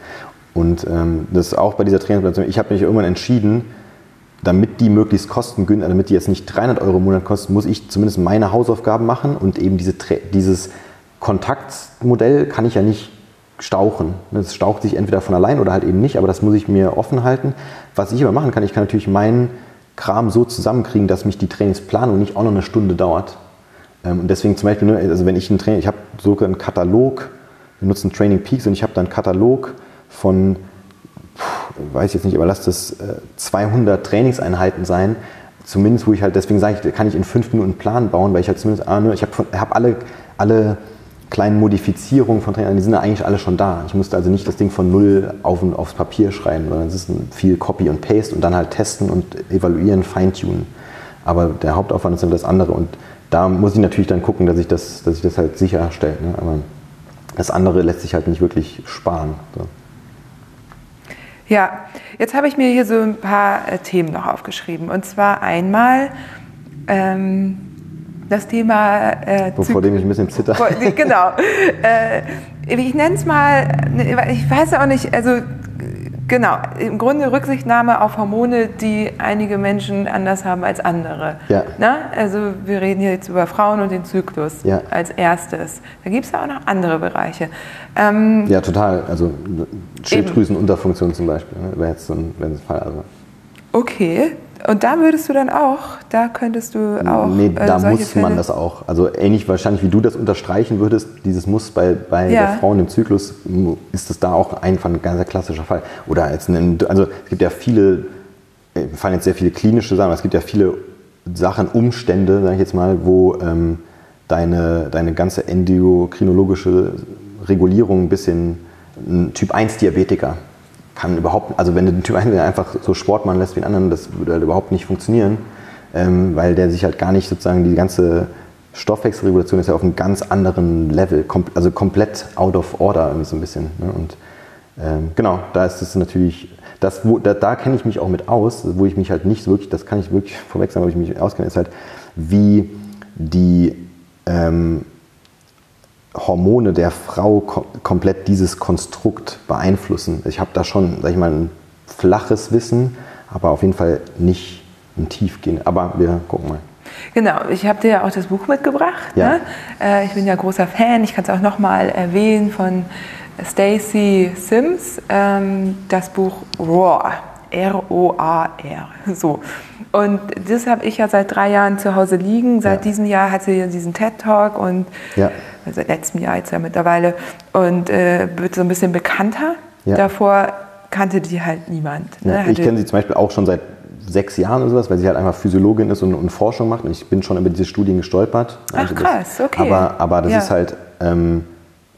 Und ähm, das ist auch bei dieser Trainingsplanung. Ich habe mich irgendwann entschieden, damit die möglichst kostengünstig, damit die jetzt nicht 300 Euro im Monat kosten, muss ich zumindest meine Hausaufgaben machen und eben diese, dieses Kontaktmodell kann ich ja nicht stauchen. Es staucht sich entweder von allein oder halt eben nicht, aber das muss ich mir offen halten. Was ich aber machen kann, ich kann natürlich meinen Kram so zusammenkriegen, dass mich die Trainingsplanung nicht auch noch eine Stunde dauert. Ähm, und deswegen zum Beispiel, ne, also wenn ich ein Training, ich habe sogar einen Katalog wir nutzen Training Peaks und ich habe dann einen Katalog von, weiß ich jetzt nicht, aber lass das 200 äh, Trainingseinheiten sein, zumindest wo ich halt, deswegen sage ich, kann ich in fünf Minuten einen Plan bauen, weil ich halt zumindest, ah, ich habe hab alle, alle kleinen Modifizierungen von Trainern, die sind ja eigentlich alle schon da. Ich musste also nicht das Ding von null auf, aufs Papier schreiben, sondern es ist viel Copy und Paste und dann halt testen und evaluieren, feintunen. Aber der Hauptaufwand ist dann das andere und da muss ich natürlich dann gucken, dass ich das, dass ich das halt sicherstelle. Ne? Aber das andere lässt sich halt nicht wirklich sparen. So. Ja, jetzt habe ich mir hier so ein paar äh, Themen noch aufgeschrieben. Und zwar einmal ähm, das Thema. Äh, Vor dem ich ein bisschen zitter. Genau. Äh, ich nenne es mal, ne, ich weiß auch nicht, also Genau, im Grunde Rücksichtnahme auf Hormone, die einige Menschen anders haben als andere. Ja. Na? Also wir reden hier jetzt über Frauen und den Zyklus ja. als erstes. Da gibt es ja auch noch andere Bereiche. Ähm, ja, total. Also Schilddrüsenunterfunktion zum Beispiel ne? wäre jetzt so ein, ein Fall. Also. Okay, und da würdest du dann auch, da könntest du auch. Nee, äh, da muss Fälle man das auch. Also ähnlich wahrscheinlich wie du das unterstreichen würdest, dieses Muss bei, bei ja. der Frau im Zyklus, ist das da auch einfach ein ganz klassischer Fall. Oder als ein, also es gibt ja viele, äh, fallen jetzt sehr viele klinische Sachen, aber es gibt ja viele Sachen, Umstände, sage ich jetzt mal, wo ähm, deine, deine ganze endokrinologische Regulierung ein bisschen ein Typ 1 Diabetiker kann überhaupt, also wenn du den Typ 1 einfach so Sport machen lässt wie den anderen, das würde halt überhaupt nicht funktionieren, ähm, weil der sich halt gar nicht sozusagen die ganze Stoffwechselregulation ist ja auf einem ganz anderen Level, kom also komplett out of order irgendwie so ein bisschen. Ne? Und ähm, genau, da ist es natürlich, das, wo, da, da kenne ich mich auch mit aus, wo ich mich halt nicht so wirklich, das kann ich wirklich vorweg sagen, wo ich mich auskenne, ist halt, wie die ähm, Hormone der Frau kom komplett dieses Konstrukt beeinflussen. Ich habe da schon, sag ich mal, ein flaches Wissen, aber auf jeden Fall nicht ein tiefgehend. Aber wir gucken mal. Genau, ich habe dir ja auch das Buch mitgebracht. Ja. Ne? Äh, ich bin ja großer Fan. Ich kann es auch nochmal erwähnen von Stacy Sims. Ähm, das Buch Roar. R-O-A-R. So. Und das habe ich ja seit drei Jahren zu Hause liegen. Seit ja. diesem Jahr hat sie diesen TED-Talk und ja seit letztem Jahr jetzt ja mittlerweile, und äh, wird so ein bisschen bekannter. Ja. Davor kannte die halt niemand. Ne? Ja, ich kenne sie zum Beispiel auch schon seit sechs Jahren oder sowas, weil sie halt einfach Physiologin ist und, und Forschung macht. Und ich bin schon über diese Studien gestolpert. Ach also krass, okay. Aber, aber das ja. ist halt, ähm,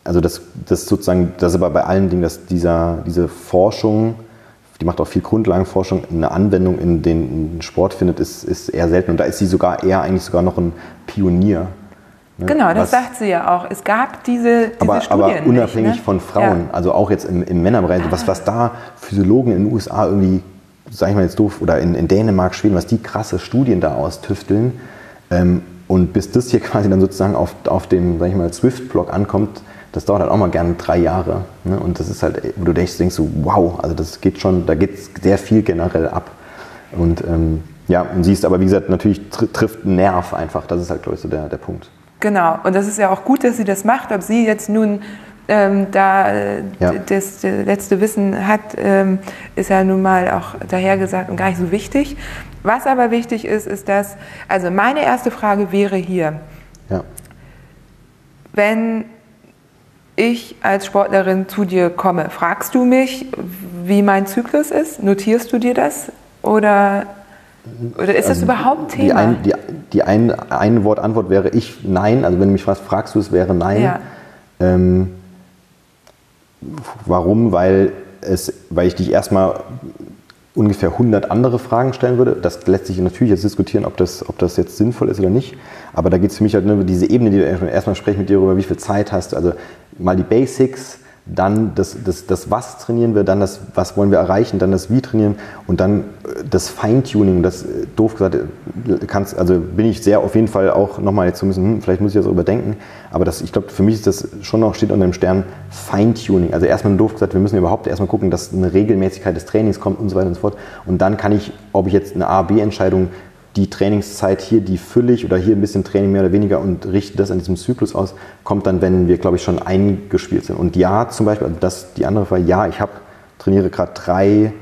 also das, das sozusagen, das ist aber bei allen Dingen, dass dieser, diese Forschung, die macht auch viel Grundlagenforschung, eine Anwendung in den Sport findet, ist, ist eher selten. Und da ist sie sogar eher eigentlich sogar noch ein Pionier. Ne? Genau, das Was, sagt sie ja auch. Es gab diese, diese aber, Studien. Aber unabhängig nicht, ne? von Frauen, ja. also auch jetzt im, im Männerbereich, was, was da Physiologen in den USA irgendwie, sag ich mal jetzt doof, oder in, in Dänemark, Schweden, was die krasse Studien da austüfteln. Ähm, und bis das hier quasi dann sozusagen auf, auf dem, sag ich mal, Swift-Blog ankommt, das dauert halt auch mal gerne drei Jahre. Ne? Und das ist halt, wo du denkst, denkst so, wow, also das geht schon, da geht sehr viel generell ab. Und ähm, ja, und siehst aber, wie gesagt, natürlich trifft ein Nerv einfach. Das ist halt, glaube ich, so der, der Punkt. Genau, und das ist ja auch gut, dass sie das macht. Ob sie jetzt nun ähm, da äh, ja. das, das, letzte Wissen hat, ähm, ist ja nun mal auch dahergesagt und gar nicht so wichtig. Was aber wichtig ist, ist dass, also meine erste Frage wäre hier, ja. wenn ich als Sportlerin zu dir komme, fragst du mich, wie mein Zyklus ist? Notierst du dir das? Oder oder ist das also überhaupt Thema? Die, ein, die, die ein, ein Wort Antwort wäre ich nein. Also wenn du mich fragst, fragst du es, wäre nein. Ja. Ähm, warum? Weil, es, weil ich dich erstmal ungefähr 100 andere Fragen stellen würde. Das lässt sich natürlich jetzt diskutieren, ob das, ob das jetzt sinnvoll ist oder nicht. Aber da geht es für mich halt nur diese Ebene, die du erstmal sprechen mit dir darüber, wie viel Zeit hast du. Also mal die Basics, dann das, das, das Was trainieren wir, dann das Was wollen wir erreichen, dann das Wie trainieren und dann äh, das Feintuning, das äh, doof gesagt, äh, kannst, also bin ich sehr auf jeden Fall auch nochmal jetzt so ein bisschen, hm, vielleicht muss ich das überdenken, aber das, ich glaube, für mich ist das schon noch, steht unter dem Stern Feintuning. Also erstmal doof gesagt, wir müssen überhaupt erstmal gucken, dass eine Regelmäßigkeit des Trainings kommt und so weiter und so fort. Und dann kann ich, ob ich jetzt eine A-B-Entscheidung die Trainingszeit hier, die füllig oder hier ein bisschen Training mehr oder weniger und richte das an diesem Zyklus aus, kommt dann, wenn wir, glaube ich, schon eingespielt sind. Und ja, zum Beispiel, also das, die andere Frage, ja, ich habe, trainiere gerade drei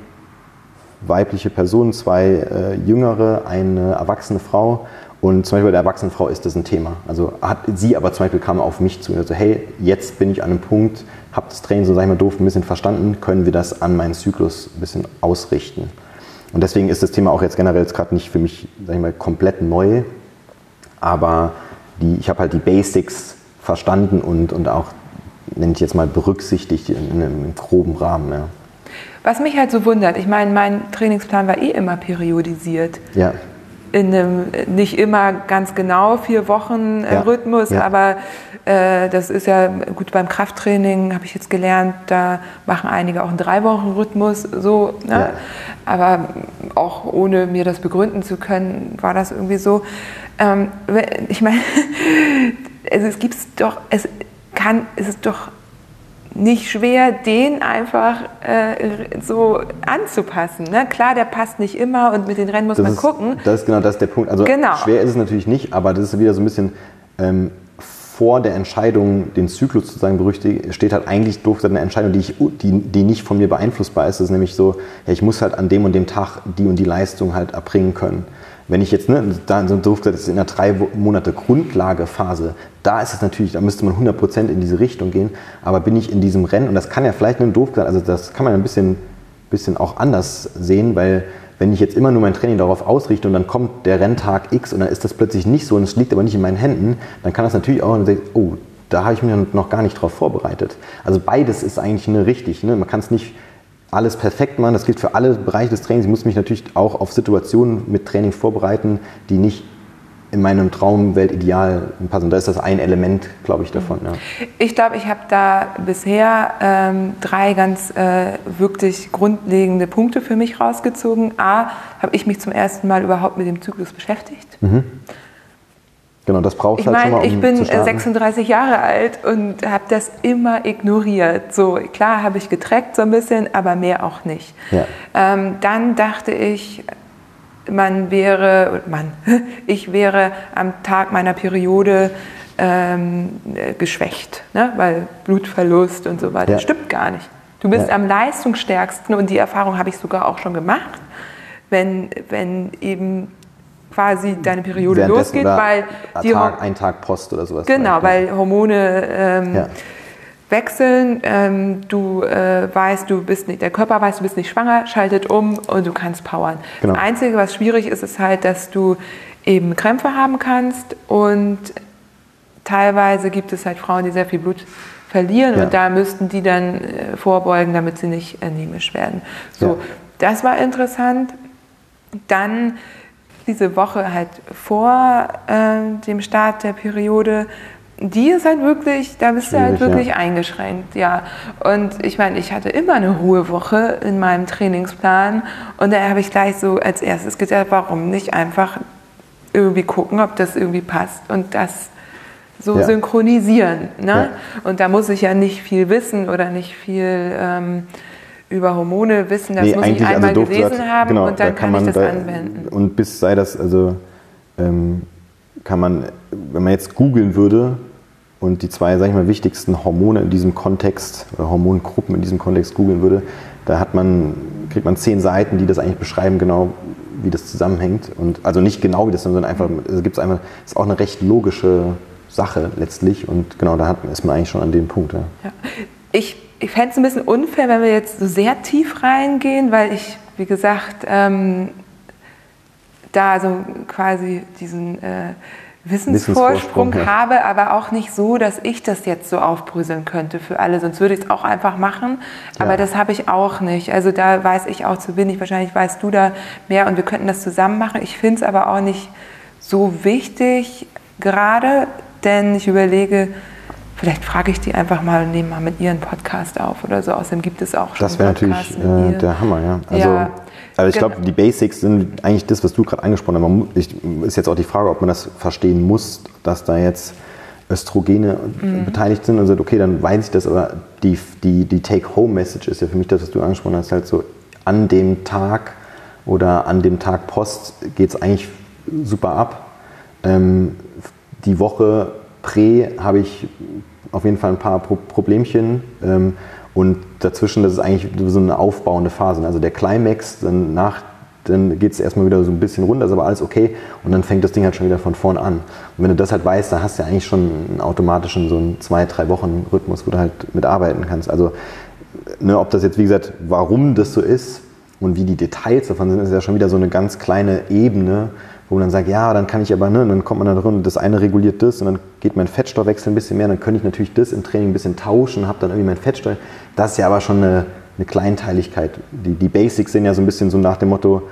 weibliche Personen, zwei äh, jüngere, eine erwachsene Frau Und zum Beispiel bei der Erwachsenenfrau ist das ein Thema. Also hat sie aber zum Beispiel kam auf mich zu und also hey, jetzt bin ich an einem Punkt, habe das Training so, sag ich mal, doof ein bisschen verstanden, können wir das an meinen Zyklus ein bisschen ausrichten. Und deswegen ist das Thema auch jetzt generell jetzt gerade nicht für mich, sag ich mal, komplett neu, aber die, ich habe halt die Basics verstanden und, und auch, nenne ich jetzt mal, berücksichtigt in, in einem groben Rahmen. Ja. Was mich halt so wundert, ich meine, mein Trainingsplan war eh immer periodisiert. Ja. In einem nicht immer ganz genau vier Wochen äh, Ja. Rhythmus, Ja. aber äh, das ist ja gut beim Krafttraining, habe ich jetzt gelernt, da machen einige auch einen drei Wochen Rhythmus, so. Ne? Ja. Aber auch ohne mir das begründen zu können, war das irgendwie so. Ähm, ich meine, also es gibt doch, es kann, es ist doch nicht schwer, den einfach äh, so anzupassen. Ne? Klar, der passt nicht immer und mit den Rennen muss Das man ist, gucken. Das ist genau das der Punkt. Also Genau. schwer ist es natürlich nicht, aber das ist wieder so ein bisschen ähm, vor der Entscheidung, den Zyklus sozusagen berüchtigt, steht halt eigentlich gesagt eine Entscheidung, die, ich, die, die nicht von mir beeinflussbar ist. Das ist nämlich so, ja, ich muss halt an dem und dem Tag die und die Leistung halt erbringen können. Wenn ich jetzt, ne, da so doof gesagt, das ist in einer drei Monate Grundlagephase, da ist es natürlich, da müsste man 100% in diese Richtung gehen, aber bin ich in diesem Rennen, und das kann ja vielleicht nur doof gesagt, also das kann man ein bisschen, bisschen auch anders sehen, weil wenn ich jetzt immer nur mein Training darauf ausrichte und dann kommt der Renntag X und dann ist das plötzlich nicht so und es liegt aber nicht in meinen Händen, dann kann das natürlich auch, oh, da habe ich mich noch gar nicht drauf vorbereitet. Also beides ist eigentlich ne, richtig. Ne? Man kann es nicht alles perfekt machen, das gilt für alle Bereiche des Trainings. Ich muss mich natürlich auch auf Situationen mit Training vorbereiten, die nicht in meinem Traumweltideal passen. Da ist das ein Element, glaube ich, davon. Ja. Ich glaube, ich habe da bisher ähm, drei ganz äh, wirklich grundlegende Punkte für mich rausgezogen. A, habe ich mich zum ersten Mal überhaupt mit dem Zyklus beschäftigt. Genau, das braucht Ich halt schon meine, mal, um ich bin zu äh, starten. 36 Jahre alt und habe das immer ignoriert. So klar habe ich getrackt so ein bisschen, aber mehr auch nicht. Ja. Ähm, dann dachte ich, man wäre, man, ich wäre am Tag meiner Periode ähm, äh, geschwächt, ne? weil Blutverlust und so weiter. Ja. Stimmt gar nicht. Du bist Ja. am leistungsstärksten und die Erfahrung habe ich sogar auch schon gemacht, wenn, wenn eben quasi deine Periode losgeht, weil die Tag, ein Tag Post oder sowas. Genau, weil Hormone ähm, Ja. wechseln. Ähm, du äh, weißt, du bist nicht, der Körper weiß, du bist nicht schwanger, schaltet um und du kannst powern. Genau. Das Einzige, was schwierig ist, ist halt, dass du eben Krämpfe haben kannst und teilweise gibt es halt Frauen, die sehr viel Blut verlieren Ja. und da müssten die dann äh, vorbeugen, damit sie nicht anämisch werden. So, Ja. das war interessant. Dann diese Woche halt vor äh, dem Start der Periode, die ist halt wirklich, da bist du halt Schwierig, wirklich ja. eingeschränkt, ja. Und ich meine, ich hatte immer eine Ruhewoche in meinem Trainingsplan und da habe ich gleich so als erstes gedacht, warum nicht einfach irgendwie gucken, ob das irgendwie passt und das so Ja. synchronisieren. Ne? Ja. Und da muss ich ja nicht viel wissen oder nicht viel ähm, über Hormone wissen. Das muss ich einmal doof gelesen gesagt, haben genau, und dann da kann, ich das da- anwenden. Und bis sei das, also ähm, kann man, wenn man jetzt googeln würde und die zwei, sag ich mal, wichtigsten Hormone in diesem Kontext, oder Hormongruppen in diesem Kontext googeln würde, da hat man, kriegt man zehn Seiten, die das eigentlich beschreiben, genau wie das zusammenhängt. Und also nicht genau wie das, sondern einfach, also gibt es einfach, ist auch eine recht logische Sache letztlich. Und genau, da hat, ist man eigentlich schon an dem Punkt. Ja. Ja. Ich, ich fände es ein bisschen unfair, wenn wir jetzt so sehr tief reingehen, weil ich, wie gesagt, ähm, da so quasi diesen äh, Wissensvorsprung Wissensvorsprung, ja. habe, aber auch nicht so, dass ich das jetzt so aufbröseln könnte für alle. Sonst würde ich es auch einfach machen. Aber Ja. das habe ich auch nicht. Also da weiß ich auch zu wenig. Wahrscheinlich weißt du da mehr und wir könnten das zusammen machen. Ich finde es aber auch nicht so wichtig gerade, denn ich überlege, vielleicht frage ich die einfach mal und nehme mal mit ihren Podcast auf oder so. Außerdem gibt es auch schon Das wäre natürlich äh, der Hammer, ja. Also, Ja, aber ich genau. glaube, die Basics sind eigentlich das, was du gerade angesprochen hast. Man, ich, ist jetzt auch die Frage, ob man das verstehen muss, dass da jetzt Östrogene Mhm. beteiligt sind und sagt, okay, dann weiß ich das, aber die, die, die Take-Home-Message ist ja für mich das, was du angesprochen hast, halt so an dem Tag oder an dem Tag Post geht es eigentlich super ab. Ähm, die Woche Prä habe ich auf jeden Fall ein paar Pro Problemchen. Ähm, und dazwischen, das ist eigentlich so eine aufbauende Phase. Also der Climax dann nach dann geht es erstmal wieder so ein bisschen runter, ist aber alles okay und dann fängt das Ding halt schon wieder von vorn an. Und wenn du das halt weißt, dann hast du ja eigentlich schon einen automatischen so einen zwei, drei Wochen Rhythmus, wo du halt mitarbeiten kannst. Also ne, ob das jetzt, wie gesagt, warum das so ist und wie die Details davon sind, ist ja schon wieder so eine ganz kleine Ebene, wo man dann sagt, ja, dann kann ich aber, ne, dann kommt man da drin, das eine reguliert das und dann geht mein Fettstoffwechsel ein bisschen mehr, dann könnte ich natürlich das im Training ein bisschen tauschen, habe dann irgendwie mein Fettstoff. Das ist ja aber schon eine, eine Kleinteiligkeit. Die, die Basics sind ja so ein bisschen so nach dem Motto,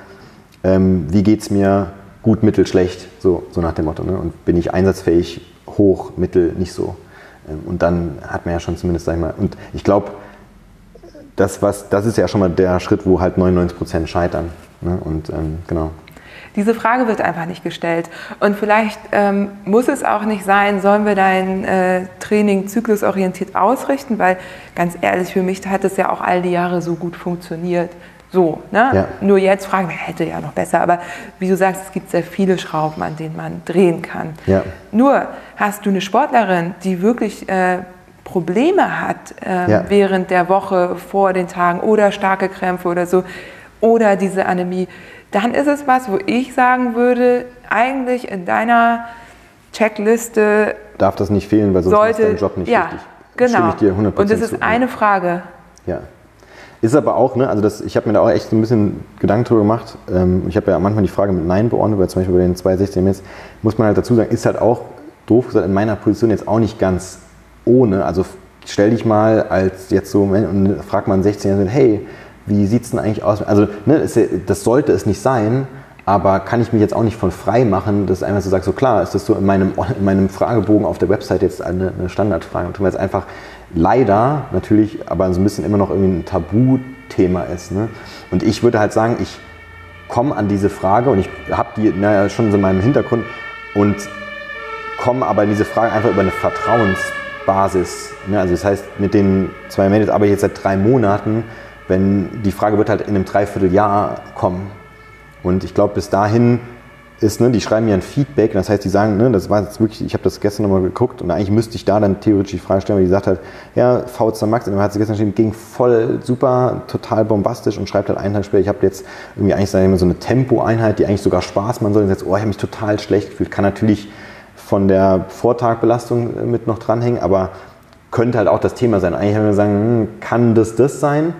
ähm, wie geht es mir gut, mittel, schlecht, so, so nach dem Motto. Ne? Und bin ich einsatzfähig, hoch, mittel, nicht so. Ähm, und dann hat man ja schon zumindest, sag ich mal, und ich glaube, das, das ist ja schon mal der Schritt, wo halt 99 Prozent scheitern. Ne? Und ähm, genau. Diese Frage wird einfach nicht gestellt. Und vielleicht ähm, muss es auch nicht sein, sollen wir dein äh, Training zyklusorientiert ausrichten, weil ganz ehrlich, für mich hat es ja auch all die Jahre so gut funktioniert. So, ne? Ja. Nur jetzt fragen wir, hätte ja noch besser. Aber wie du sagst, es gibt sehr viele Schrauben, an denen man drehen kann. Ja. Nur hast du eine Sportlerin, die wirklich äh, Probleme hat äh, ja. während der Woche vor den Tagen oder starke Krämpfe oder so oder diese Anämie, dann ist es was, wo ich sagen würde, eigentlich in deiner Checkliste darf das nicht fehlen, weil sonst sollte, dein Job nicht ja, richtig. Genau. Ich dir 100% Und das ist zu. eine Frage. Ja. Ist aber auch, ne, also das, ich habe mir da auch echt so ein bisschen Gedanken drüber gemacht. Ähm, ich habe ja manchmal die Frage mit Nein beordnet, weil zum Beispiel bei den 216 jetzt, muss man halt dazu sagen, ist halt auch doof gesagt in meiner Position jetzt auch nicht ganz ohne. Also stell dich mal als jetzt so und frag mal einen 16-Jährigen, hey, wie sieht es denn eigentlich aus? Also ne, das sollte es nicht sein, aber kann ich mich jetzt auch nicht von frei machen, dass einfach so sagt, so klar, ist das so in meinem, in meinem Fragebogen auf der Website jetzt eine, eine Standardfrage, weil es einfach leider natürlich, aber so ein bisschen immer noch irgendwie ein Tabuthema ist. Ne? Und ich würde halt sagen, ich komme an diese Frage und ich habe die naja, schon in meinem Hintergrund und komme aber in diese Frage einfach über eine Vertrauensbasis. Ne? Also das heißt, mit den zwei Mädels arbeite ich jetzt seit drei Monaten wenn die Frage wird halt in einem Dreivierteljahr kommen. Und ich glaube, bis dahin ist, ne, die schreiben mir ein Feedback, das heißt, die sagen, ne, das war jetzt wirklich, ich habe das gestern nochmal geguckt und eigentlich müsste ich da dann theoretisch die Frage stellen, weil die sagt halt, ja, VZ Max, und dann hat sie gestern geschrieben, ging voll super, total bombastisch und schreibt halt einen Tag später, ich habe jetzt irgendwie eigentlich so eine Tempo-Einheit, die eigentlich sogar Spaß machen soll, und jetzt, oh, ich habe mich total schlecht gefühlt, kann natürlich von der Vortagbelastung mit noch dranhängen, aber könnte halt auch das Thema sein. Eigentlich haben wir sagen, hm, kann das das sein?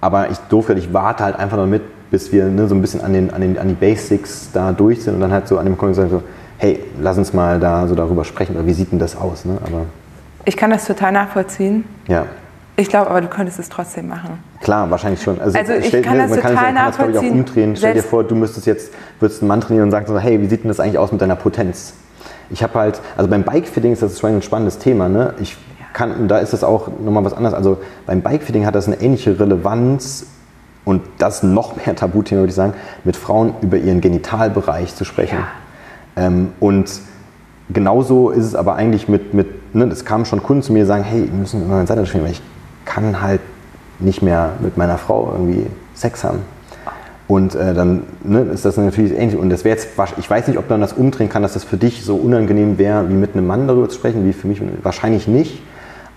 Aber ich durfte, ich warte halt einfach noch mit, bis wir ne, so ein bisschen an, den, an, den, an die Basics da durch sind und dann halt so an dem Kunden sagen so, hey, lass uns mal da so darüber sprechen oder wie sieht denn das aus? Ne? Aber ich kann das total nachvollziehen. Ja. Ich glaube, aber du könntest es trotzdem machen. Klar, wahrscheinlich schon. Also, also ich stell, kann das man total kann, nachvollziehen. Kann das, ich, auch umdrehen. Stell dir vor, du müsstest jetzt, würdest einen Mann trainieren und sagst so, hey, wie sieht denn das eigentlich aus mit deiner Potenz? Ich habe halt, also beim Bikefitting ist das schon ein spannendes Thema. Ne? Ich kann, da ist es auch nochmal was anderes. Also beim Bikefitting hat das eine ähnliche Relevanz und das noch mehr Tabuthema, würde ich sagen, mit Frauen über ihren Genitalbereich zu sprechen. Ja. Ähm, und genauso ist es aber eigentlich mit, mit ne, das kamen schon Kunden zu mir, die sagen, hey, wir müssen immer eine Seite spielen, weil ich kann halt nicht mehr mit meiner Frau irgendwie Sex haben. Und äh, dann ne, ist das natürlich ähnlich. Und das wäre jetzt, ich weiß nicht, ob man das umdrehen kann, dass das für dich so unangenehm wäre, wie mit einem Mann darüber zu sprechen, wie für mich wahrscheinlich nicht.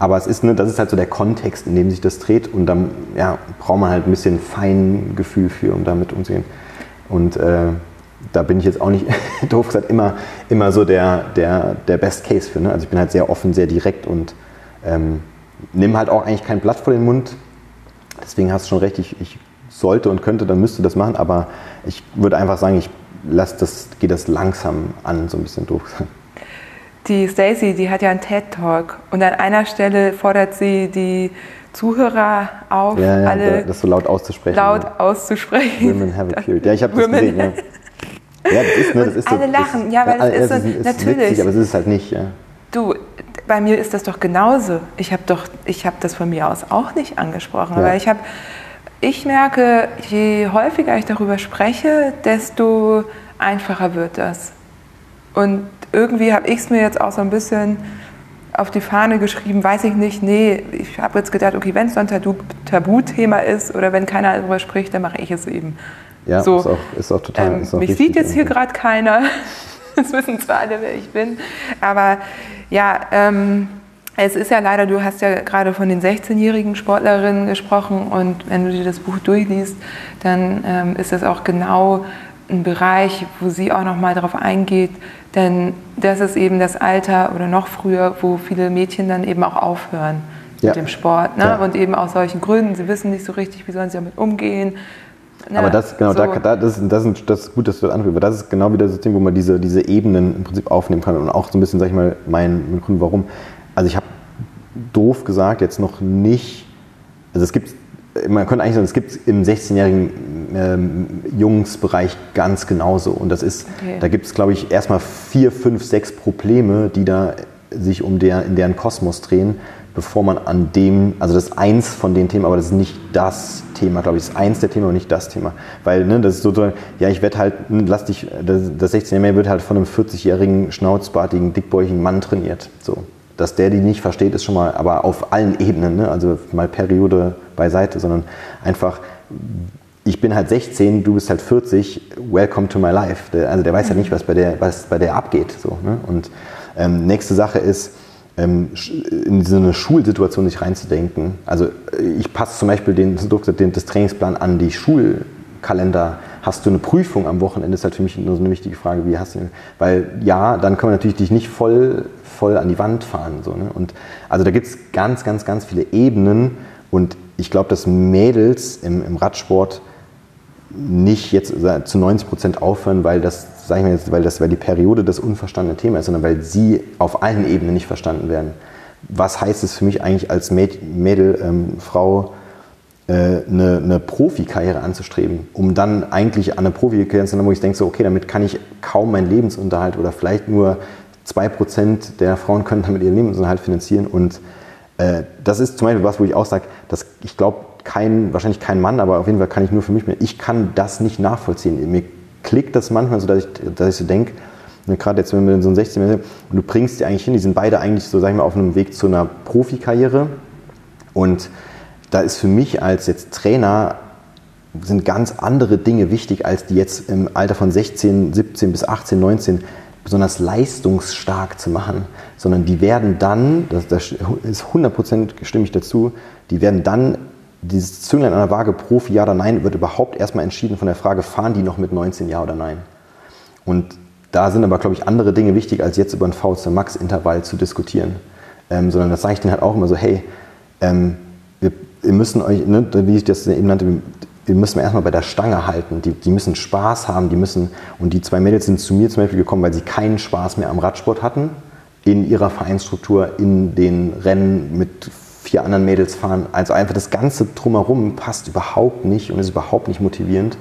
Aber es ist, ne, das ist halt so der Kontext, in dem sich das dreht und dann ja, braucht man halt ein bisschen Feingefühl für, um damit umzugehen. Und äh, da bin ich jetzt auch nicht, doof gesagt, immer, immer so der, der, der Best Case für. Ne? Also ich bin halt sehr offen, sehr direkt und ähm, nehme halt auch eigentlich kein Blatt vor den Mund. Deswegen hast du schon recht, ich, ich sollte und könnte, dann müsste das machen, aber ich würde einfach sagen, ich lasse das, gehe das langsam an, so ein bisschen doof gesagt die Stacy, die hat ja einen TED-Talk und an einer Stelle fordert sie die Zuhörer auf, ja, ja, alle das so laut auszusprechen. Laut ja. auszusprechen. Women have a period. Ja, ich habe das gesehen. Ja. Ja, das ist, ne, das ist alle so, lachen, ist, ja, weil es ist, so, ist natürlich. Witzig, aber es ist halt nicht. Ja. Du, bei mir ist das doch genauso. Ich habe doch, ich habe das von mir aus auch nicht angesprochen, aber ich habe, ich merke, je häufiger ich darüber spreche, desto einfacher wird das. Und irgendwie habe ich es mir jetzt auch so ein bisschen auf die Fahne geschrieben, weiß ich nicht, nee, ich habe jetzt gedacht, okay, wenn es so ein Tabuthema ist oder wenn keiner darüber spricht, dann mache ich es eben. Ja, so, ist, auch, ist auch total. Ähm, ist auch mich sieht jetzt hier gerade keiner. Das wissen zwar alle, wer ich bin. Aber ja, ähm, es ist ja leider, du hast ja gerade von den 16-jährigen Sportlerinnen gesprochen und wenn du dir das Buch durchliest, dann ähm, ist das auch genau ein Bereich, wo sie auch nochmal darauf eingeht, denn das ist eben das Alter oder noch früher, wo viele Mädchen dann eben auch aufhören ja. mit dem Sport ne? Ja. und eben aus solchen Gründen, sie wissen nicht so richtig, wie sollen sie damit umgehen. Ne? Aber das, genau, so. da, da, das, das, ist, das ist gut, dass du das anführst, weil das ist genau wieder das Ding, wo man diese, diese Ebenen im Prinzip aufnehmen kann und auch so ein bisschen, sag ich mal, mein, mein Grund, warum also ich habe doof gesagt jetzt noch nicht, also es gibt, man könnte eigentlich sagen, es gibt im 16-jährigen ähm, Jungsbereich ganz genauso. Und das ist, okay. da gibt es, glaube ich, erstmal vier, fünf, sechs Probleme, die da sich um der, in deren Kosmos drehen, bevor man an dem, also das ist eins von den Themen, aber das ist nicht das Thema, glaube ich, das ist eins der Themen, aber nicht das Thema. Weil, ne, das ist so, ja, ich werde halt, lass dich, das, das 16-Jährige wird halt von einem 40-jährigen, schnauzbartigen, dickbäuchigen Mann trainiert. So dass der die nicht versteht, ist schon mal, aber auf allen Ebenen, ne? also mal Periode beiseite, sondern einfach, ich bin halt 16, du bist halt 40, welcome to my life. Der, also der weiß ja mhm. nicht, was bei der, was bei der abgeht. So, ne? Und ähm, nächste Sache ist, ähm, in so eine Schulsituation sich reinzudenken. Also ich passe zum Beispiel den, den, das Trainingsplan an die Schulkalender. Hast du eine Prüfung am Wochenende, ist halt für mich nur so eine wichtige Frage, wie hast du, weil ja, dann kann man natürlich dich nicht voll voll an die Wand fahren. So, ne? Und also da gibt es ganz, ganz, ganz viele Ebenen und ich glaube, dass Mädels im, im, Radsport nicht jetzt zu 90 Prozent aufhören, weil das, sag ich mal jetzt, weil das, weil die Periode das unverstandene Thema ist, sondern weil sie auf allen Ebenen nicht verstanden werden. Was heißt es für mich eigentlich als Mädel, ähm, Frau, eine, eine Profikarriere anzustreben, um dann eigentlich an eine Profikarriere zu sein, wo ich denke, so, okay, damit kann ich kaum meinen Lebensunterhalt oder vielleicht nur 2% der Frauen können damit ihren Lebensunterhalt finanzieren. Und äh, das ist zum Beispiel was, wo ich auch sage, dass ich glaube, kein, wahrscheinlich kein Mann, aber auf jeden Fall kann ich nur für mich mehr, ich kann das nicht nachvollziehen. Mir klickt das manchmal so, dass ich, dass ich so denke, ne, gerade jetzt, wenn wir so ein 16 und du bringst die eigentlich hin, die sind beide eigentlich so, sag ich mal, auf einem Weg zu einer Profikarriere. Und da ist für mich als jetzt Trainer sind ganz andere Dinge wichtig, als die jetzt im Alter von 16, 17 bis 18, 19 besonders leistungsstark zu machen, sondern die werden dann, das, ist 100% stimme ich dazu, die werden dann, dieses Zünglein an der Waage Profi, ja oder nein, wird überhaupt erstmal entschieden von der Frage, fahren die noch mit 19 ja oder nein. Und da sind aber, glaube ich, andere Dinge wichtig, als jetzt über ein VC Max Intervall zu diskutieren. Ähm, sondern das sage ich denen halt auch immer so, hey, ähm, wir, wir, müssen euch, ne, wie ich das eben nannte, wir müssen erstmal bei der Stange halten. Die, die, müssen Spaß haben, die müssen, und die zwei Mädels sind zu mir zum Beispiel gekommen, weil sie keinen Spaß mehr am Radsport hatten, in ihrer Vereinsstruktur, in den Rennen mit vier anderen Mädels fahren. Also einfach das Ganze drumherum passt überhaupt nicht und ist überhaupt nicht motivierend.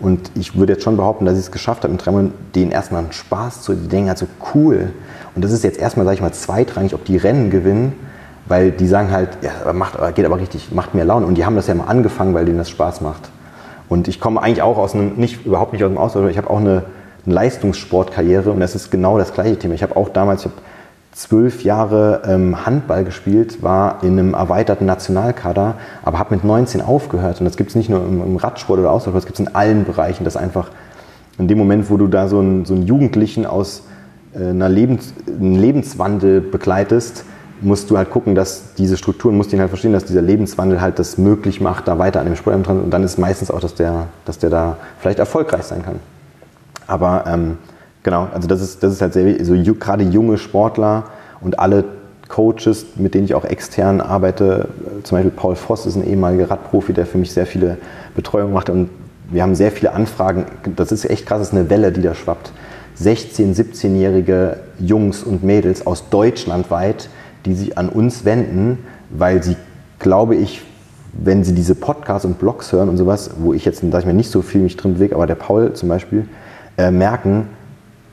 Und ich würde jetzt schon behaupten, dass ich es geschafft habe, mit Monaten denen erstmal einen Spaß zu, denken halt so cool. Und das ist jetzt erstmal, sage ich mal, zweitrangig, ob die Rennen gewinnen, weil die sagen halt, ja, macht, geht aber richtig, macht mehr Laune. Und die haben das ja mal angefangen, weil denen das Spaß macht. Und ich komme eigentlich auch aus einem, nicht, überhaupt nicht aus dem Ausland, ich habe auch eine, eine, Leistungssportkarriere und das ist genau das gleiche Thema. Ich habe auch damals, ich habe zwölf Jahre ähm, Handball gespielt, war in einem erweiterten Nationalkader, aber habe mit 19 aufgehört. Und das gibt es nicht nur im, im Radsport oder Ausdauer, das gibt es in allen Bereichen. Das einfach in dem Moment, wo du da so einen, so einen Jugendlichen aus äh, einer Lebens, einem Lebenswandel begleitest, musst du halt gucken, dass diese Strukturen, musst du halt verstehen, dass dieser Lebenswandel halt das möglich macht, da weiter an dem Sport dran. Und dann ist meistens auch, dass der, dass der da vielleicht erfolgreich sein kann. Aber ähm, genau, also das ist, das ist halt sehr, so gerade junge Sportler und alle Coaches, mit denen ich auch extern arbeite, zum Beispiel Paul Voss ist ein ehemaliger Radprofi, der für mich sehr viele Betreuungen macht und wir haben sehr viele Anfragen. Das ist echt krass, das ist eine Welle, die da schwappt. 16-, 17-jährige Jungs und Mädels aus Deutschland weit, die sich an uns wenden, weil sie, glaube ich, wenn sie diese Podcasts und Blogs hören und sowas, wo ich jetzt, sag ich mal, nicht so viel mich drin bewege, aber der Paul zum Beispiel, äh, merken,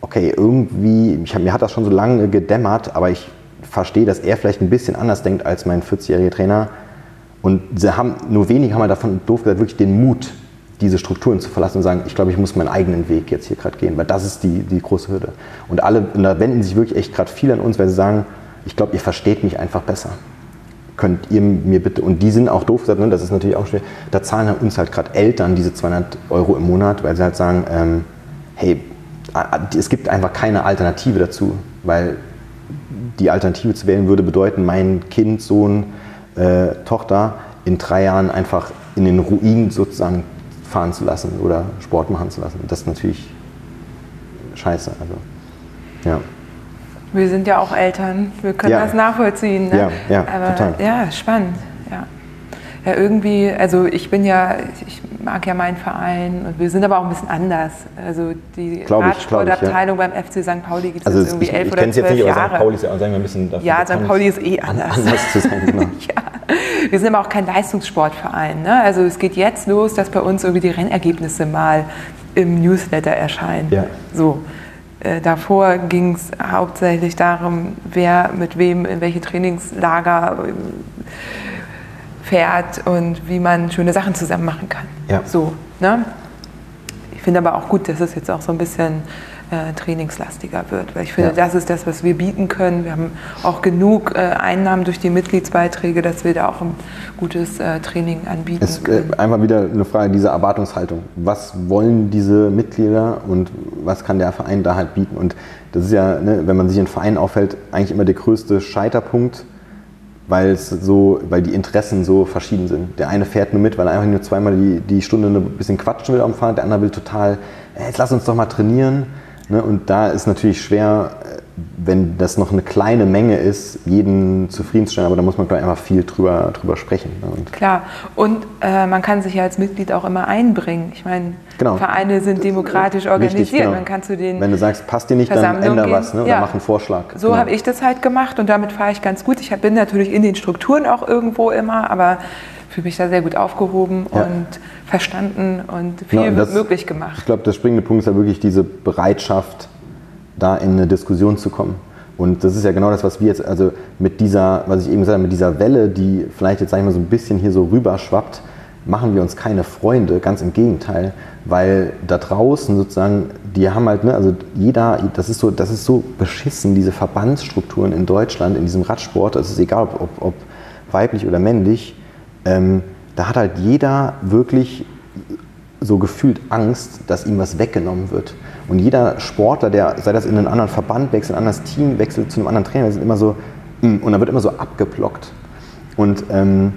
okay, irgendwie, ich mir hat das schon so lange gedämmert, aber ich verstehe, dass er vielleicht ein bisschen anders denkt als mein 40-jähriger Trainer. Und sie haben, nur wenige haben halt davon, doof gesagt, wirklich den Mut, diese Strukturen zu verlassen und sagen, ich glaube, ich muss meinen eigenen Weg jetzt hier gerade gehen, weil das ist die, die große Hürde. Und alle, und da wenden sich wirklich echt gerade viele an uns, weil sie sagen, ich glaube, ihr versteht mich einfach besser. Könnt ihr mir bitte, und die sind auch doof, ne, das ist natürlich auch schwer, da zahlen uns halt gerade Eltern diese 200 Euro im Monat, weil sie halt sagen, ähm, hey, es gibt einfach keine Alternative dazu, weil die Alternative zu wählen würde bedeuten, mein Kind, Sohn, äh, Tochter in drei Jahren einfach in den Ruin sozusagen fahren zu lassen oder Sport machen zu lassen. Das ist natürlich scheiße. Also, ja. Wir sind ja auch Eltern, wir können Ja. das nachvollziehen. Ne? Ja, ja, Aber, total. Ja, spannend. Ja. ja, irgendwie, also ich bin ja, ich mag ja meinen Verein und wir sind aber auch ein bisschen anders. Also die Radsportabteilung beim FC St. Pauli gibt es Also irgendwie ich, elf ich oder kenne es jetzt zwölf nicht, aber Jahre. St. Pauli ist ja sagen wir, ein bisschen dafür ja, St. Pauli ist eh anders. anders zu sein. Genau. Ja, wir sind aber auch kein Leistungssportverein. Ne? Also es geht jetzt los, dass bei uns irgendwie die Rennergebnisse mal im Newsletter erscheinen. Ja. So. Äh, davor ging es hauptsächlich darum, wer mit wem in welche Trainingslager äh, fährt und wie man schöne Sachen zusammen machen kann. Ja. So, ne? Ich finde aber auch gut, dass es jetzt auch so ein bisschen äh, trainingslastiger wird, weil ich finde, Ja. das ist das, was wir bieten können. Wir haben auch genug äh, Einnahmen durch die Mitgliedsbeiträge, dass wir da auch ein gutes äh, Training anbieten Es ist können. äh, einfach wieder eine Frage dieser Erwartungshaltung. Was wollen diese Mitglieder und was kann der Verein da halt bieten? Und das ist ja, ne, wenn man sich in Vereinen aufhält, eigentlich immer der größte Scheiterpunkt, weil es so, weil die Interessen so verschieden sind. Der eine fährt nur mit, weil er einfach nur zweimal die, die Stunde ein bisschen quatschen will am Fahrrad, der andere will total, "Ey, jetzt lass uns doch mal trainieren. Ne? Und da ist natürlich schwer, wenn das noch eine kleine Menge ist, jeden zufriedenzustellen, aber da muss man glaub ich, einfach viel drüber, drüber sprechen. Ne? Und Klar, und äh, man kann sich ja als Mitglied auch immer einbringen. Ich meine, Genau. Vereine sind demokratisch organisiert. Richtig, genau. Man kann zu den Wenn du sagst, passt dir nicht, dann änder gehen. was ne? oder Ja. mach einen Vorschlag. So Genau. habe ich das halt gemacht und damit fahre ich ganz gut. Ich bin natürlich in den Strukturen auch irgendwo immer, aber fühle mich da sehr gut aufgehoben Ja. und verstanden und viel wird das- möglich Ich gemacht. glaube, der springende Punkt ist ja wirklich diese Bereitschaft, da in eine Diskussion zu kommen. Und das ist ja genau das, was wir jetzt, also mit dieser, was ich eben gesagt habe, mit dieser Welle, die vielleicht jetzt, sag ich mal, so ein bisschen hier so rüberschwappt, machen wir uns keine Freunde, ganz im Gegenteil, weil da draußen sozusagen, die haben halt, ne, also jeder, das ist so, das ist so beschissen, diese Verbandsstrukturen in Deutschland, in diesem Radsport, es ist egal, ob, ob, ob weiblich oder männlich, ähm, da hat halt jeder wirklich so gefühlt Angst, dass ihm was weggenommen wird. Und jeder Sportler, der, sei das in einen anderen Verband wechselt, ein anderes Team wechselt, zu einem anderen Trainer, sind immer so, mm, und da wird immer so abgeblockt. Und ähm,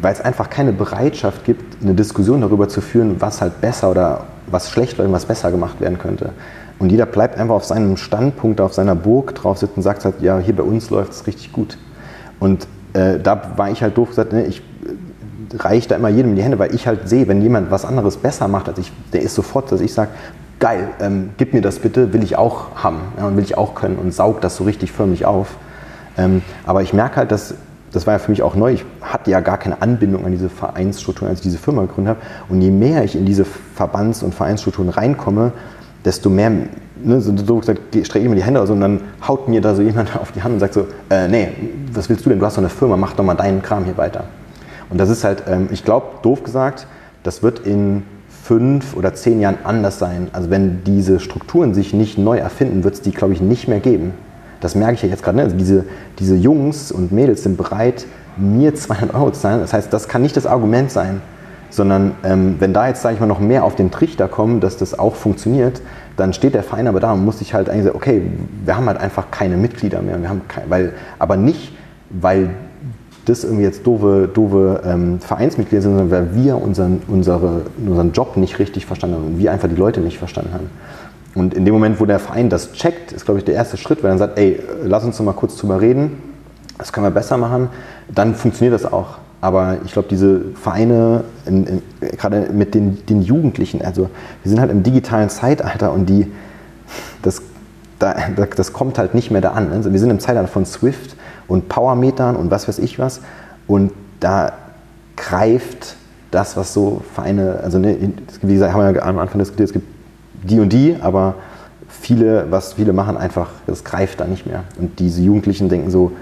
weil es einfach keine Bereitschaft gibt, eine Diskussion darüber zu führen, was halt besser oder was schlecht oder was besser gemacht werden könnte. Und jeder bleibt einfach auf seinem Standpunkt, auf seiner Burg drauf sitzen und sagt halt, ja, hier bei uns läuft es richtig gut. Und äh, da war ich halt doof gesagt, ne, ich reiche da immer jedem die Hände, weil ich halt sehe, wenn jemand was anderes besser macht als ich, der ist sofort, dass ich sage, geil, ähm, gib mir das bitte, will ich auch haben ja, und will ich auch können und saug das so richtig förmlich auf. Ähm, aber ich merke halt, dass das war ja für mich auch neu. Ich hatte ja gar keine Anbindung an diese Vereinsstrukturen, als ich diese Firma gegründet habe. Und je mehr ich in diese Verbands- und Vereinsstrukturen reinkomme, desto mehr, ne, so, so gesagt, strecke ich mir die Hände aus und dann haut mir da so jemand auf die Hand und sagt so, äh, nee, was willst du denn? Du hast doch eine Firma, mach doch mal deinen Kram hier weiter. Und das ist halt, ähm, ich glaube, doof gesagt, das wird in fünf oder zehn Jahren anders sein. Also wenn diese Strukturen sich nicht neu erfinden, wird es die, glaube ich, nicht mehr geben. Das merke ich ja jetzt gerade. Ne? Also diese, diese Jungs und Mädels sind bereit, mir 200 Euro zu zahlen. Das heißt, das kann nicht das Argument sein, sondern ähm, wenn da jetzt, sage ich mal, noch mehr auf den Trichter kommen, dass das auch funktioniert, dann steht der Verein aber da und muss sich halt eigentlich sagen, okay, wir haben halt einfach keine Mitglieder mehr. Wir haben kein, weil, aber nicht, weil das irgendwie jetzt doofe, doofe ähm, Vereinsmitglieder sind, sondern weil wir unseren, unsere, unseren Job nicht richtig verstanden haben und wir einfach die Leute nicht verstanden haben. Und in dem Moment, wo der Verein das checkt, ist, glaube ich, der erste Schritt, weil er dann sagt, ey, lass uns doch mal kurz drüber reden, das können wir besser machen, dann funktioniert das auch. Aber ich glaube, diese Vereine, in, in, gerade mit den, den Jugendlichen, also wir sind halt im digitalen Zeitalter und die, das, da, das kommt halt nicht mehr da an. Also wir sind im Zeitalter von Swift und Powermetern und was weiß ich was. Und da greift das, was so Vereine, also ne, wie gesagt, haben wir ja am Anfang diskutiert, es gibt die und die, aber viele, was viele machen, einfach, das greift da nicht mehr. Und diese Jugendlichen denken so,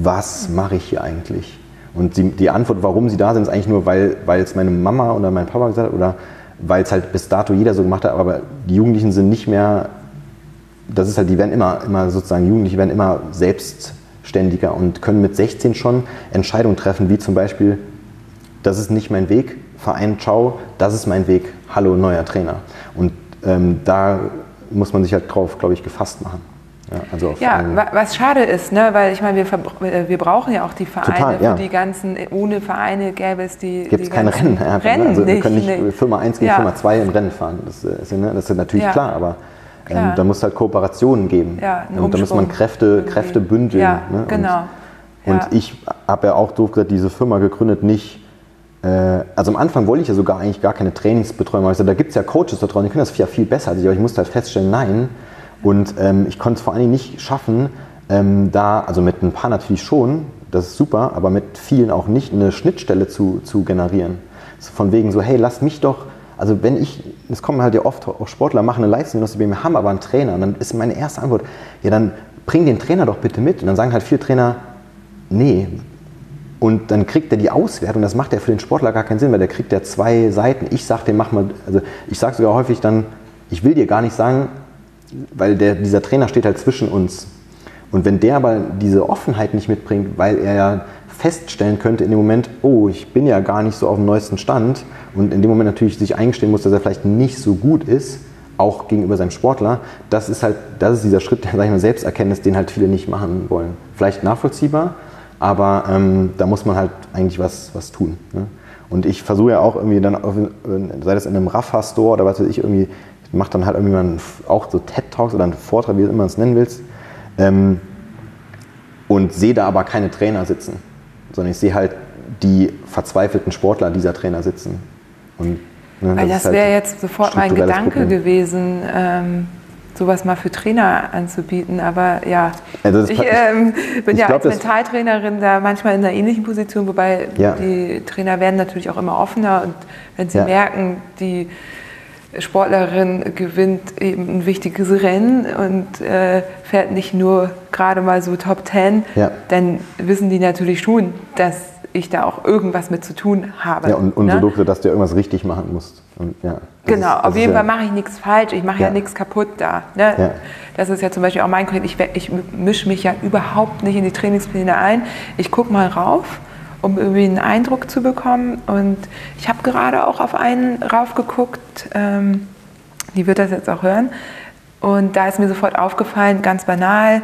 was mache ich hier eigentlich? Und die, die Antwort, warum sie da sind, ist eigentlich nur, weil, weil es meine Mama oder mein Papa gesagt hat oder weil es halt bis dato jeder so gemacht hat, aber die Jugendlichen sind nicht mehr, das ist halt, die werden immer, immer sozusagen, Jugendliche werden immer selbstständiger und können mit 16 schon Entscheidungen treffen, wie zum Beispiel, das ist nicht mein Weg, Verein, ciao, das ist mein Weg, hallo, neuer Trainer. Und ähm, da muss man sich halt drauf, glaube ich, gefasst machen. Ja, also ja was schade ist, ne? weil ich meine, wir, wir brauchen ja auch die Vereine Total, ja. für die ganzen, ohne Vereine gäbe es die. Gibt es keine Rennen. Rennen. Rennen also wir nicht, können nicht nee. Firma 1 gegen Ja. Firma 2 im Rennen fahren. Das ist, ne, das ist natürlich klar, aber ähm, Klar. da muss es halt Kooperationen geben. Ja, und da muss man Umschwung Kräfte. Kräfte bündeln. Ja, ne? genau. Und, Ja. und ich habe ja auch doof gesagt, diese Firma gegründet nicht. Äh, also am Anfang wollte ich ja sogar eigentlich gar keine Trainingsbetreuung. sagte, da gibt es ja Coaches da draußen, die können das ja viel besser als ich, aber ich musste halt feststellen, nein. Und ähm, ich konnte es vor allen Dingen nicht schaffen, ähm, da, also mit ein paar natürlich schon, das ist super, aber mit vielen auch nicht, eine Schnittstelle zu, zu generieren. So von wegen so, hey, lass mich doch, also wenn ich, es kommen halt ja oft auch Sportler, machen eine Leistungsgenosse bei mir, haben aber einen Trainer. Und dann ist meine erste Antwort, ja dann bring den Trainer doch bitte mit. Und dann sagen halt viele Trainer, nee. Und dann kriegt er die Auswertung, das macht ja für den Sportler gar keinen Sinn, weil der kriegt ja zwei Seiten. Ich sag dem, mach mal, also ich sage sogar häufig dann, ich will dir gar nicht sagen, weil der, dieser Trainer steht halt zwischen uns. Und wenn der aber diese Offenheit nicht mitbringt, weil er ja feststellen könnte in dem Moment, oh, ich bin ja gar nicht so auf dem neuesten Stand und in dem Moment natürlich sich eingestehen muss, dass er vielleicht nicht so gut ist, auch gegenüber seinem Sportler, das ist halt, das ist dieser Schritt der sag ich mal, Selbsterkenntnis, den halt viele nicht machen wollen. Vielleicht nachvollziehbar, aber ähm, da muss man halt eigentlich was, was tun. Ne? Und ich versuche ja auch irgendwie dann, auf, sei das in einem Rafa-Store oder was weiß ich, irgendwie, ich mache dann halt irgendwie mal einen, auch so TED-Talks oder einen Vortrag, wie du immer es nennen willst, ähm, und sehe da aber keine Trainer sitzen, sondern ich sehe halt die verzweifelten Sportler dieser Trainer sitzen. Und, ne, Weil das halt wäre jetzt sofort mein Gedanke Problem. gewesen, ähm, sowas mal für Trainer anzubieten. Aber ja, Also das ich ähm, bin ich ja glaub, als das- Mentaltrainerin da manchmal in einer ähnlichen Position, wobei Ja. die Trainer werden natürlich auch immer offener und wenn sie Ja. merken, die Sportlerin gewinnt eben ein wichtiges Rennen und äh, fährt nicht nur gerade mal so Top Ten, Ja. dann wissen die natürlich schon, dass ich da auch irgendwas mit zu tun habe. Ja, und, und ne? so doof, dass du ja irgendwas richtig machen musst. Und, ja, Genau, ist- auf jeden Fall mache ich nichts falsch, ich mache ja, nichts kaputt da. Ne? Das ist ja zum Beispiel auch mein Projekt, ich, ich mische mich ja überhaupt nicht in die Trainingspläne ein. Ich gucke mal rauf, um irgendwie einen Eindruck zu bekommen. Und ich habe gerade auch auf einen raufgeguckt, ähm, die wird das jetzt auch hören. Und da ist mir sofort aufgefallen, ganz banal,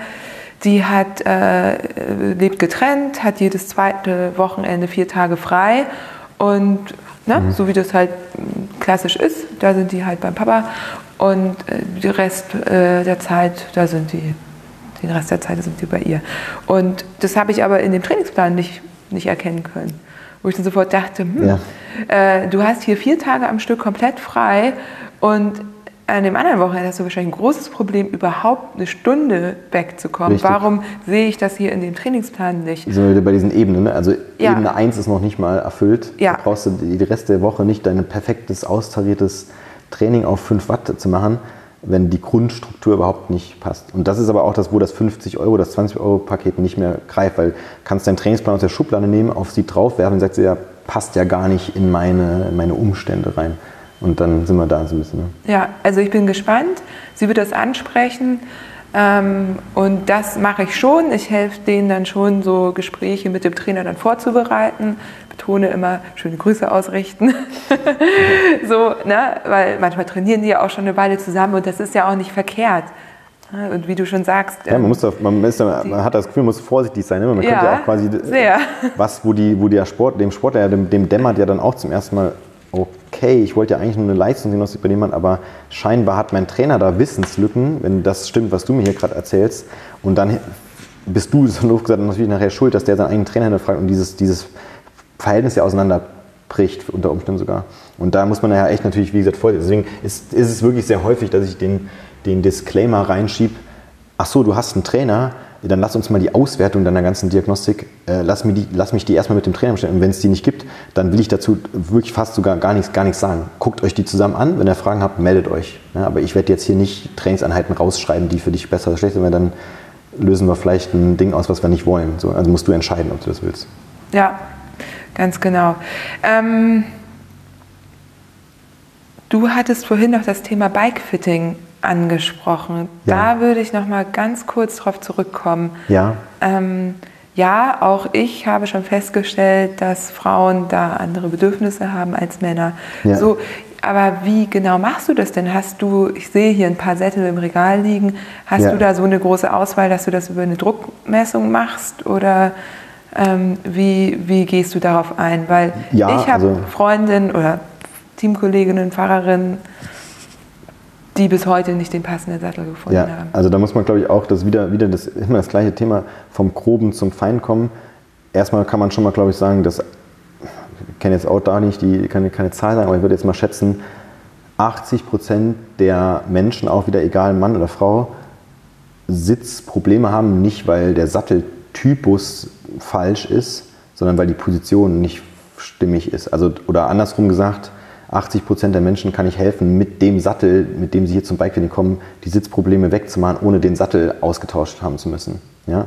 die hat, äh, lebt getrennt, hat jedes zweite Wochenende vier Tage frei und ne, so wie das halt klassisch ist, da sind die halt beim Papa und äh, den Rest äh, der Zeit, da sind die, den Rest der Zeit sind die bei ihr. Und das habe ich aber in dem Trainingsplan nicht, nicht erkennen können. Wo ich dann sofort dachte, hm, Ja. äh, du hast hier vier Tage am Stück komplett frei und an dem anderen Wochenende hast du wahrscheinlich ein großes Problem, überhaupt eine Stunde wegzukommen. Richtig. Warum sehe ich das hier in dem Trainingsplan nicht? sind wir bei diesen Ebenen. Ne? Also Ja. Ebene 1 ist noch nicht mal erfüllt. Ja. Da brauchst du die die Rest der Woche nicht dein perfektes, austariertes Training auf 5 Watt zu machen, wenn die Grundstruktur überhaupt nicht passt. Und das ist aber auch das, wo das 50 Euro, das 20 Euro Paket nicht mehr greift, weil du kannst deinen Trainingsplan aus der Schublade nehmen, auf sie draufwerfen und sagst, ja, passt ja gar nicht in meine, in meine Umstände rein. Und dann sind wir da so ein bisschen. Ne? Ja, also ich bin gespannt. Sie wird das ansprechen. Ähm, und das mache ich schon. Ich helfe denen dann schon, so Gespräche mit dem Trainer dann vorzubereiten. Betone immer schöne Grüße ausrichten. so, ne? Weil manchmal trainieren die ja auch schon eine Weile zusammen und das ist ja auch nicht verkehrt. Ne? Und wie du schon sagst, Ja, man, ähm, muss da, man, ist da, man hat das Gefühl, man muss vorsichtig sein. Ne? Man Ja, könnte ja auch quasi, sehr. was, wo, die, wo der Sport, dem Sportler, ja, dem, dem dämmert ja dann auch zum ersten Mal, okay, ich wollte ja eigentlich nur eine Leistungsdiagnostik bei jemandem, aber scheinbar hat mein Trainer da Wissenslücken, wenn das stimmt, was du mir hier gerade erzählst. Und dann bist du, so doof gesagt, natürlich nachher schuld, dass der seinen eigenen Trainer hinterfragt und dieses, dieses Verhältnis ja auseinanderbricht, unter Umständen sogar. Und da muss man ja echt natürlich, wie gesagt, voll. Deswegen ist, ist es wirklich sehr häufig, dass ich den, den Disclaimer reinschiebe, ach so, du hast einen Trainer, dann lass uns mal die Auswertung deiner ganzen Diagnostik, äh, lass, mir die, lass mich die erstmal mit dem Trainer bestellen. Und wenn es die nicht gibt, dann will ich dazu wirklich fast sogar gar nichts, gar nichts sagen. Guckt euch die zusammen an, wenn ihr Fragen habt, meldet euch. Ja, aber ich werde jetzt hier nicht Trainingseinheiten rausschreiben, die für dich besser oder schlechter sind, weil dann lösen wir vielleicht ein Ding aus, was wir nicht wollen. So, also musst du entscheiden, ob du das willst. Ja, ganz genau. Ähm, du hattest vorhin noch das Thema Bikefitting angesprochen. Ja. Da würde ich noch mal ganz kurz drauf zurückkommen. Ja, Ähm, ja, auch ich habe schon festgestellt, dass Frauen da andere Bedürfnisse haben als Männer. Ja. So, aber wie genau machst du das denn? Hast du, ich sehe hier ein paar Sättel im Regal liegen, hast Ja. du da so eine große Auswahl, dass du das über eine Druckmessung machst oder ähm, wie, wie gehst du darauf ein? Weil Ja, ich habe also- Freundinnen oder Teamkolleginnen, Fahrerinnen, die bis heute nicht den passenden Sattel gefunden Ja, haben. also da muss man, glaube ich, auch das wieder, wieder das, immer das gleiche Thema vom Groben zum Fein kommen. Erstmal kann man schon mal, glaube ich, sagen, dass, ich kenne jetzt auch da nicht, die kann keine Zahl sagen, aber ich würde jetzt mal schätzen, 80 Prozent der Menschen, auch wieder egal Mann oder Frau, Sitzprobleme haben, nicht weil der Satteltypus falsch ist, sondern weil die Position nicht stimmig ist. Also, oder andersrum gesagt, 80 Prozent der Menschen kann ich helfen, mit dem Sattel, mit dem sie hier zum Bikefitting kommen, die Sitzprobleme wegzumachen, ohne den Sattel ausgetauscht haben zu müssen. Ja?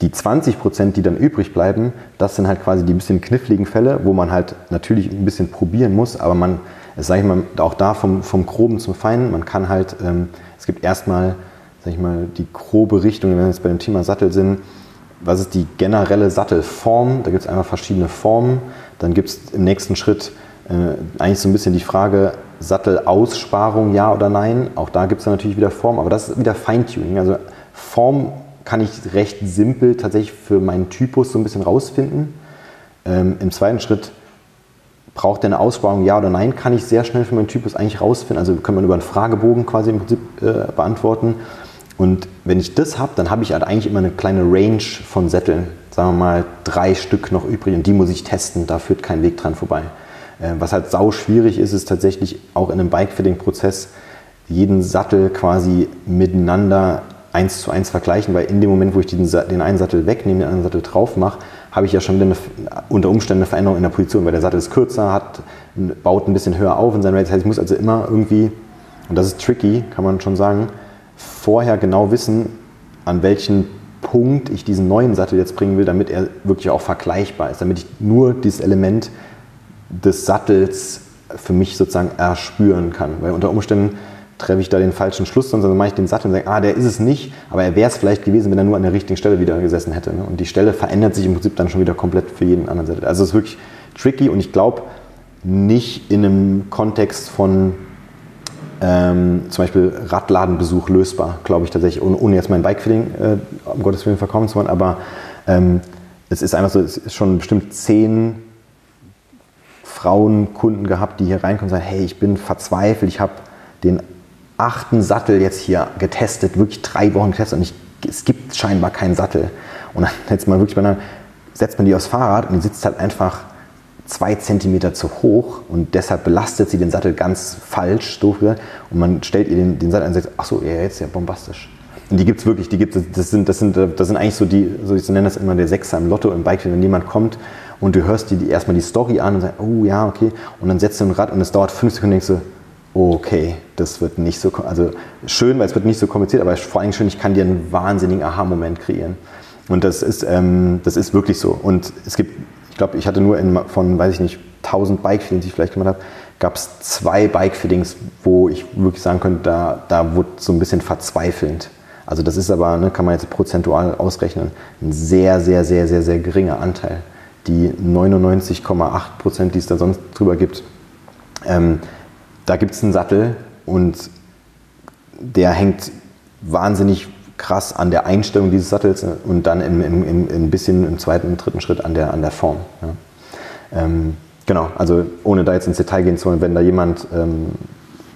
Die 20 Prozent, die dann übrig bleiben, das sind halt quasi die bisschen kniffligen Fälle, wo man halt natürlich ein bisschen probieren muss, aber man, sage ich mal, auch da vom, vom Groben zum Feinen, man kann halt, ähm, es gibt erstmal, sag ich mal, die grobe Richtung, wenn wir jetzt bei dem Thema Sattel sind, was ist die generelle Sattelform? Da gibt es einmal verschiedene Formen. Dann gibt es im nächsten Schritt äh, eigentlich so ein bisschen die Frage Sattelaussparung, ja oder nein. Auch da gibt es natürlich wieder Form, aber das ist wieder Feintuning. Also Form kann ich recht simpel tatsächlich für meinen Typus so ein bisschen rausfinden. Ähm, Im zweiten Schritt braucht der eine Aussparung, ja oder nein, kann ich sehr schnell für meinen Typus eigentlich rausfinden. Also kann man über einen Fragebogen quasi im Prinzip äh, beantworten. Und wenn ich das habe, dann habe ich halt eigentlich immer eine kleine Range von Sätteln. Sagen wir mal drei Stück noch übrig und die muss ich testen, da führt kein Weg dran vorbei. Äh, was halt sau schwierig ist, ist tatsächlich auch in einem Bikefitting-Prozess jeden Sattel quasi miteinander eins zu eins vergleichen, weil in dem Moment, wo ich den, den einen Sattel wegnehme, den anderen Sattel drauf mache, habe ich ja schon eine, unter Umständen eine Veränderung in der Position, weil der Sattel ist kürzer, hat, baut ein bisschen höher auf in seinem Rate. Das heißt, ich muss also immer irgendwie, und das ist tricky, kann man schon sagen, vorher genau wissen, an welchen Punkt ich diesen neuen Sattel jetzt bringen will, damit er wirklich auch vergleichbar ist, damit ich nur dieses Element des Sattels für mich sozusagen erspüren kann. Weil unter Umständen treffe ich da den falschen Schluss, sondern mache ich den Sattel und sage, ah, der ist es nicht, aber er wäre es vielleicht gewesen, wenn er nur an der richtigen Stelle wieder gesessen hätte. ne? Und die Stelle verändert sich im Prinzip dann schon wieder komplett für jeden anderen Sattel. Also es ist wirklich tricky und ich glaube nicht in einem Kontext von ähm, zum Beispiel Radladenbesuch lösbar, glaube ich tatsächlich, ohne, ohne jetzt mein Bikefitting äh, um Gottes Willen verkaufen zu wollen, aber ähm, es ist einfach so, es ist schon bestimmt zehn Frauen, Kunden gehabt, die hier reinkommen und sagen, hey, ich bin verzweifelt, ich habe den achten Sattel jetzt hier getestet, wirklich drei Wochen getestet und ich, es gibt scheinbar keinen Sattel. Und dann jetzt mal wirklich bei einer, setzt man die aufs Fahrrad und die sitzt halt einfach zwei Zentimeter zu hoch und deshalb belastet sie den Sattel ganz falsch, doof gesagt. Und man stellt ihr den, den Sattel an und sagt, ach so, ja, jetzt ist ja bombastisch. Und die gibt es wirklich, die gibt das sind, das sind, das sind eigentlich so die, so ich nenne das immer der Sechser im Lotto im Bike, wenn jemand kommt und du hörst dir die, erstmal die Story an und sagst, oh ja, okay, und dann setzt du ein Rad und es dauert fünf Sekunden und denkst du, okay, das wird nicht so, also schön, weil es wird nicht so kompliziert, aber vor allem schön, ich kann dir einen wahnsinnigen Aha-Moment kreieren. Und das ist, ähm, das ist wirklich so. Und es gibt, ich glaube, ich hatte nur in, von, weiß ich nicht, 1000 Bike-Fittings, die ich vielleicht gemacht habe, gab es zwei Bike-Fittings, wo ich wirklich sagen könnte, da, da wurde so ein bisschen verzweifelnd. Also das ist aber, ne, kann man jetzt prozentual ausrechnen, ein sehr, sehr, sehr, sehr, sehr geringer Anteil. Die 99,8 Prozent, die es da sonst drüber gibt, ähm, da gibt es einen Sattel und der hängt wahnsinnig krass an der Einstellung dieses Sattels und dann im, im, im, ein bisschen im zweiten und dritten Schritt an der, an der Form. Ja. Ähm, genau, also ohne da jetzt ins Detail gehen zu wollen, wenn da jemand, ähm,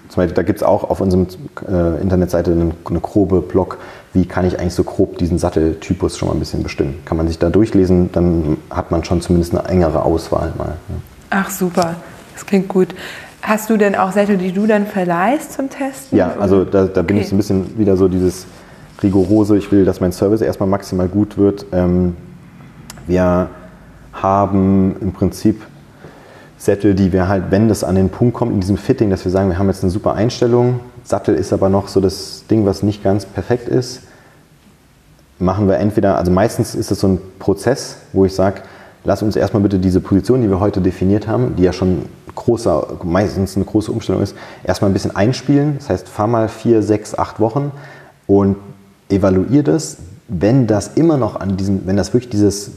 zum Beispiel, da gibt es auch auf unserem äh, Internetseite eine, eine grobe Blog, wie kann ich eigentlich so grob diesen Satteltypus schon mal ein bisschen bestimmen. Kann man sich da durchlesen, dann hat man schon zumindest eine engere Auswahl mal. Ja. Ach super, das klingt gut. Hast du denn auch Sättel, die du dann verleihst zum Testen? Ja, also da, da bin Okay. ich so ein bisschen wieder so dieses rigorose, ich will, dass mein Service erstmal maximal gut wird. Ähm, wir haben im Prinzip Sättel, die wir halt, wenn das an den Punkt kommt in diesem Fitting, dass wir sagen, wir haben jetzt eine super Einstellung, Sattel ist aber noch so das Ding, was nicht ganz perfekt ist, machen wir entweder, also meistens ist es so ein Prozess, wo ich sage, lass uns erstmal bitte diese Position, die wir heute definiert haben, die ja schon großer, meistens eine große Umstellung ist, erstmal ein bisschen einspielen. Das heißt, fahr mal vier, sechs, acht Wochen und evaluier das. Wenn das immer noch an diesem, wenn das wirklich dieses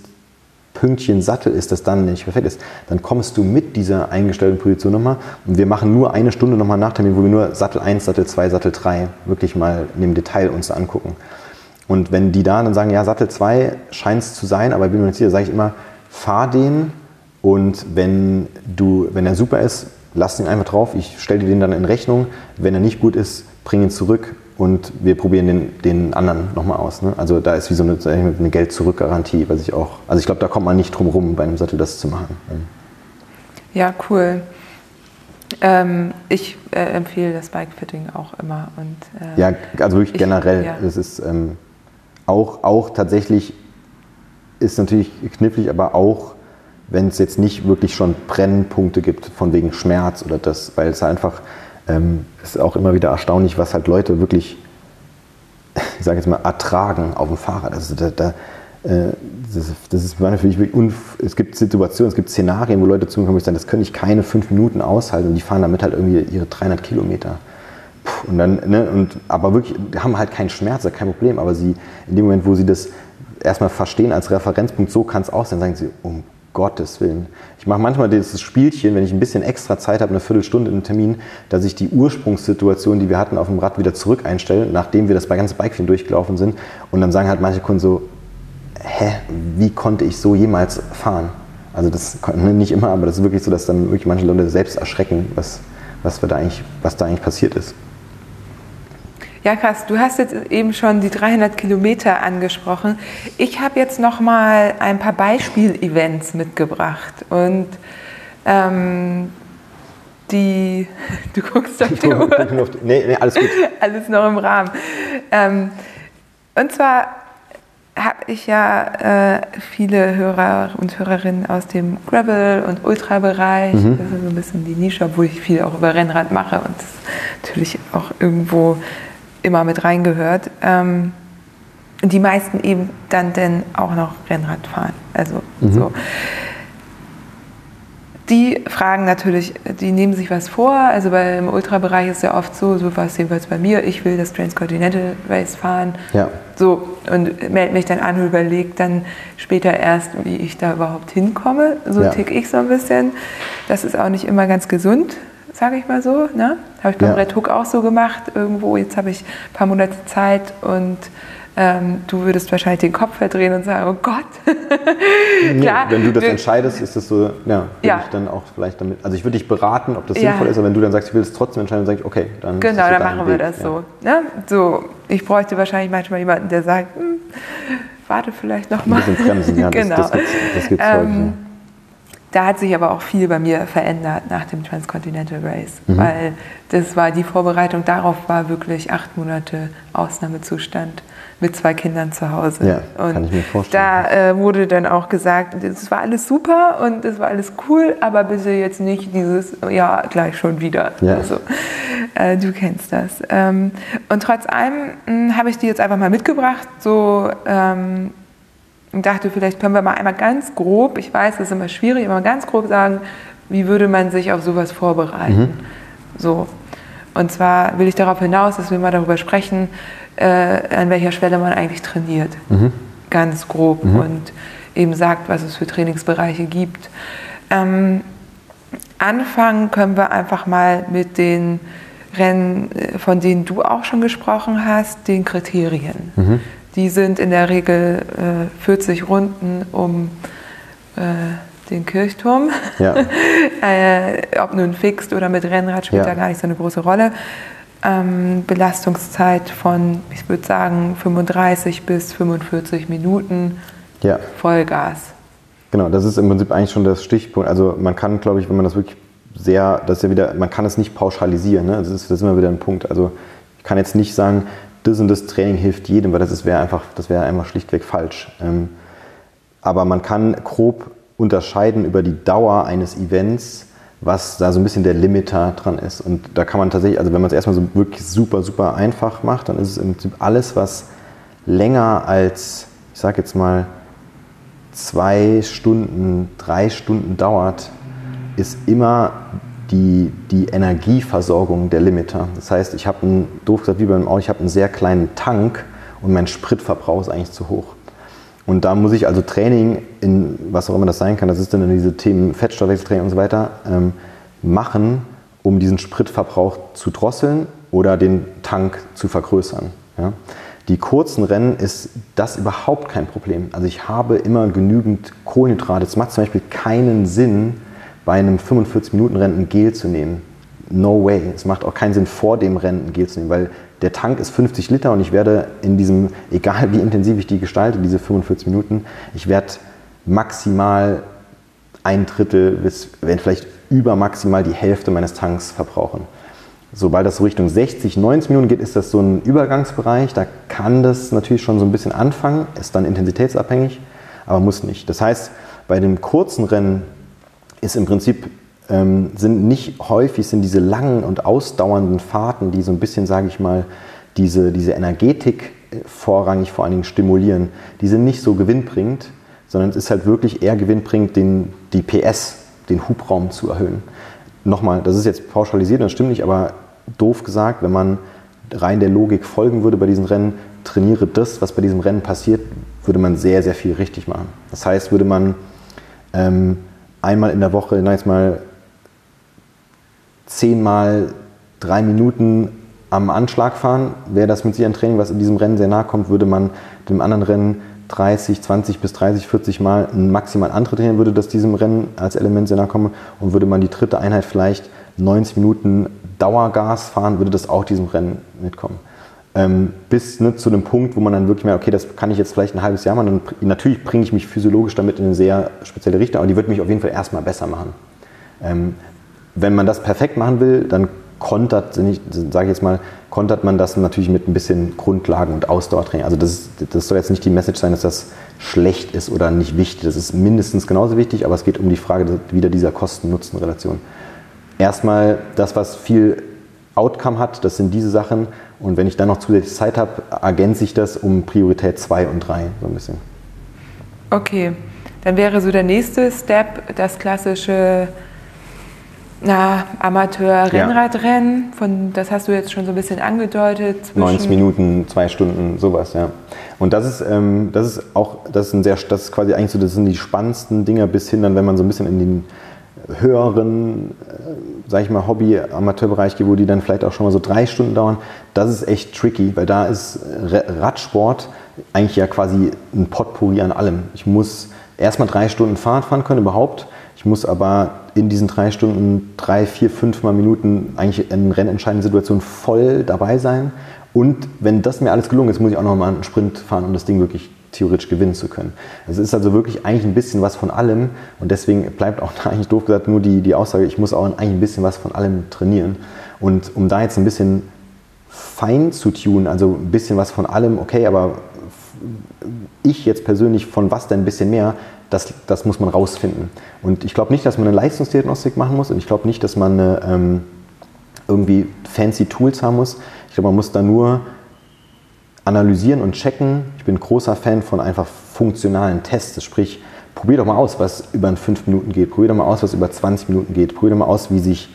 Pünktchen Sattel ist, das dann nicht perfekt ist, dann kommst du mit dieser eingestellten Position nochmal und wir machen nur eine Stunde nochmal Nachtermin, wo wir nur Sattel 1, Sattel 2, Sattel 3 wirklich mal in dem Detail uns angucken. Und wenn die da dann sagen, ja, Sattel 2 scheint es zu sein, aber ich bin mir nicht sicher, sage ich immer, fahr den und wenn, du, wenn er super ist, lass ihn einfach drauf, ich stelle dir den dann in Rechnung. Wenn er nicht gut ist, bring ihn zurück und wir probieren den, den anderen nochmal aus. Ne? Also da ist wie so eine, eine Geld-Zurück-Garantie, was ich auch, also ich glaube, da kommt man nicht drum rum, bei einem Sattel das zu machen. Ja, cool. Ähm, ich äh, empfehle das Bike-Fitting auch immer. Und, äh, ja, also wirklich ich, generell. Ja. Das ist ähm, auch, auch tatsächlich, ist natürlich knifflig, aber auch, wenn es jetzt nicht wirklich schon Brennpunkte gibt, von wegen Schmerz oder das, weil es einfach ähm, ist auch immer wieder erstaunlich, was halt Leute wirklich, ich sage jetzt mal, ertragen auf dem Fahrrad. Also da, da äh, das, das, ist natürlich wirklich, es gibt Situationen, es gibt Szenarien, wo Leute zu mir kommen und sagen, das können ich keine fünf Minuten aushalten und die fahren damit halt irgendwie ihre 300 Kilometer. Und dann, ne, und, aber wirklich, haben halt keinen Schmerz, kein Problem, aber sie, in dem Moment, wo sie das erstmal verstehen als Referenzpunkt, so kann es auch sein, sagen sie, um Gottes Willen. Ich mache manchmal dieses Spielchen, wenn ich ein bisschen extra Zeit habe, eine Viertelstunde einem Termin, dass ich die Ursprungssituation, die wir hatten, auf dem Rad wieder zurück einstelle, nachdem wir das bei ganzen Bikefilm durchgelaufen sind. Und dann sagen halt manche Kunden so, hä, wie konnte ich so jemals fahren? Also das ne, nicht immer, aber das ist wirklich so, dass dann wirklich manche Leute selbst erschrecken, was, was, da, eigentlich, was da eigentlich passiert ist. Ja, krass. Du hast jetzt eben schon die 300 Kilometer angesprochen. Ich habe jetzt noch mal ein paar Beispiel-Events mitgebracht und ähm, die. Du guckst auf die Uhr. Nee, nee, alles gut. alles noch im Rahmen. Ähm, und zwar habe ich ja äh, viele Hörer und Hörerinnen aus dem Gravel- und Ultra-Bereich. Mhm. Das ist so ein bisschen die Nische, obwohl ich viel auch über Rennrad mache und das natürlich auch irgendwo immer mit reingehört. Ähm, die meisten eben dann denn auch noch Rennrad fahren. Also mhm. so. Die fragen natürlich, die nehmen sich was vor. Also beim Ultrabereich ist ja oft so, so war es jedenfalls bei mir, ich will das Transcontinental Race fahren. Ja. So, und melde mich dann an und überlege dann später erst, wie ich da überhaupt hinkomme. So ja. tick ich so ein bisschen. Das ist auch nicht immer ganz gesund, sage ich mal so. Ne? Habe ich beim ja. Red Hook auch so gemacht. Irgendwo, jetzt habe ich ein paar Monate Zeit und ähm, du würdest wahrscheinlich den Kopf verdrehen und sagen, oh Gott. Klar, wenn du das entscheidest, ist das so, ja, ja. ich dann auch vielleicht damit, also ich würde dich beraten, ob das ja. sinnvoll ist, aber wenn du dann sagst, ich will es trotzdem entscheiden, dann sage ich, okay, dann Genau, dann machen wir Weg. das ja. so. Ne? So, ich bräuchte wahrscheinlich manchmal jemanden, der sagt, hm, warte vielleicht noch mal. Ein bisschen bremsen, ja, genau. das, das gibt's, das gibt's ähm, häufig. Da hat sich aber auch viel bei mir verändert nach dem Transcontinental Race, mhm. weil das war die Vorbereitung darauf war wirklich acht Monate Ausnahmezustand mit zwei Kindern zu Hause. Ja, und kann ich mir vorstellen. Da äh, wurde dann auch gesagt, es war alles super und es war alles cool, aber bitte jetzt nicht dieses, ja, gleich schon wieder. Ja. Also, äh, du kennst das. Ähm, und trotz allem hm, habe ich die jetzt einfach mal mitgebracht, so ähm, und dachte, vielleicht können wir mal einmal ganz grob, ich weiß, das ist immer schwierig, aber ganz grob sagen, wie würde man sich auf sowas vorbereiten? Mhm. So. Und zwar will ich darauf hinaus, dass wir mal darüber sprechen, äh, an welcher Stelle man eigentlich trainiert. Mhm. Ganz grob mhm. und eben sagt, was es für Trainingsbereiche gibt. Ähm, anfangen können wir einfach mal mit den Rennen, äh, von denen du auch schon gesprochen hast, den Kriterien. Die sind in der Regel äh, 40 Runden um äh, den Kirchturm. Ja. äh, ob nun fixt oder mit Rennrad spielt ja. da gar nicht so eine große Rolle. Ähm, Belastungszeit von, ich würde sagen, 35 bis 45 Minuten ja. Vollgas. Genau, das ist im Prinzip eigentlich schon das Stichpunkt. Also man kann, glaube ich, wenn man das wirklich sehr, das ist ja wieder, man kann es nicht pauschalisieren. Ne? Das, ist, das ist immer wieder ein Punkt. Also ich kann jetzt nicht sagen, das und das Training hilft jedem, weil das wäre einfach, das wäre einfach schlichtweg falsch. Ähm, aber man kann grob unterscheiden über die Dauer eines Events, was da so ein bisschen der Limiter dran ist. Und da kann man tatsächlich, also wenn man es erstmal so wirklich super, super einfach macht, dann ist es im Prinzip alles, was länger als, ich sag jetzt mal, zwei Stunden, drei Stunden dauert, ist immer die, die Energieversorgung der Limiter. Das heißt, ich habe einen, doof gesagt, wie beim Auto, ich habe einen sehr kleinen Tank und mein Spritverbrauch ist eigentlich zu hoch. Und da muss ich also Training in was auch immer das sein kann, das ist dann diese Themen Fettstoffwechseltraining und so weiter, ähm, machen, um diesen Spritverbrauch zu drosseln oder den Tank zu vergrößern. Ja? Die kurzen Rennen ist das überhaupt kein Problem. Also ich habe immer genügend Kohlenhydrate. Es macht zum Beispiel keinen Sinn, bei einem 45-Minuten-Rennen ein Gel zu nehmen. No way. Es macht auch keinen Sinn, vor dem Rennen ein Gel zu nehmen, weil der Tank ist 50 Liter und ich werde in diesem, egal wie intensiv ich die gestalte, diese 45 Minuten, ich werde maximal ein Drittel bis, wenn vielleicht über maximal die Hälfte meines Tanks verbrauchen. Sobald das so Richtung 60, 90 Minuten geht, ist das so ein Übergangsbereich. Da kann das natürlich schon so ein bisschen anfangen, ist dann intensitätsabhängig, aber muss nicht. Das heißt, bei dem kurzen Rennen ist im Prinzip ähm, sind nicht häufig sind diese langen und ausdauernden Fahrten, die so ein bisschen, sage ich mal, diese, diese Energetik äh, vorrangig vor allen Dingen stimulieren, die sind nicht so gewinnbringend, sondern es ist halt wirklich eher gewinnbringend, den, die PS, den Hubraum zu erhöhen. Nochmal, das ist jetzt pauschalisiert, das stimmt nicht, aber doof gesagt, wenn man rein der Logik folgen würde bei diesen Rennen, trainiere das, was bei diesem Rennen passiert, würde man sehr, sehr viel richtig machen. Das heißt, würde man ähm, einmal in der Woche, na jetzt mal zehnmal drei Minuten am Anschlag fahren, wäre das mit sich ein Training, was in diesem Rennen sehr nahe kommt, würde man dem anderen Rennen 30, 20 bis 30, 40 Mal maximal andere trainieren, würde das diesem Rennen als Element sehr nahe kommen und würde man die dritte Einheit vielleicht 90 Minuten Dauergas fahren, würde das auch diesem Rennen mitkommen. Ähm, bis ne, zu dem Punkt, wo man dann wirklich merkt, okay, das kann ich jetzt vielleicht ein halbes Jahr machen. Dann, natürlich bringe ich mich physiologisch damit in eine sehr spezielle Richtung, aber die wird mich auf jeden Fall erstmal besser machen. Ähm, wenn man das perfekt machen will, dann kontert, sage ich jetzt mal, kontert man das natürlich mit ein bisschen Grundlagen und Ausdauertraining. Also das, das soll jetzt nicht die Message sein, dass das schlecht ist oder nicht wichtig. Das ist mindestens genauso wichtig, aber es geht um die Frage wieder dieser Kosten-Nutzen-Relation. Erstmal das, was viel Outcome hat, das sind diese Sachen. Und wenn ich dann noch zusätzlich Zeit habe, ergänze ich das um Priorität 2 und 3 so ein bisschen. Okay, dann wäre so der nächste Step das klassische Amateur-Rennradrennen, von das hast du jetzt schon so ein bisschen angedeutet. 90 Minuten, zwei Stunden, sowas, ja. Und das ist, ähm, das ist auch, das ist ein sehr, das ist quasi eigentlich so, das sind die spannendsten Dinger bis hin dann, wenn man so ein bisschen in den höheren, äh, sag ich mal, Hobby-Amateurbereich geht, wo die dann vielleicht auch schon mal so drei Stunden dauern, das ist echt tricky, weil da ist Radsport eigentlich ja quasi ein Potpourri an allem. Ich muss erstmal drei Stunden Fahrrad fahren können überhaupt. Ich muss aber in diesen drei Stunden drei, vier, fünf Mal Minuten eigentlich in rennentscheidenden Situationen voll dabei sein. Und wenn das mir alles gelungen ist, muss ich auch noch mal einen Sprint fahren, um das Ding wirklich theoretisch gewinnen zu können. Es ist also wirklich eigentlich ein bisschen was von allem und deswegen bleibt auch da eigentlich doof gesagt nur die, die Aussage, ich muss auch eigentlich ein bisschen was von allem trainieren. Und um da jetzt ein bisschen fein zu tun, also ein bisschen was von allem, okay, aber ich jetzt persönlich von was denn ein bisschen mehr, das, das muss man rausfinden. Und ich glaube nicht, dass man eine Leistungsdiagnostik machen muss und ich glaube nicht, dass man eine, ähm, irgendwie fancy Tools haben muss. Ich glaube, man muss da nur analysieren und checken. Ich bin großer Fan von einfach funktionalen Tests. Sprich, probier doch mal aus, was über 5 Minuten geht. Probier doch mal aus, was über 20 Minuten geht. Probier doch mal aus, wie sich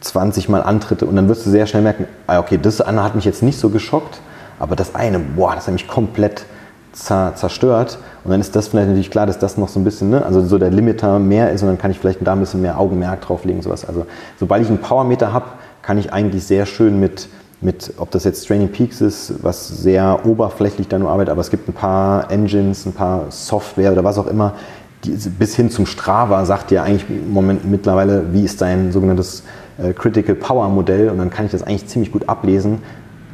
20 Mal Antritte und dann wirst du sehr schnell merken, ah, okay, das eine hat mich jetzt nicht so geschockt, aber das eine, boah, das hat mich komplett zerstört. Und dann ist das vielleicht natürlich klar, dass das noch so ein bisschen, ne, also so der Limiter mehr ist und dann kann ich vielleicht da ein bisschen mehr Augenmerk drauflegen, sowas. Also sobald ich einen Powermeter habe, kann ich eigentlich sehr schön mit, mit, ob das jetzt Training Peaks ist, was sehr oberflächlich da nur arbeitet, aber es gibt ein paar Engines, ein paar Software oder was auch immer, die, bis hin zum Strava sagt ja eigentlich im Moment mittlerweile, wie ist dein sogenanntes äh, Critical Power Modell und dann kann ich das eigentlich ziemlich gut ablesen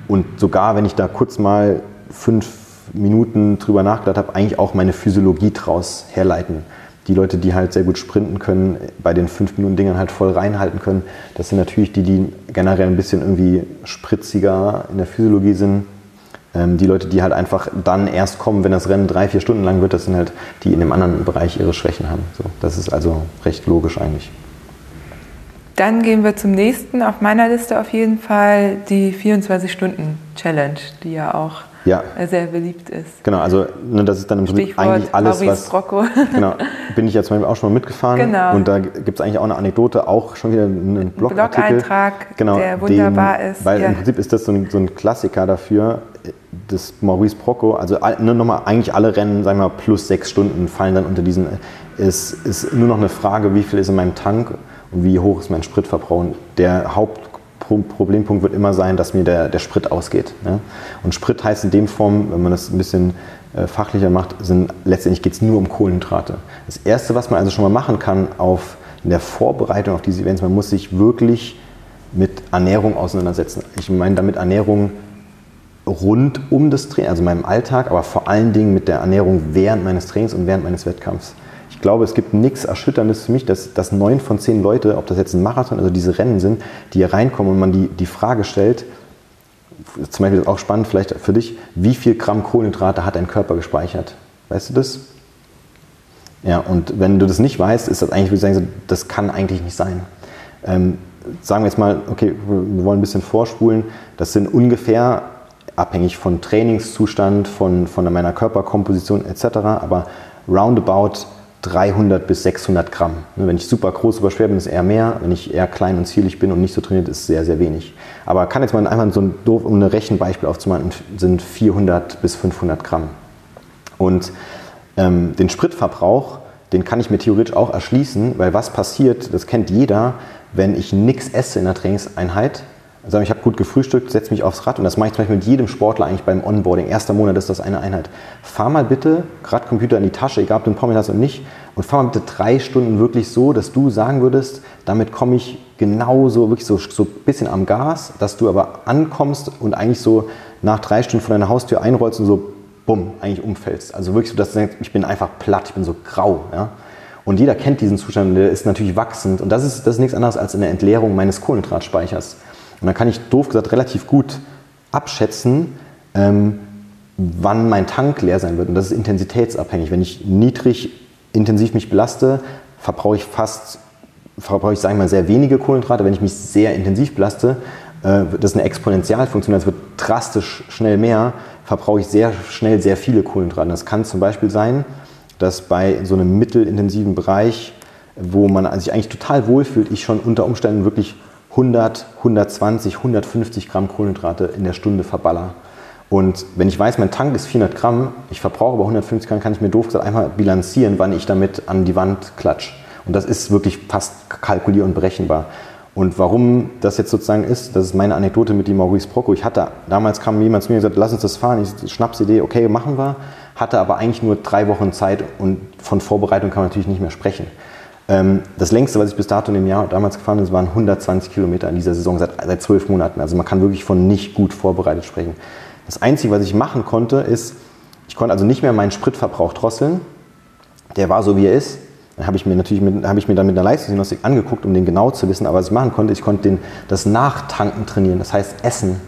und sogar wenn ich da kurz mal fünf Minuten drüber nachgedacht habe, eigentlich auch meine Physiologie draus herleiten. Die Leute, die halt sehr gut sprinten können, bei den 5-Minuten-Dingern halt voll reinhalten können, das sind natürlich die, die generell ein bisschen irgendwie spritziger in der Physiologie sind. Ähm, die Leute, die halt einfach dann erst kommen, wenn das Rennen drei, vier Stunden lang wird, das sind halt die, die in dem anderen Bereich ihre Schwächen haben. So, das ist also recht logisch eigentlich. Dann gehen wir zum nächsten. Auf meiner Liste auf jeden Fall die 24-Stunden-Challenge, die ja auch ja. sehr beliebt ist. Genau, also ne, das ist dann im Prinzip eigentlich alles, Maurice was... Rocco. Genau, bin ich ja zum Beispiel auch schon mal mitgefahren. Genau. Und da gibt es eigentlich auch eine Anekdote, auch schon wieder einen Blogartikel. Blog-Eintrag, genau, der wunderbar den, ist. Weil ja. im Prinzip ist das so ein, so ein Klassiker dafür, das Maurice Procco, also ne, nochmal, eigentlich alle Rennen, sagen wir mal, plus sechs Stunden fallen dann unter diesen, es ist nur noch eine Frage, wie viel ist in meinem Tank und wie hoch ist mein Spritverbrauch. Und der Hauptproblempunkt wird immer sein, dass mir der, der Sprit ausgeht. Ne? Und Sprit heißt in dem Form, wenn man das ein bisschen äh, fachlicher macht, sind, letztendlich geht es nur um Kohlenhydrate. Das Erste, was man also schon mal machen kann auf, in der Vorbereitung auf diese Events, man muss sich wirklich mit Ernährung auseinandersetzen. Ich meine damit Ernährung rund um das Training, also meinem Alltag, aber vor allen Dingen mit der Ernährung während meines Trainings und während meines Wettkampfs. Ich glaube, es gibt nichts Erschütterndes für mich, dass, dass neun von zehn Leute, ob das jetzt ein Marathon, also diese Rennen sind, die hier reinkommen und man die, die Frage stellt, zum Beispiel auch spannend vielleicht für dich, wie viel Gramm Kohlenhydrate hat dein Körper gespeichert? Weißt du das? Ja, und wenn du das nicht weißt, ist das eigentlich, würde ich sagen, das kann eigentlich nicht sein. Ähm, sagen wir jetzt mal, okay, wir wollen ein bisschen vorspulen, das sind ungefähr, abhängig von Trainingszustand, von, von meiner Körperkomposition etc., aber roundabout 300 bis 600 Gramm. Ne, Wenn ich super groß, super schwer bin, ist eher mehr. Wenn ich eher klein und zierlich bin und nicht so trainiert, ist sehr, sehr wenig. Aber kann jetzt mal einfach so ein doof, um ein Rechenbeispiel aufzumachen, sind 400 bis 500 Gramm. Und ähm, den Spritverbrauch, den kann ich mir theoretisch auch erschließen, weil was passiert, das kennt jeder, wenn ich nichts esse in der Trainingseinheit. Also ich habe gut gefrühstückt, setze mich aufs Rad und das mache ich zum Beispiel mit jedem Sportler eigentlich beim Onboarding. Erster Monat ist das eine Einheit. Fahr mal bitte, gerade Computer in die Tasche, egal ob du einen Pommes hast oder nicht, und fahr mal bitte drei Stunden wirklich so, dass du sagen würdest, damit komme ich genauso, wirklich so, so ein bisschen am Gas, dass du aber ankommst und eigentlich so nach drei Stunden vor deiner Haustür einrollst und so, bumm, eigentlich umfällst. Also wirklich so, dass du denkst, ich bin einfach platt, ich bin so grau. Ja? Und jeder kennt diesen Zustand, der ist natürlich wachsend. Und das ist, das ist nichts anderes als eine Entleerung meines Kohlenhydratspeichers. Und dann kann ich doof gesagt relativ gut abschätzen, ähm, wann mein Tank leer sein wird. Und das ist intensitätsabhängig. Wenn ich niedrig intensiv mich belaste, verbrauche ich fast, verbrauche ich, sagen wir mal, sehr wenige Kohlenhydrate. Wenn ich mich sehr intensiv belaste, äh, das ist eine Exponentialfunktion, das wird drastisch schnell mehr, verbrauche ich sehr schnell sehr viele Kohlenhydrate. Das kann zum Beispiel sein, dass bei so einem mittelintensiven Bereich, wo man sich eigentlich total wohlfühlt, ich schon unter Umständen wirklich 100, 120, 150 Gramm Kohlenhydrate in der Stunde verballer. Und wenn ich weiß, mein Tank ist 400 Gramm, ich verbrauche aber 150 Gramm, kann ich mir doof gesagt einmal bilanzieren, wann ich damit an die Wand klatsche. Und das ist wirklich fast kalkulier- und berechenbar. Und warum das jetzt sozusagen ist, das ist meine Anekdote mit dem Maurice Procco. Ich hatte, damals kam jemand zu mir und gesagt, lass uns das fahren. Ich Schnapsidee, okay, machen wir. Hatte aber eigentlich nur drei Wochen Zeit und von Vorbereitung kann man natürlich nicht mehr sprechen. Ähm, Das längste, was ich bis dato in dem Jahr damals gefahren bin, waren 120 Kilometer in dieser Saison seit, seit zwölf Monaten. Also man kann wirklich von nicht gut vorbereitet sprechen. Das Einzige, was ich machen konnte, ist, ich konnte also nicht mehr meinen Spritverbrauch drosseln. Der war so, wie er ist. Dann habe ich mir natürlich mit, ich mir dann mit einer Leistungsdiagnostik angeguckt, um den genau zu wissen. Aber was ich machen konnte, ich konnte den, das Nachtanken trainieren, das heißt Essen.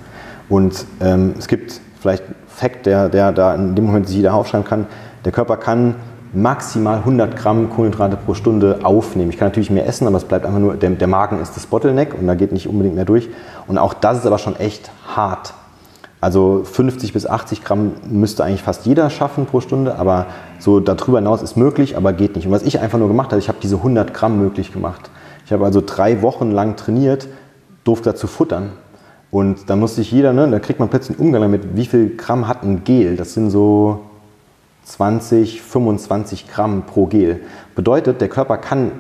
Und ähm, es gibt vielleicht einen Fakt, der, der da in dem Moment sich jeder aufschreiben kann. Der Körper kann maximal 100 Gramm Kohlenhydrate pro Stunde aufnehmen. Ich kann natürlich mehr essen, aber es bleibt einfach nur, der, der Magen ist das Bottleneck und da geht nicht unbedingt mehr durch. Und auch das ist aber schon echt hart. Also 50 bis 80 Gramm müsste eigentlich fast jeder schaffen pro Stunde, aber so darüber hinaus ist möglich, aber geht nicht. Und was ich einfach nur gemacht habe, ich habe diese 100 Gramm möglich gemacht. Ich habe also drei Wochen lang trainiert, doof dazu futtern. Und dann musste ich jeder, ne, da kriegt man plötzlich einen Umgang damit, wie viel Gramm hat ein Gel? Das sind so 20, 25 Gramm pro Gel. Bedeutet, der Körper kann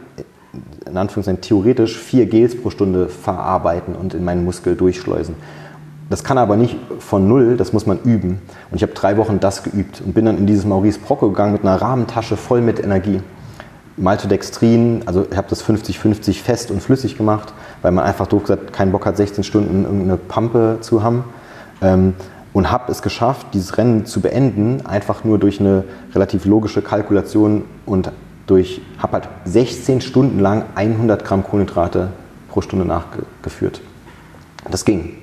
in Anführungszeichen theoretisch vier Gels pro Stunde verarbeiten und in meinen Muskel durchschleusen. Das kann er aber nicht von null, das muss man üben. Und ich habe drei Wochen das geübt und bin dann in dieses Maurice Procco gegangen mit einer Rahmentasche voll mit Energie. Maltodextrin, also ich habe das 50-50 fest und flüssig gemacht, weil man einfach doof gesagt keinen Bock hat, 16 Stunden irgendeine Pampe zu haben. Ähm, und habe es geschafft, dieses Rennen zu beenden, einfach nur durch eine relativ logische Kalkulation und durch, habe halt 16 Stunden lang 100 Gramm Kohlenhydrate pro Stunde nachgeführt. Das ging.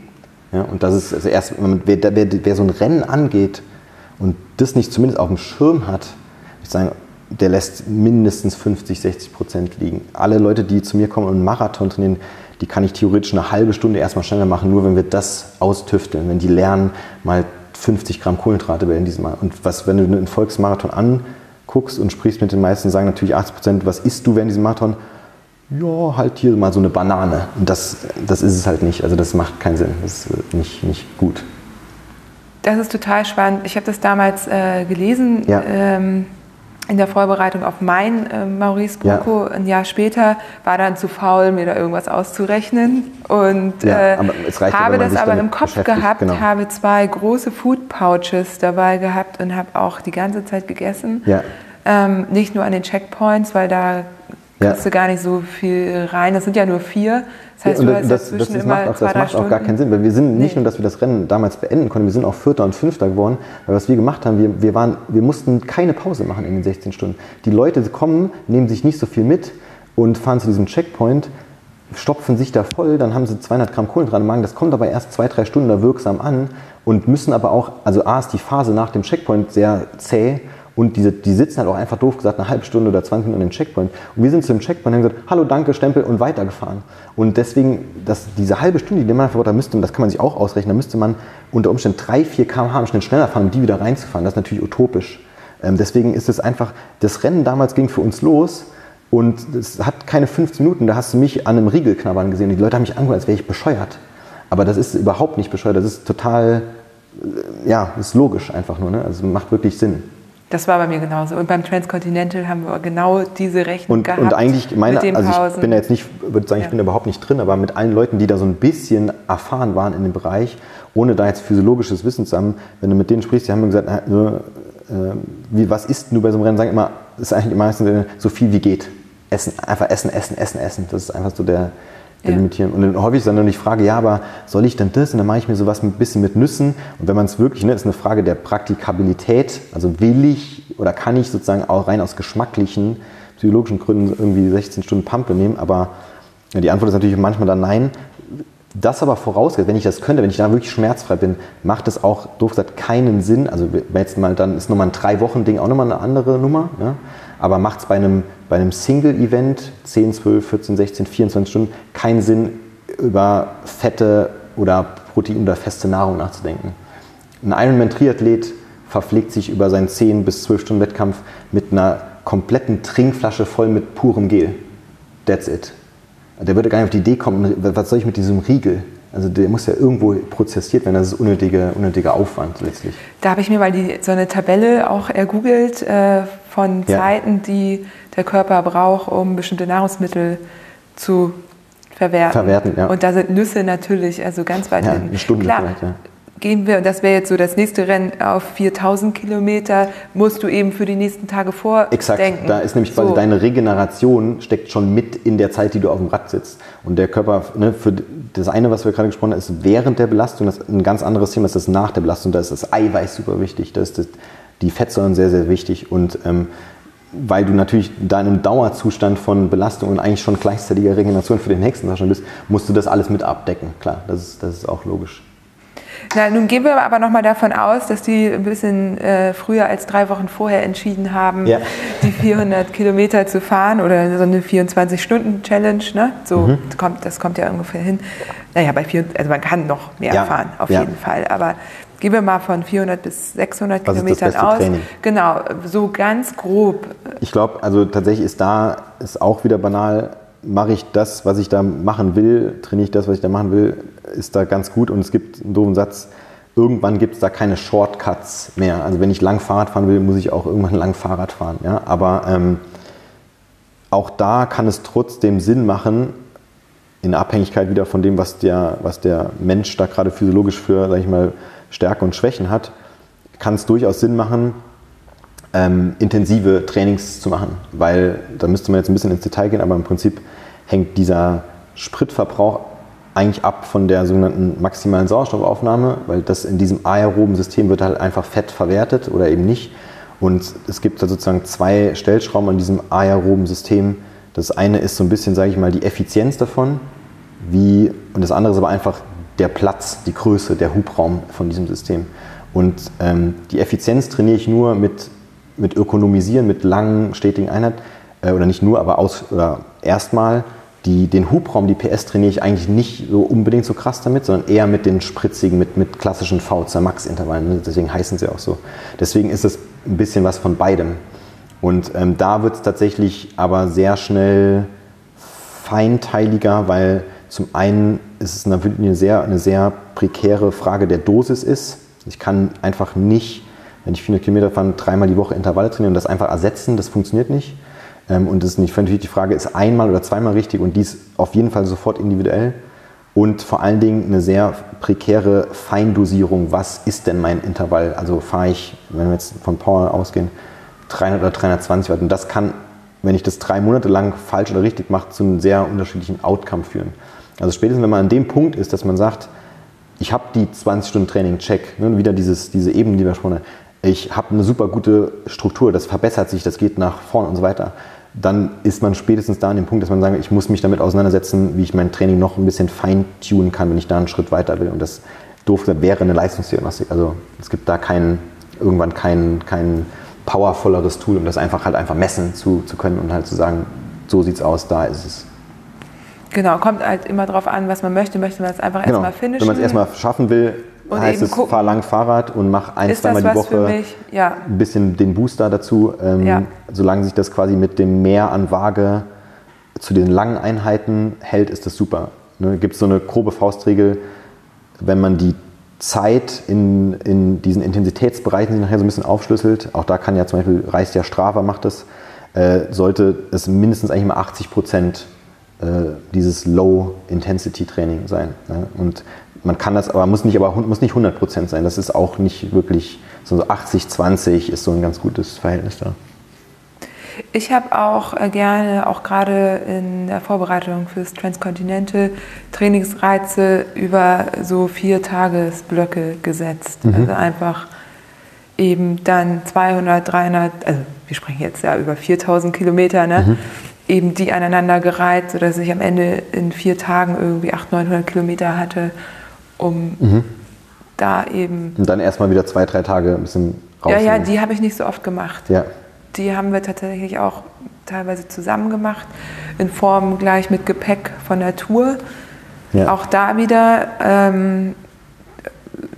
Ja, und das ist also erst, wer, wer, wer so ein Rennen angeht und das nicht zumindest auf dem Schirm hat, ich sagen, der lässt mindestens 50, 60 Prozent liegen. Alle Leute, die zu mir kommen und einen Marathon trainieren, die kann ich theoretisch eine halbe Stunde erstmal schneller machen, nur wenn wir das austüfteln, wenn die lernen, mal 50 Gramm Kohlenhydrate in diesem Mal. Und was, wenn du einen Volksmarathon anguckst und sprichst mit den meisten, sagen natürlich 80 Prozent, was isst du während diesem Marathon? Ja, halt hier mal so eine Banane. Und das, das ist es halt nicht. Also das macht keinen Sinn. Das ist nicht, nicht gut. Das ist total spannend. Ich habe das damals äh, gelesen. Ja. Ähm, in der Vorbereitung auf mein äh, Maurice Brucko ja. ein Jahr später war dann zu faul, mir da irgendwas auszurechnen und ja, äh, habe das aber im Kopf gehabt, genau. habe zwei große Food Pouches dabei gehabt und habe auch die ganze Zeit gegessen. Ja. Ähm, nicht nur an den Checkpoints, weil da kriegst du gar nicht so viel rein. Das sind ja nur vier. Das heißt, ja, du das, das, das macht, auch, das macht auch gar keinen Sinn, weil wir sind nicht nee. nur, dass wir das Rennen damals beenden konnten, wir sind auch Vierter und Fünfter geworden, weil was wir gemacht haben, wir, wir, waren, wir mussten keine Pause machen in den 16 Stunden. Die Leute kommen, nehmen sich nicht so viel mit und fahren zu diesem Checkpoint, stopfen sich da voll, dann haben sie 200 Gramm Kohlenhydrate im Magen, das kommt aber erst zwei, drei Stunden da wirksam an und müssen aber auch, also A ist die Phase nach dem Checkpoint sehr zäh und diese, die sitzen halt auch einfach doof gesagt eine halbe Stunde oder 20 Minuten an den Checkpoint. Und wir sind zu dem Checkpoint und haben gesagt, hallo, danke, Stempel und weitergefahren. Und deswegen, dass diese halbe Stunde, die man verbraucht, da müsste, das kann man sich auch ausrechnen, da müsste man unter Umständen 3, 4 km/h Schnitt schneller fahren, um die wieder reinzufahren. Das ist natürlich utopisch. Ähm, deswegen ist es einfach, das Rennen damals ging für uns los und es hat keine 15 Minuten, da hast du mich an einem Riegel knabbern gesehen. Und die Leute haben mich angeguckt, als wäre ich bescheuert. Aber das ist überhaupt nicht bescheuert, das ist total, äh, ja, ist logisch einfach nur. Ne? Also macht wirklich Sinn. Das war bei mir genauso. Und beim Transcontinental haben wir genau diese Rechnung und, gehabt. Und eigentlich, meine, also ich bin da jetzt nicht, würde sagen, ich bin da überhaupt nicht drin, aber mit allen Leuten, die da so ein bisschen erfahren waren in dem Bereich, ohne da jetzt physiologisches Wissen zu haben, wenn du mit denen sprichst, die haben mir gesagt, äh, wie, was isst du bei so einem Rennen? Sagen immer, ist eigentlich meistens so viel wie geht. Essen, einfach essen, essen, essen, essen. Das ist einfach so der, ja. limitieren. Und dann häufig ist dann nur die Frage, ja, aber soll ich denn das? Und dann mache ich mir sowas ein bisschen mit Nüssen. Und wenn man es wirklich, ne, ist eine Frage der Praktikabilität. Also will ich oder kann ich sozusagen auch rein aus geschmacklichen, psychologischen Gründen irgendwie 16 Stunden Pampe nehmen? Aber die Antwort ist natürlich manchmal dann nein. Das aber vorausgeht, wenn ich das könnte, wenn ich da wirklich schmerzfrei bin, macht es auch, doof gesagt, keinen Sinn. Also jetzt mal, dann ist nochmal ein Drei-Wochen-Ding auch nochmal eine andere Nummer. Ja? Aber macht es bei einem, bei einem Single-Event, 10, 12, 14, 16, 24 Stunden, keinen Sinn, über Fette oder Protein oder feste Nahrung nachzudenken. Ein Ironman-Triathlet verpflegt sich über seinen 10 bis 12 Stunden Wettkampf mit einer kompletten Trinkflasche voll mit purem Gel. That's it. Der würde gar nicht auf die Idee kommen, was soll ich mit diesem Riegel? Also der muss ja irgendwo prozessiert werden, das ist unnötiger, unnötiger Aufwand letztlich. Da habe ich mir mal die, so eine Tabelle auch ergoogelt äh, von ja. Zeiten, die der Körper braucht, um bestimmte Nahrungsmittel zu verwerten. Verwerten, ja. Und da sind Nüsse natürlich also ganz weit ja, hinten. Eine Stunde Klar, vielleicht, ja gehen wir, und das wäre jetzt so das nächste Rennen auf 4000 Kilometer, musst du eben für die nächsten Tage vordenken. Exakt, da ist nämlich quasi so. deine Regeneration steckt schon mit in der Zeit, die du auf dem Rad sitzt. Und der Körper, ne, für das eine, was wir gerade gesprochen haben, ist während der Belastung, das ein ganz anderes Thema ist das nach der Belastung, da ist das Eiweiß super wichtig, da ist das, die Fettsäuren sehr, sehr wichtig und ähm, weil du natürlich in einem Dauerzustand von Belastung und eigentlich schon gleichzeitiger Regeneration für den nächsten Tag schon bist, musst du das alles mit abdecken. Klar, das ist, das ist auch logisch. Na, nun gehen wir aber nochmal davon aus, dass die ein bisschen äh, früher als drei Wochen vorher entschieden haben, ja. die 400 Kilometer zu fahren oder so eine 24-Stunden-Challenge. Ne? So mhm. kommt, das kommt ja ungefähr hin. Naja, bei vier, also man kann noch mehr ja. fahren, auf ja. jeden Fall. Aber gehen wir mal von 400 bis 600 Was Kilometern aus. Training? Genau, so ganz grob. Ich glaube, also tatsächlich ist da ist auch wieder banal mache ich das, was ich da machen will, trainiere ich das, was ich da machen will, ist da ganz gut. Und es gibt einen doofen Satz, irgendwann gibt es da keine Shortcuts mehr. Also wenn ich lang Fahrrad fahren will, muss ich auch irgendwann lang Fahrrad fahren. Ja? Aber ähm, auch da kann es trotzdem Sinn machen, in Abhängigkeit wieder von dem, was der, was der Mensch da gerade physiologisch für, sag ich mal, Stärke und Schwächen hat, kann es durchaus Sinn machen, ähm, intensive Trainings zu machen, weil da müsste man jetzt ein bisschen ins Detail gehen, aber im Prinzip hängt dieser Spritverbrauch eigentlich ab von der sogenannten maximalen Sauerstoffaufnahme, weil das in diesem aeroben System wird halt einfach Fett verwertet oder eben nicht. Und es gibt da sozusagen zwei Stellschrauben an diesem aeroben System. Das eine ist so ein bisschen, sage ich mal, die Effizienz davon, wie, und das andere ist aber einfach der Platz, die Größe, der Hubraum von diesem System. Und ähm, die Effizienz trainiere ich nur mit mit Ökonomisieren, mit langen, stetigen Einheiten, äh, oder nicht nur, aber aus, oder erstmal die, den Hubraum, die PS trainiere ich eigentlich nicht so unbedingt so krass damit, sondern eher mit den spritzigen, mit, mit klassischen VZ Max-Intervallen. Ne? Deswegen heißen sie auch so. Deswegen ist es ein bisschen was von beidem. Und ähm, da wird es tatsächlich aber sehr schnell feinteiliger, weil zum einen ist es eine sehr, eine sehr prekäre Frage der Dosis ist. Ich kann einfach nicht, wenn ich 400 Kilometer fahre, dreimal die Woche Intervalle trainieren und das einfach ersetzen. Das funktioniert nicht. Ähm, und das ist nicht völlig die Frage, ist einmal oder zweimal richtig und dies auf jeden Fall sofort individuell. Und vor allen Dingen eine sehr prekäre Feindosierung. Was ist denn mein Intervall? Also fahre ich, wenn wir jetzt von Power ausgehen, 300 oder 320 Watt. Und das kann, wenn ich das drei Monate lang falsch oder richtig mache, zu einem sehr unterschiedlichen Outcome führen. Also spätestens, wenn man an dem Punkt ist, dass man sagt, ich habe die 20 Stunden Training, check, ne, wieder dieses, diese Ebene, die wir schon haben, ich habe eine super gute Struktur, das verbessert sich, das geht nach vorn und so weiter, dann ist man spätestens da an dem Punkt, dass man sagt, ich muss mich damit auseinandersetzen, wie ich mein Training noch ein bisschen feintunen kann, wenn ich da einen Schritt weiter will. Und das doof wäre eine Leistungsdiagnostik. Also es gibt da kein, irgendwann kein, kein powervolleres Tool, um das einfach halt einfach messen zu, zu können und halt zu sagen, so sieht's aus, da ist es. Genau, kommt halt immer darauf an, was man möchte. Möchte man es einfach genau. erstmal finishen? Wenn man es erstmal schaffen will, und heißt es, fahr lang Fahrrad und mach ein, zweimal die Woche ja. ein bisschen den Booster dazu. Ähm, ja. Solange sich das quasi mit dem Mehr an Waage zu den langen Einheiten hält, ist das super. Ne, Gibt es so eine grobe Faustregel, wenn man die Zeit in, in diesen Intensitätsbereichen sich nachher so ein bisschen aufschlüsselt, auch da kann ja zum Beispiel Reis der Strava macht das, äh, sollte es mindestens eigentlich mal 80 Prozent dieses Low-Intensity-Training sein. Ne? Und man kann das, aber muss nicht, aber muss nicht 100 Prozent sein. Das ist auch nicht wirklich, so 80, 20 ist so ein ganz gutes Verhältnis da. Ich habe auch äh, gerne, auch gerade in der Vorbereitung fürs Transkontinente, Trainingsreize über so vier Tagesblöcke gesetzt. Mhm. Also einfach eben dann 200, 300, also wir sprechen jetzt ja über 4000 Kilometer, ne? Mhm. Eben die aneinander gereiht, sodass ich am Ende in vier Tagen irgendwie 800, 900 Kilometer hatte um mhm. da eben. Und dann erstmal wieder zwei, drei Tage ein bisschen raus. Ja, ja, die habe ich nicht so oft gemacht. Ja. Die haben wir tatsächlich auch teilweise zusammen gemacht, in Form gleich mit Gepäck von der Tour. Ja. Auch da wieder ähm,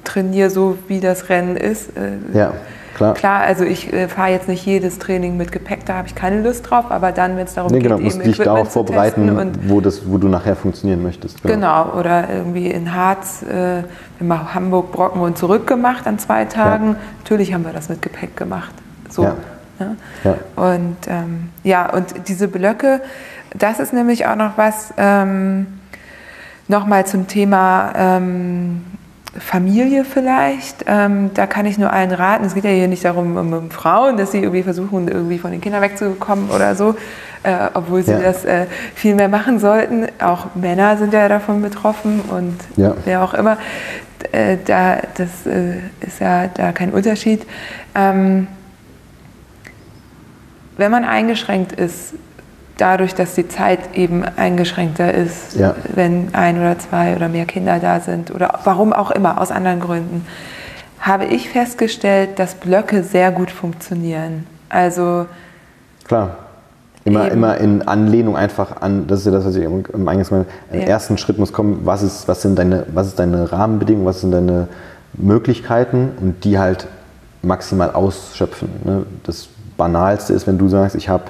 trainiere so, wie das Rennen ist. Äh, ja. Klar. Klar, also ich äh, fahre jetzt nicht jedes Training mit Gepäck, da habe ich keine Lust drauf, aber dann, wenn es darum nee, genau, geht, musst eben dich darauf vorbereiten, wo, das, wo du nachher funktionieren möchtest. Genau, genau oder irgendwie in Harz, äh, wir haben Hamburg, Brocken und zurück gemacht an zwei Tagen. Ja. Natürlich haben wir das mit Gepäck gemacht. So. Ja. Ne? Ja. Und ähm, ja, und diese Blöcke, das ist nämlich auch noch was, ähm, nochmal zum Thema ähm, Familie vielleicht. Ähm, da kann ich nur allen raten. Es geht ja hier nicht darum, um, um, Frauen, dass sie irgendwie versuchen, irgendwie von den Kindern wegzukommen oder so, äh, obwohl sie ja. das äh, viel mehr machen sollten. Auch Männer sind ja davon betroffen und ja. wer auch immer. Äh, da, das äh, ist ja da kein Unterschied. Ähm, wenn man eingeschränkt ist, dadurch, dass die Zeit eben eingeschränkter ist, ja. wenn ein oder zwei oder mehr Kinder da sind oder warum auch immer, aus anderen Gründen, habe ich festgestellt, dass Blöcke sehr gut funktionieren. Also klar. Immer, immer in Anlehnung einfach an, das ist ja das, was ich im Eingangs meine, im ja. ersten Schritt muss kommen, was ist, was sind deine, was ist deine Rahmenbedingungen, was sind deine Möglichkeiten und die halt maximal ausschöpfen. Ne? Das Banalste ist, wenn du sagst, ich habe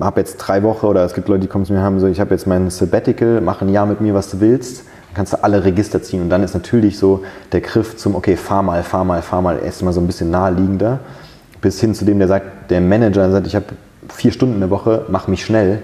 habe jetzt drei Wochen oder es gibt Leute, die kommen zu mir und haben so, ich habe jetzt mein Sabbatical, mach ein Jahr mit mir, was du willst. Dann kannst du alle Register ziehen und dann ist natürlich so der Griff zum, okay, fahr mal, fahr mal, fahr mal, erstmal so ein bisschen naheliegender. Bis hin zu dem, der sagt, der Manager sagt, ich habe vier Stunden in der Woche, mach mich schnell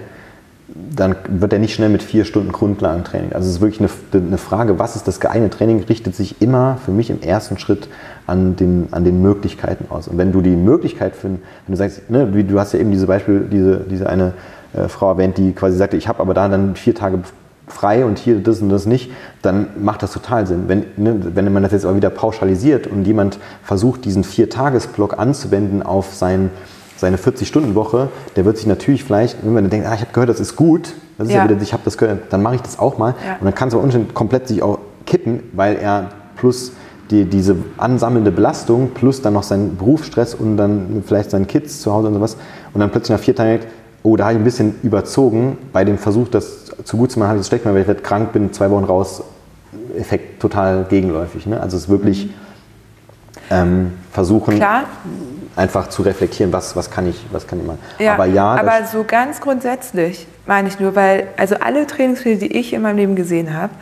dann wird er nicht schnell mit vier Stunden Grundlagentraining. Also es ist wirklich eine, eine, Frage, was ist das geeignete Training, richtet sich immer für mich im ersten Schritt an den, an den Möglichkeiten aus. Und wenn du die Möglichkeit findest, wenn du sagst, ne, du hast ja eben diese Beispiel, diese, diese eine äh, Frau erwähnt, die quasi sagte, ich habe aber da dann vier Tage frei und hier das und das nicht, dann macht das total Sinn. Wenn, ne, wenn man das jetzt aber wieder pauschalisiert und jemand versucht, diesen Vier-Tages-Block anzuwenden auf sein seine 40-Stunden-Woche, der wird sich natürlich vielleicht, wenn man denkt, ah, ich habe gehört, das ist gut, das ist ja, ja wieder, ich habe das gehört, dann mache ich das auch mal. Ja. Und dann kann es aber unschön komplett sich auch kippen, weil er plus die, diese ansammelnde Belastung plus dann noch seinen Berufsstress und dann vielleicht seinen Kids zu Hause und sowas und dann plötzlich nach vier Tagen denkt, oh, da habe ich ein bisschen überzogen. Bei dem Versuch, das zu gut zu machen, habe ich es schlecht gemacht, weil ich werde krank, bin zwei Wochen raus, Effekt total gegenläufig. Ne? Also es ist wirklich ähm, versuchen, Klar. Einfach zu reflektieren, was, was, kann ich, was kann ich machen. Ja, aber ja, aber so ganz grundsätzlich meine ich nur, weil also alle Trainingspläne, die ich in meinem Leben gesehen habe,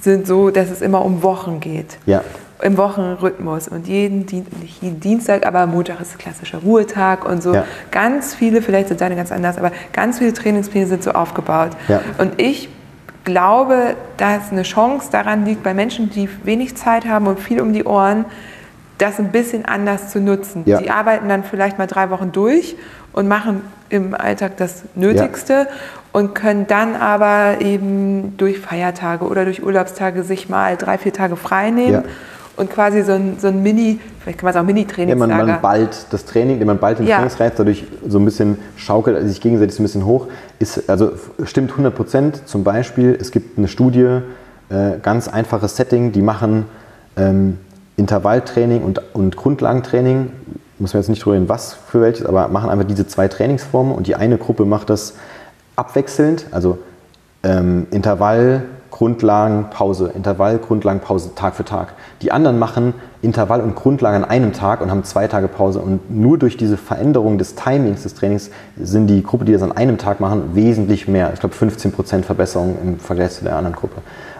sind so, dass es immer um Wochen geht. ja, Im Wochenrhythmus und jeden, nicht jeden Dienstag, aber Montag ist klassischer Ruhetag und so. Ja. Ganz viele, vielleicht sind deine ganz anders, aber ganz viele Trainingspläne sind so aufgebaut. Ja. Und ich glaube, dass eine Chance daran liegt, bei Menschen, die wenig Zeit haben und viel um die Ohren, das ein bisschen anders zu nutzen. Ja. Die arbeiten dann vielleicht mal drei Wochen durch und machen im Alltag das Nötigste und können dann aber eben durch Feiertage oder durch Urlaubstage sich mal drei, vier Tage frei nehmen Ja. und quasi so ein, so ein Mini, vielleicht kann man es auch ja, man, Mini-Trainingslager. man ballt das Training, man ballt den Ja. Trainingsreiz dadurch so ein bisschen schaukelt sich gegenseitig so ein bisschen hoch. Ist, also stimmt 100 Prozent. Zum Beispiel, es gibt eine Studie, äh, ganz einfaches Setting, die machen ähm, Intervalltraining und, und Grundlagentraining. Muss man jetzt nicht drüber reden, was für welches, aber machen einfach diese zwei Trainingsformen und die eine Gruppe macht das abwechselnd, also ähm, Intervall, Grundlagen, Pause, Intervall, Grundlagen, Pause, Tag für Tag. Die anderen machen Intervall und Grundlagen an einem Tag und haben zwei Tage Pause. Und nur durch diese Veränderung des Timings des Trainings sind die Gruppe, die das an einem Tag machen, wesentlich mehr. Ich glaube 15% Verbesserung im Vergleich zu der anderen Gruppe.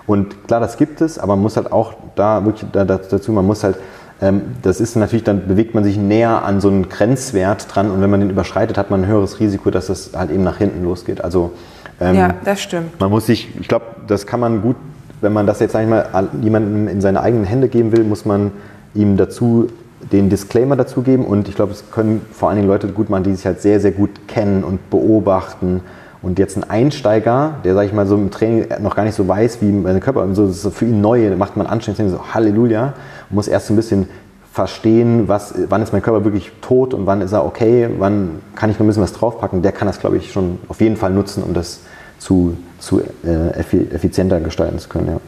Und klar, das gibt es, aber man muss halt auch da wirklich da, da, dazu, man muss halt ähm, das ist natürlich, dann bewegt man sich näher an so einen Grenzwert dran und wenn man den überschreitet, hat man ein höheres Risiko, dass es halt eben nach hinten losgeht. Also ähm, ja, das stimmt. man muss sich, ich glaube, das kann man gut, wenn man das jetzt sag ich mal an jemandem in seine eigenen Hände geben will, muss man ihm dazu den Disclaimer dazu geben und ich glaube, es können vor allen Dingen Leute gut machen, die sich halt sehr, sehr gut kennen und beobachten. Und jetzt ein Einsteiger, der, sag ich mal, so im Training noch gar nicht so weiß, wie mein Körper, so, das ist für ihn neu, macht man anstrengend, so Halleluja, muss erst so ein bisschen verstehen, was, wann ist mein Körper wirklich tot und wann ist er okay, wann kann ich noch ein bisschen was draufpacken, der kann das, glaube ich, schon auf jeden Fall nutzen, um das zu, zu äh, effi- effizienter gestalten zu können. Ja.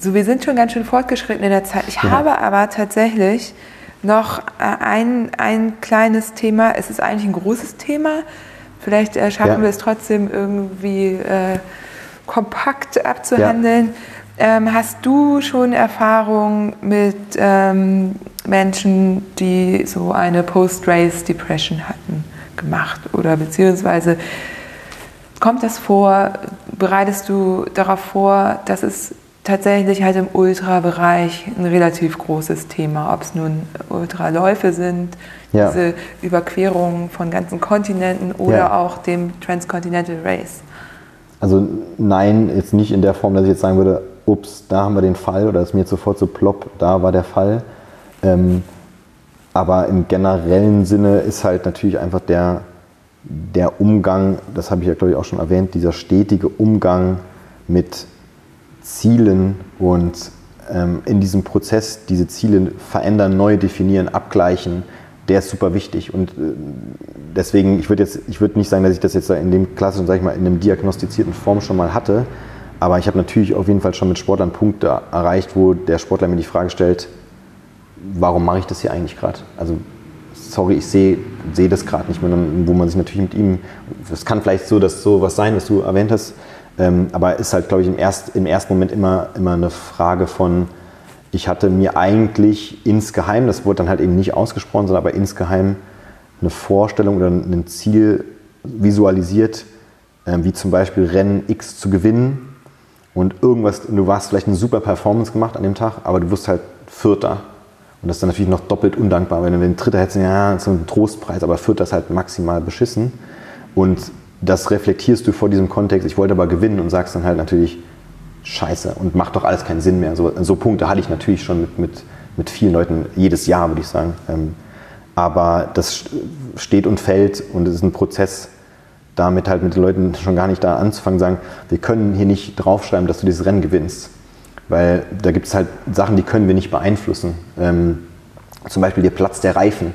So, wir sind schon ganz schön fortgeschritten in der Zeit. Ich habe aber tatsächlich noch äh, ein, ein kleines Thema. Es ist eigentlich ein großes Thema. Vielleicht äh, schaffen Ja. wir es trotzdem irgendwie äh, kompakt abzuhandeln. Ähm, hast du schon Erfahrung mit ähm, Menschen, die so eine Post-Race-Depression hatten, gemacht? Oder beziehungsweise Kommt das vor? Bereitest du darauf vor, dass es tatsächlich halt im Ultrabereich ein relativ großes Thema, ob es nun Ultraläufe sind, Ja. diese Überquerungen von ganzen Kontinenten oder Ja. auch dem Transcontinental Race? Also nein, jetzt nicht in der Form, dass ich jetzt sagen würde, ups, da haben wir den Fall oder es ist mir sofort so plopp, da war der Fall. Ähm, aber im generellen Sinne ist halt natürlich einfach der, der Umgang, das habe ich ja glaube ich auch schon erwähnt, dieser stetige Umgang mit Zielen und ähm, in diesem Prozess diese Ziele verändern, neu definieren, abgleichen, der ist super wichtig. Und äh, deswegen, ich würde jetzt, ich würde nicht sagen, dass ich das jetzt in dem klassischen, sag ich mal, in einem diagnostizierten Form schon mal hatte, aber ich habe natürlich auf jeden Fall schon mit Sportlern Punkte erreicht, wo der Sportler mir die Frage stellt, warum mache ich das hier eigentlich gerade? Also sorry, ich sehe sehe das gerade nicht mehr, wo man sich natürlich mit ihm, es kann vielleicht so, dass so was sein, was du erwähnt hast, ähm, aber ist halt, glaube ich, im, erst, im ersten Moment immer, immer eine Frage von, ich hatte mir eigentlich insgeheim, das wurde dann halt eben nicht ausgesprochen, sondern aber insgeheim eine Vorstellung oder ein Ziel visualisiert, ähm, wie zum Beispiel Rennen X zu gewinnen und irgendwas, du warst vielleicht eine super Performance gemacht an dem Tag, aber du wirst halt Vierter. Und das ist dann natürlich noch doppelt undankbar, wenn du den Dritter hättest, ja, ist ein Trostpreis, aber Vierter ist halt maximal beschissen. Und das reflektierst du vor diesem Kontext, ich wollte aber gewinnen und sagst dann halt natürlich, scheiße und macht doch alles keinen Sinn mehr. So, so Punkte hatte ich natürlich schon mit, mit, mit vielen Leuten, jedes Jahr würde ich sagen. Ähm, aber das steht und fällt und es ist ein Prozess, damit halt mit den Leuten schon gar nicht da anzufangen, sagen, wir können hier nicht draufschreiben, dass du dieses Rennen gewinnst. Weil da gibt es halt Sachen, die können wir nicht beeinflussen. Ähm, zum Beispiel der Platz der Reifen.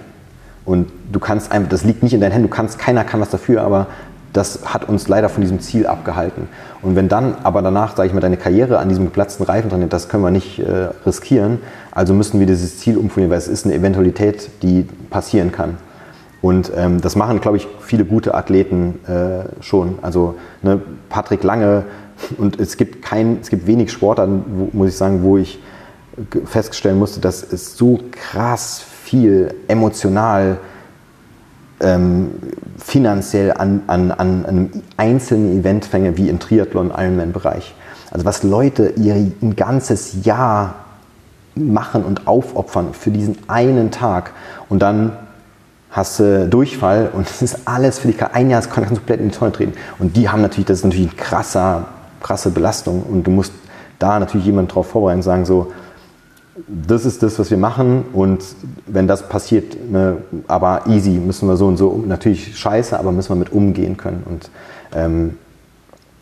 Und du kannst einfach, das liegt nicht in deinen Händen, du kannst, keiner kann was dafür, aber das hat uns leider von diesem Ziel abgehalten. Und wenn dann aber danach, sage ich mal, deine Karriere an diesem geplatzten Reifen dran das können wir nicht äh, riskieren, also müssen wir dieses Ziel umformulieren, weil es ist eine Eventualität, die passieren kann. Und ähm, das machen, glaube ich, viele gute Athleten äh, schon. Also ne, Patrick Lange und es gibt kein, es gibt wenig Sportarten, wo, muss ich sagen, wo ich feststellen musste, dass es so krass viel emotional, ähm, finanziell an, an, an einem einzelnen Event fänge wie im Triathlon-Ironman-Bereich. Also was Leute ihr ein ganzes Jahr machen und aufopfern für diesen einen Tag und dann hast du Durchfall und es ist alles für dich, ein Jahr kannst du komplett in die Tonne treten. Und die haben natürlich, das ist natürlich eine krasser, krasse Belastung und du musst da natürlich jemanden drauf vorbereiten und sagen so, das ist das, was wir machen und wenn das passiert, ne, aber easy, müssen wir so und so, natürlich scheiße, aber müssen wir mit umgehen können und ähm,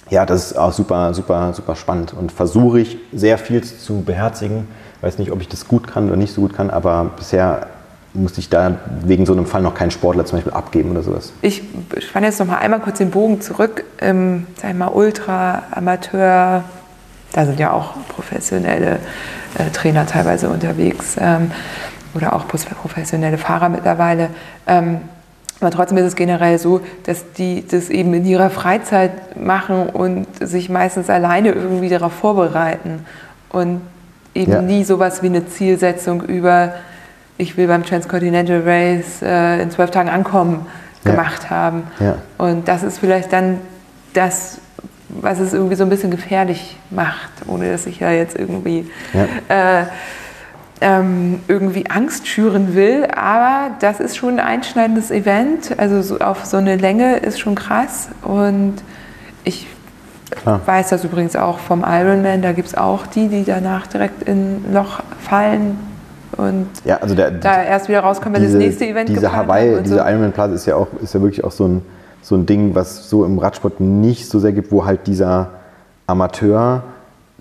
ja, das ist auch super, super, super spannend und versuche ich sehr viel zu beherzigen. Weiß nicht, ob ich das gut kann oder nicht so gut kann, aber bisher musste ich da wegen so einem Fall noch keinen Sportler zum Beispiel abgeben oder sowas. Ich spanne jetzt noch mal einmal kurz den Bogen zurück. Ähm, sag ich mal, Ultra, Amateur, da sind ja auch professionelle äh, Trainer teilweise unterwegs ähm, oder auch professionelle Fahrer mittlerweile. Ähm, aber trotzdem ist es generell so, dass die das eben in ihrer Freizeit machen und sich meistens alleine irgendwie darauf vorbereiten und eben ja. nie sowas wie eine Zielsetzung über, ich will beim Transcontinental Race äh, in zwölf Tagen ankommen, ja. gemacht haben. Ja. Und das ist vielleicht dann das, was es irgendwie so ein bisschen gefährlich macht, ohne dass ich ja jetzt irgendwie äh, ähm, irgendwie Angst schüren will, aber das ist schon ein einschneidendes Event. Also so auf so eine Länge ist schon krass. Und ich Klar. weiß das übrigens auch vom Ironman. Da gibt es auch die, die danach direkt in ein Loch fallen und ja, also der, da erst wieder rauskommen, wenn diese, das nächste Event Diese Hawaii, diese so. Ironman Plaza ist ja auch ist ja wirklich auch so ein, so ein Ding, was so im Radsport nicht so sehr gibt, wo halt dieser Amateur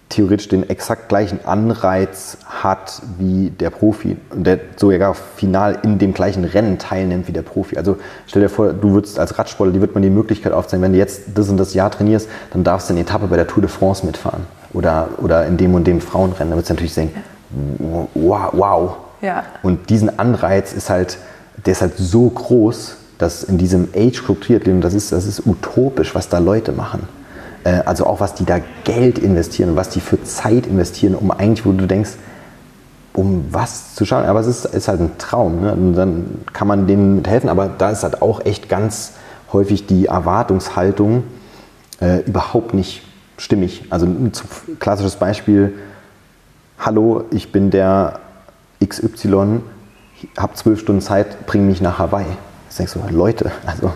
theoretisch den exakt gleichen Anreiz hat wie der Profi und der sogar final in dem gleichen Rennen teilnimmt wie der Profi. Also stell dir vor, du würdest als Radsportler, die wird man die Möglichkeit aufzeigen, wenn du jetzt das und das Jahr trainierst, dann darfst du eine Etappe bei der Tour de France mitfahren oder, oder in dem und dem Frauenrennen. Da würdest du natürlich denken, wow, wow. Ja. Und diesen Anreiz ist halt, der ist halt so groß, dass in diesem Age Group Triathlon, das ist, das ist utopisch, was da Leute machen. Äh, also auch was die da Geld investieren was die für Zeit investieren, um eigentlich, wo du denkst, um was zu schauen. Aber es ist, ist halt ein Traum. Ne? Und dann kann man denen helfen. Aber da ist halt auch echt ganz häufig die Erwartungshaltung äh, überhaupt nicht stimmig. Also ein klassisches Beispiel, hallo, ich bin der XY, habe zwölf Stunden Zeit, bring mich nach Hawaii. Denke so, Leute, also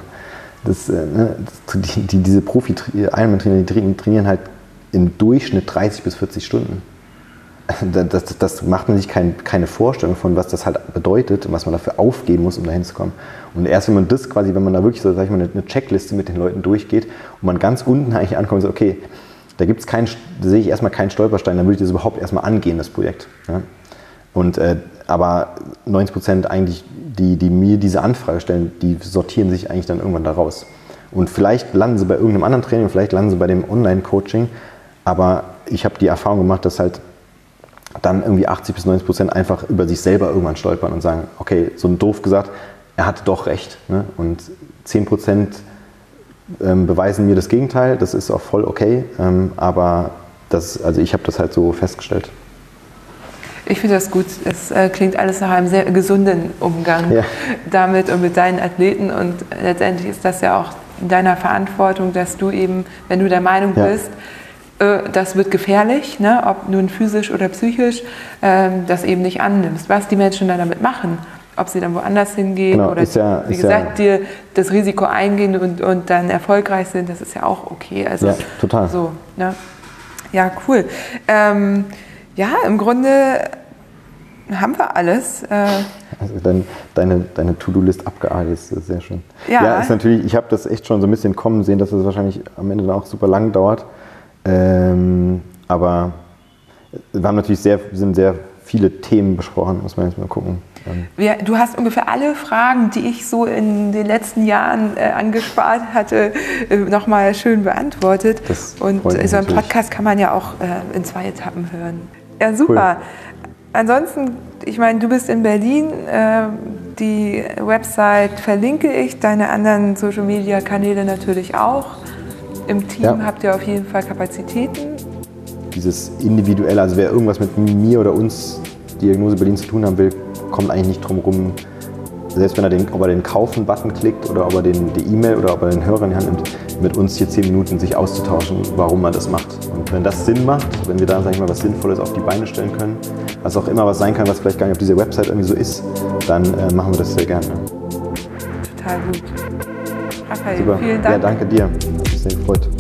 das, äh, ne, das, die, die, diese Profi-Ironman-Trainer, die trainieren halt im Durchschnitt 30 bis 40 Stunden. Das, das, das macht man sich kein, keine Vorstellung von, was das halt bedeutet und was man dafür aufgeben muss, um dahin zu kommen. Und erst wenn man das quasi, wenn man da wirklich so, sag ich mal, eine Checkliste mit den Leuten durchgeht und man ganz unten eigentlich ankommt und sagt, okay, da gibt's keinen, da sehe ich erstmal keinen Stolperstein, dann würde ich das überhaupt erstmal angehen, das Projekt. Ja? Und, äh, aber 90 Prozent eigentlich die, die mir diese Anfrage stellen, die sortieren sich eigentlich dann irgendwann daraus. Und vielleicht landen sie bei irgendeinem anderen Training, vielleicht landen sie bei dem Online-Coaching, aber ich habe die Erfahrung gemacht, dass halt dann irgendwie 80 bis 90 Prozent einfach über sich selber irgendwann stolpern und sagen, okay, so doof gesagt, er hatte doch recht. Ne? Und 10 Prozent ähm, beweisen mir das Gegenteil, das ist auch voll okay, ähm, aber das, also ich habe das halt so festgestellt. Ich finde das gut. Es äh, klingt alles nach einem sehr gesunden Umgang ja. damit und mit deinen Athleten. Und letztendlich ist das ja auch in deiner Verantwortung, dass du eben, wenn du der Meinung ja. bist, äh, das wird gefährlich, ne, ob nun physisch oder psychisch, äh, das eben nicht annimmst. Was die Menschen dann damit machen, ob sie dann woanders hingehen genau, oder ja, wie gesagt, dir das Risiko eingehen und, und dann erfolgreich sind, das ist ja auch okay. Also, ja, total. So, ne? Ja, cool. Ähm, ja, im Grunde haben wir alles. Äh also dein, deine, deine To-Do-List abgearbeitet ist sehr schön. Ja, ja ist natürlich, ich habe das echt schon so ein bisschen kommen sehen, dass es das wahrscheinlich am Ende dann auch super lang dauert. Ähm, aber wir haben natürlich sehr, sind sehr viele Themen besprochen, muss man jetzt mal gucken. Ja, du hast ungefähr alle Fragen, die ich so in den letzten Jahren äh, angespart hatte, äh, nochmal schön beantwortet. Das Und so einen Podcast kann man ja auch äh, in zwei Etappen hören. Ja, super. Cool. Ansonsten, ich meine, du bist in Berlin. Äh, die Website verlinke ich, deine anderen Social-Media-Kanäle natürlich auch. Im Team ja. habt ihr auf jeden Fall Kapazitäten. Dieses individuelle, also wer irgendwas mit mir oder uns Diagnose Berlin zu tun haben will, kommt eigentlich nicht drum herum, selbst wenn er den, ob er den Kaufen-Button klickt oder ob er den, die E-Mail oder ob er den Hörer in die Hand nimmt, mit uns hier zehn Minuten sich auszutauschen, warum man das macht. Und wenn das Sinn macht, wenn wir da, sag ich mal, was Sinnvolles auf die Beine stellen können, was auch immer was sein kann, was vielleicht gar nicht auf dieser Website irgendwie so ist, dann äh, machen wir das sehr gerne. Total gut. Raphael, Super. vielen Dank. Ja, danke dir. Ich bin sehr gefreut.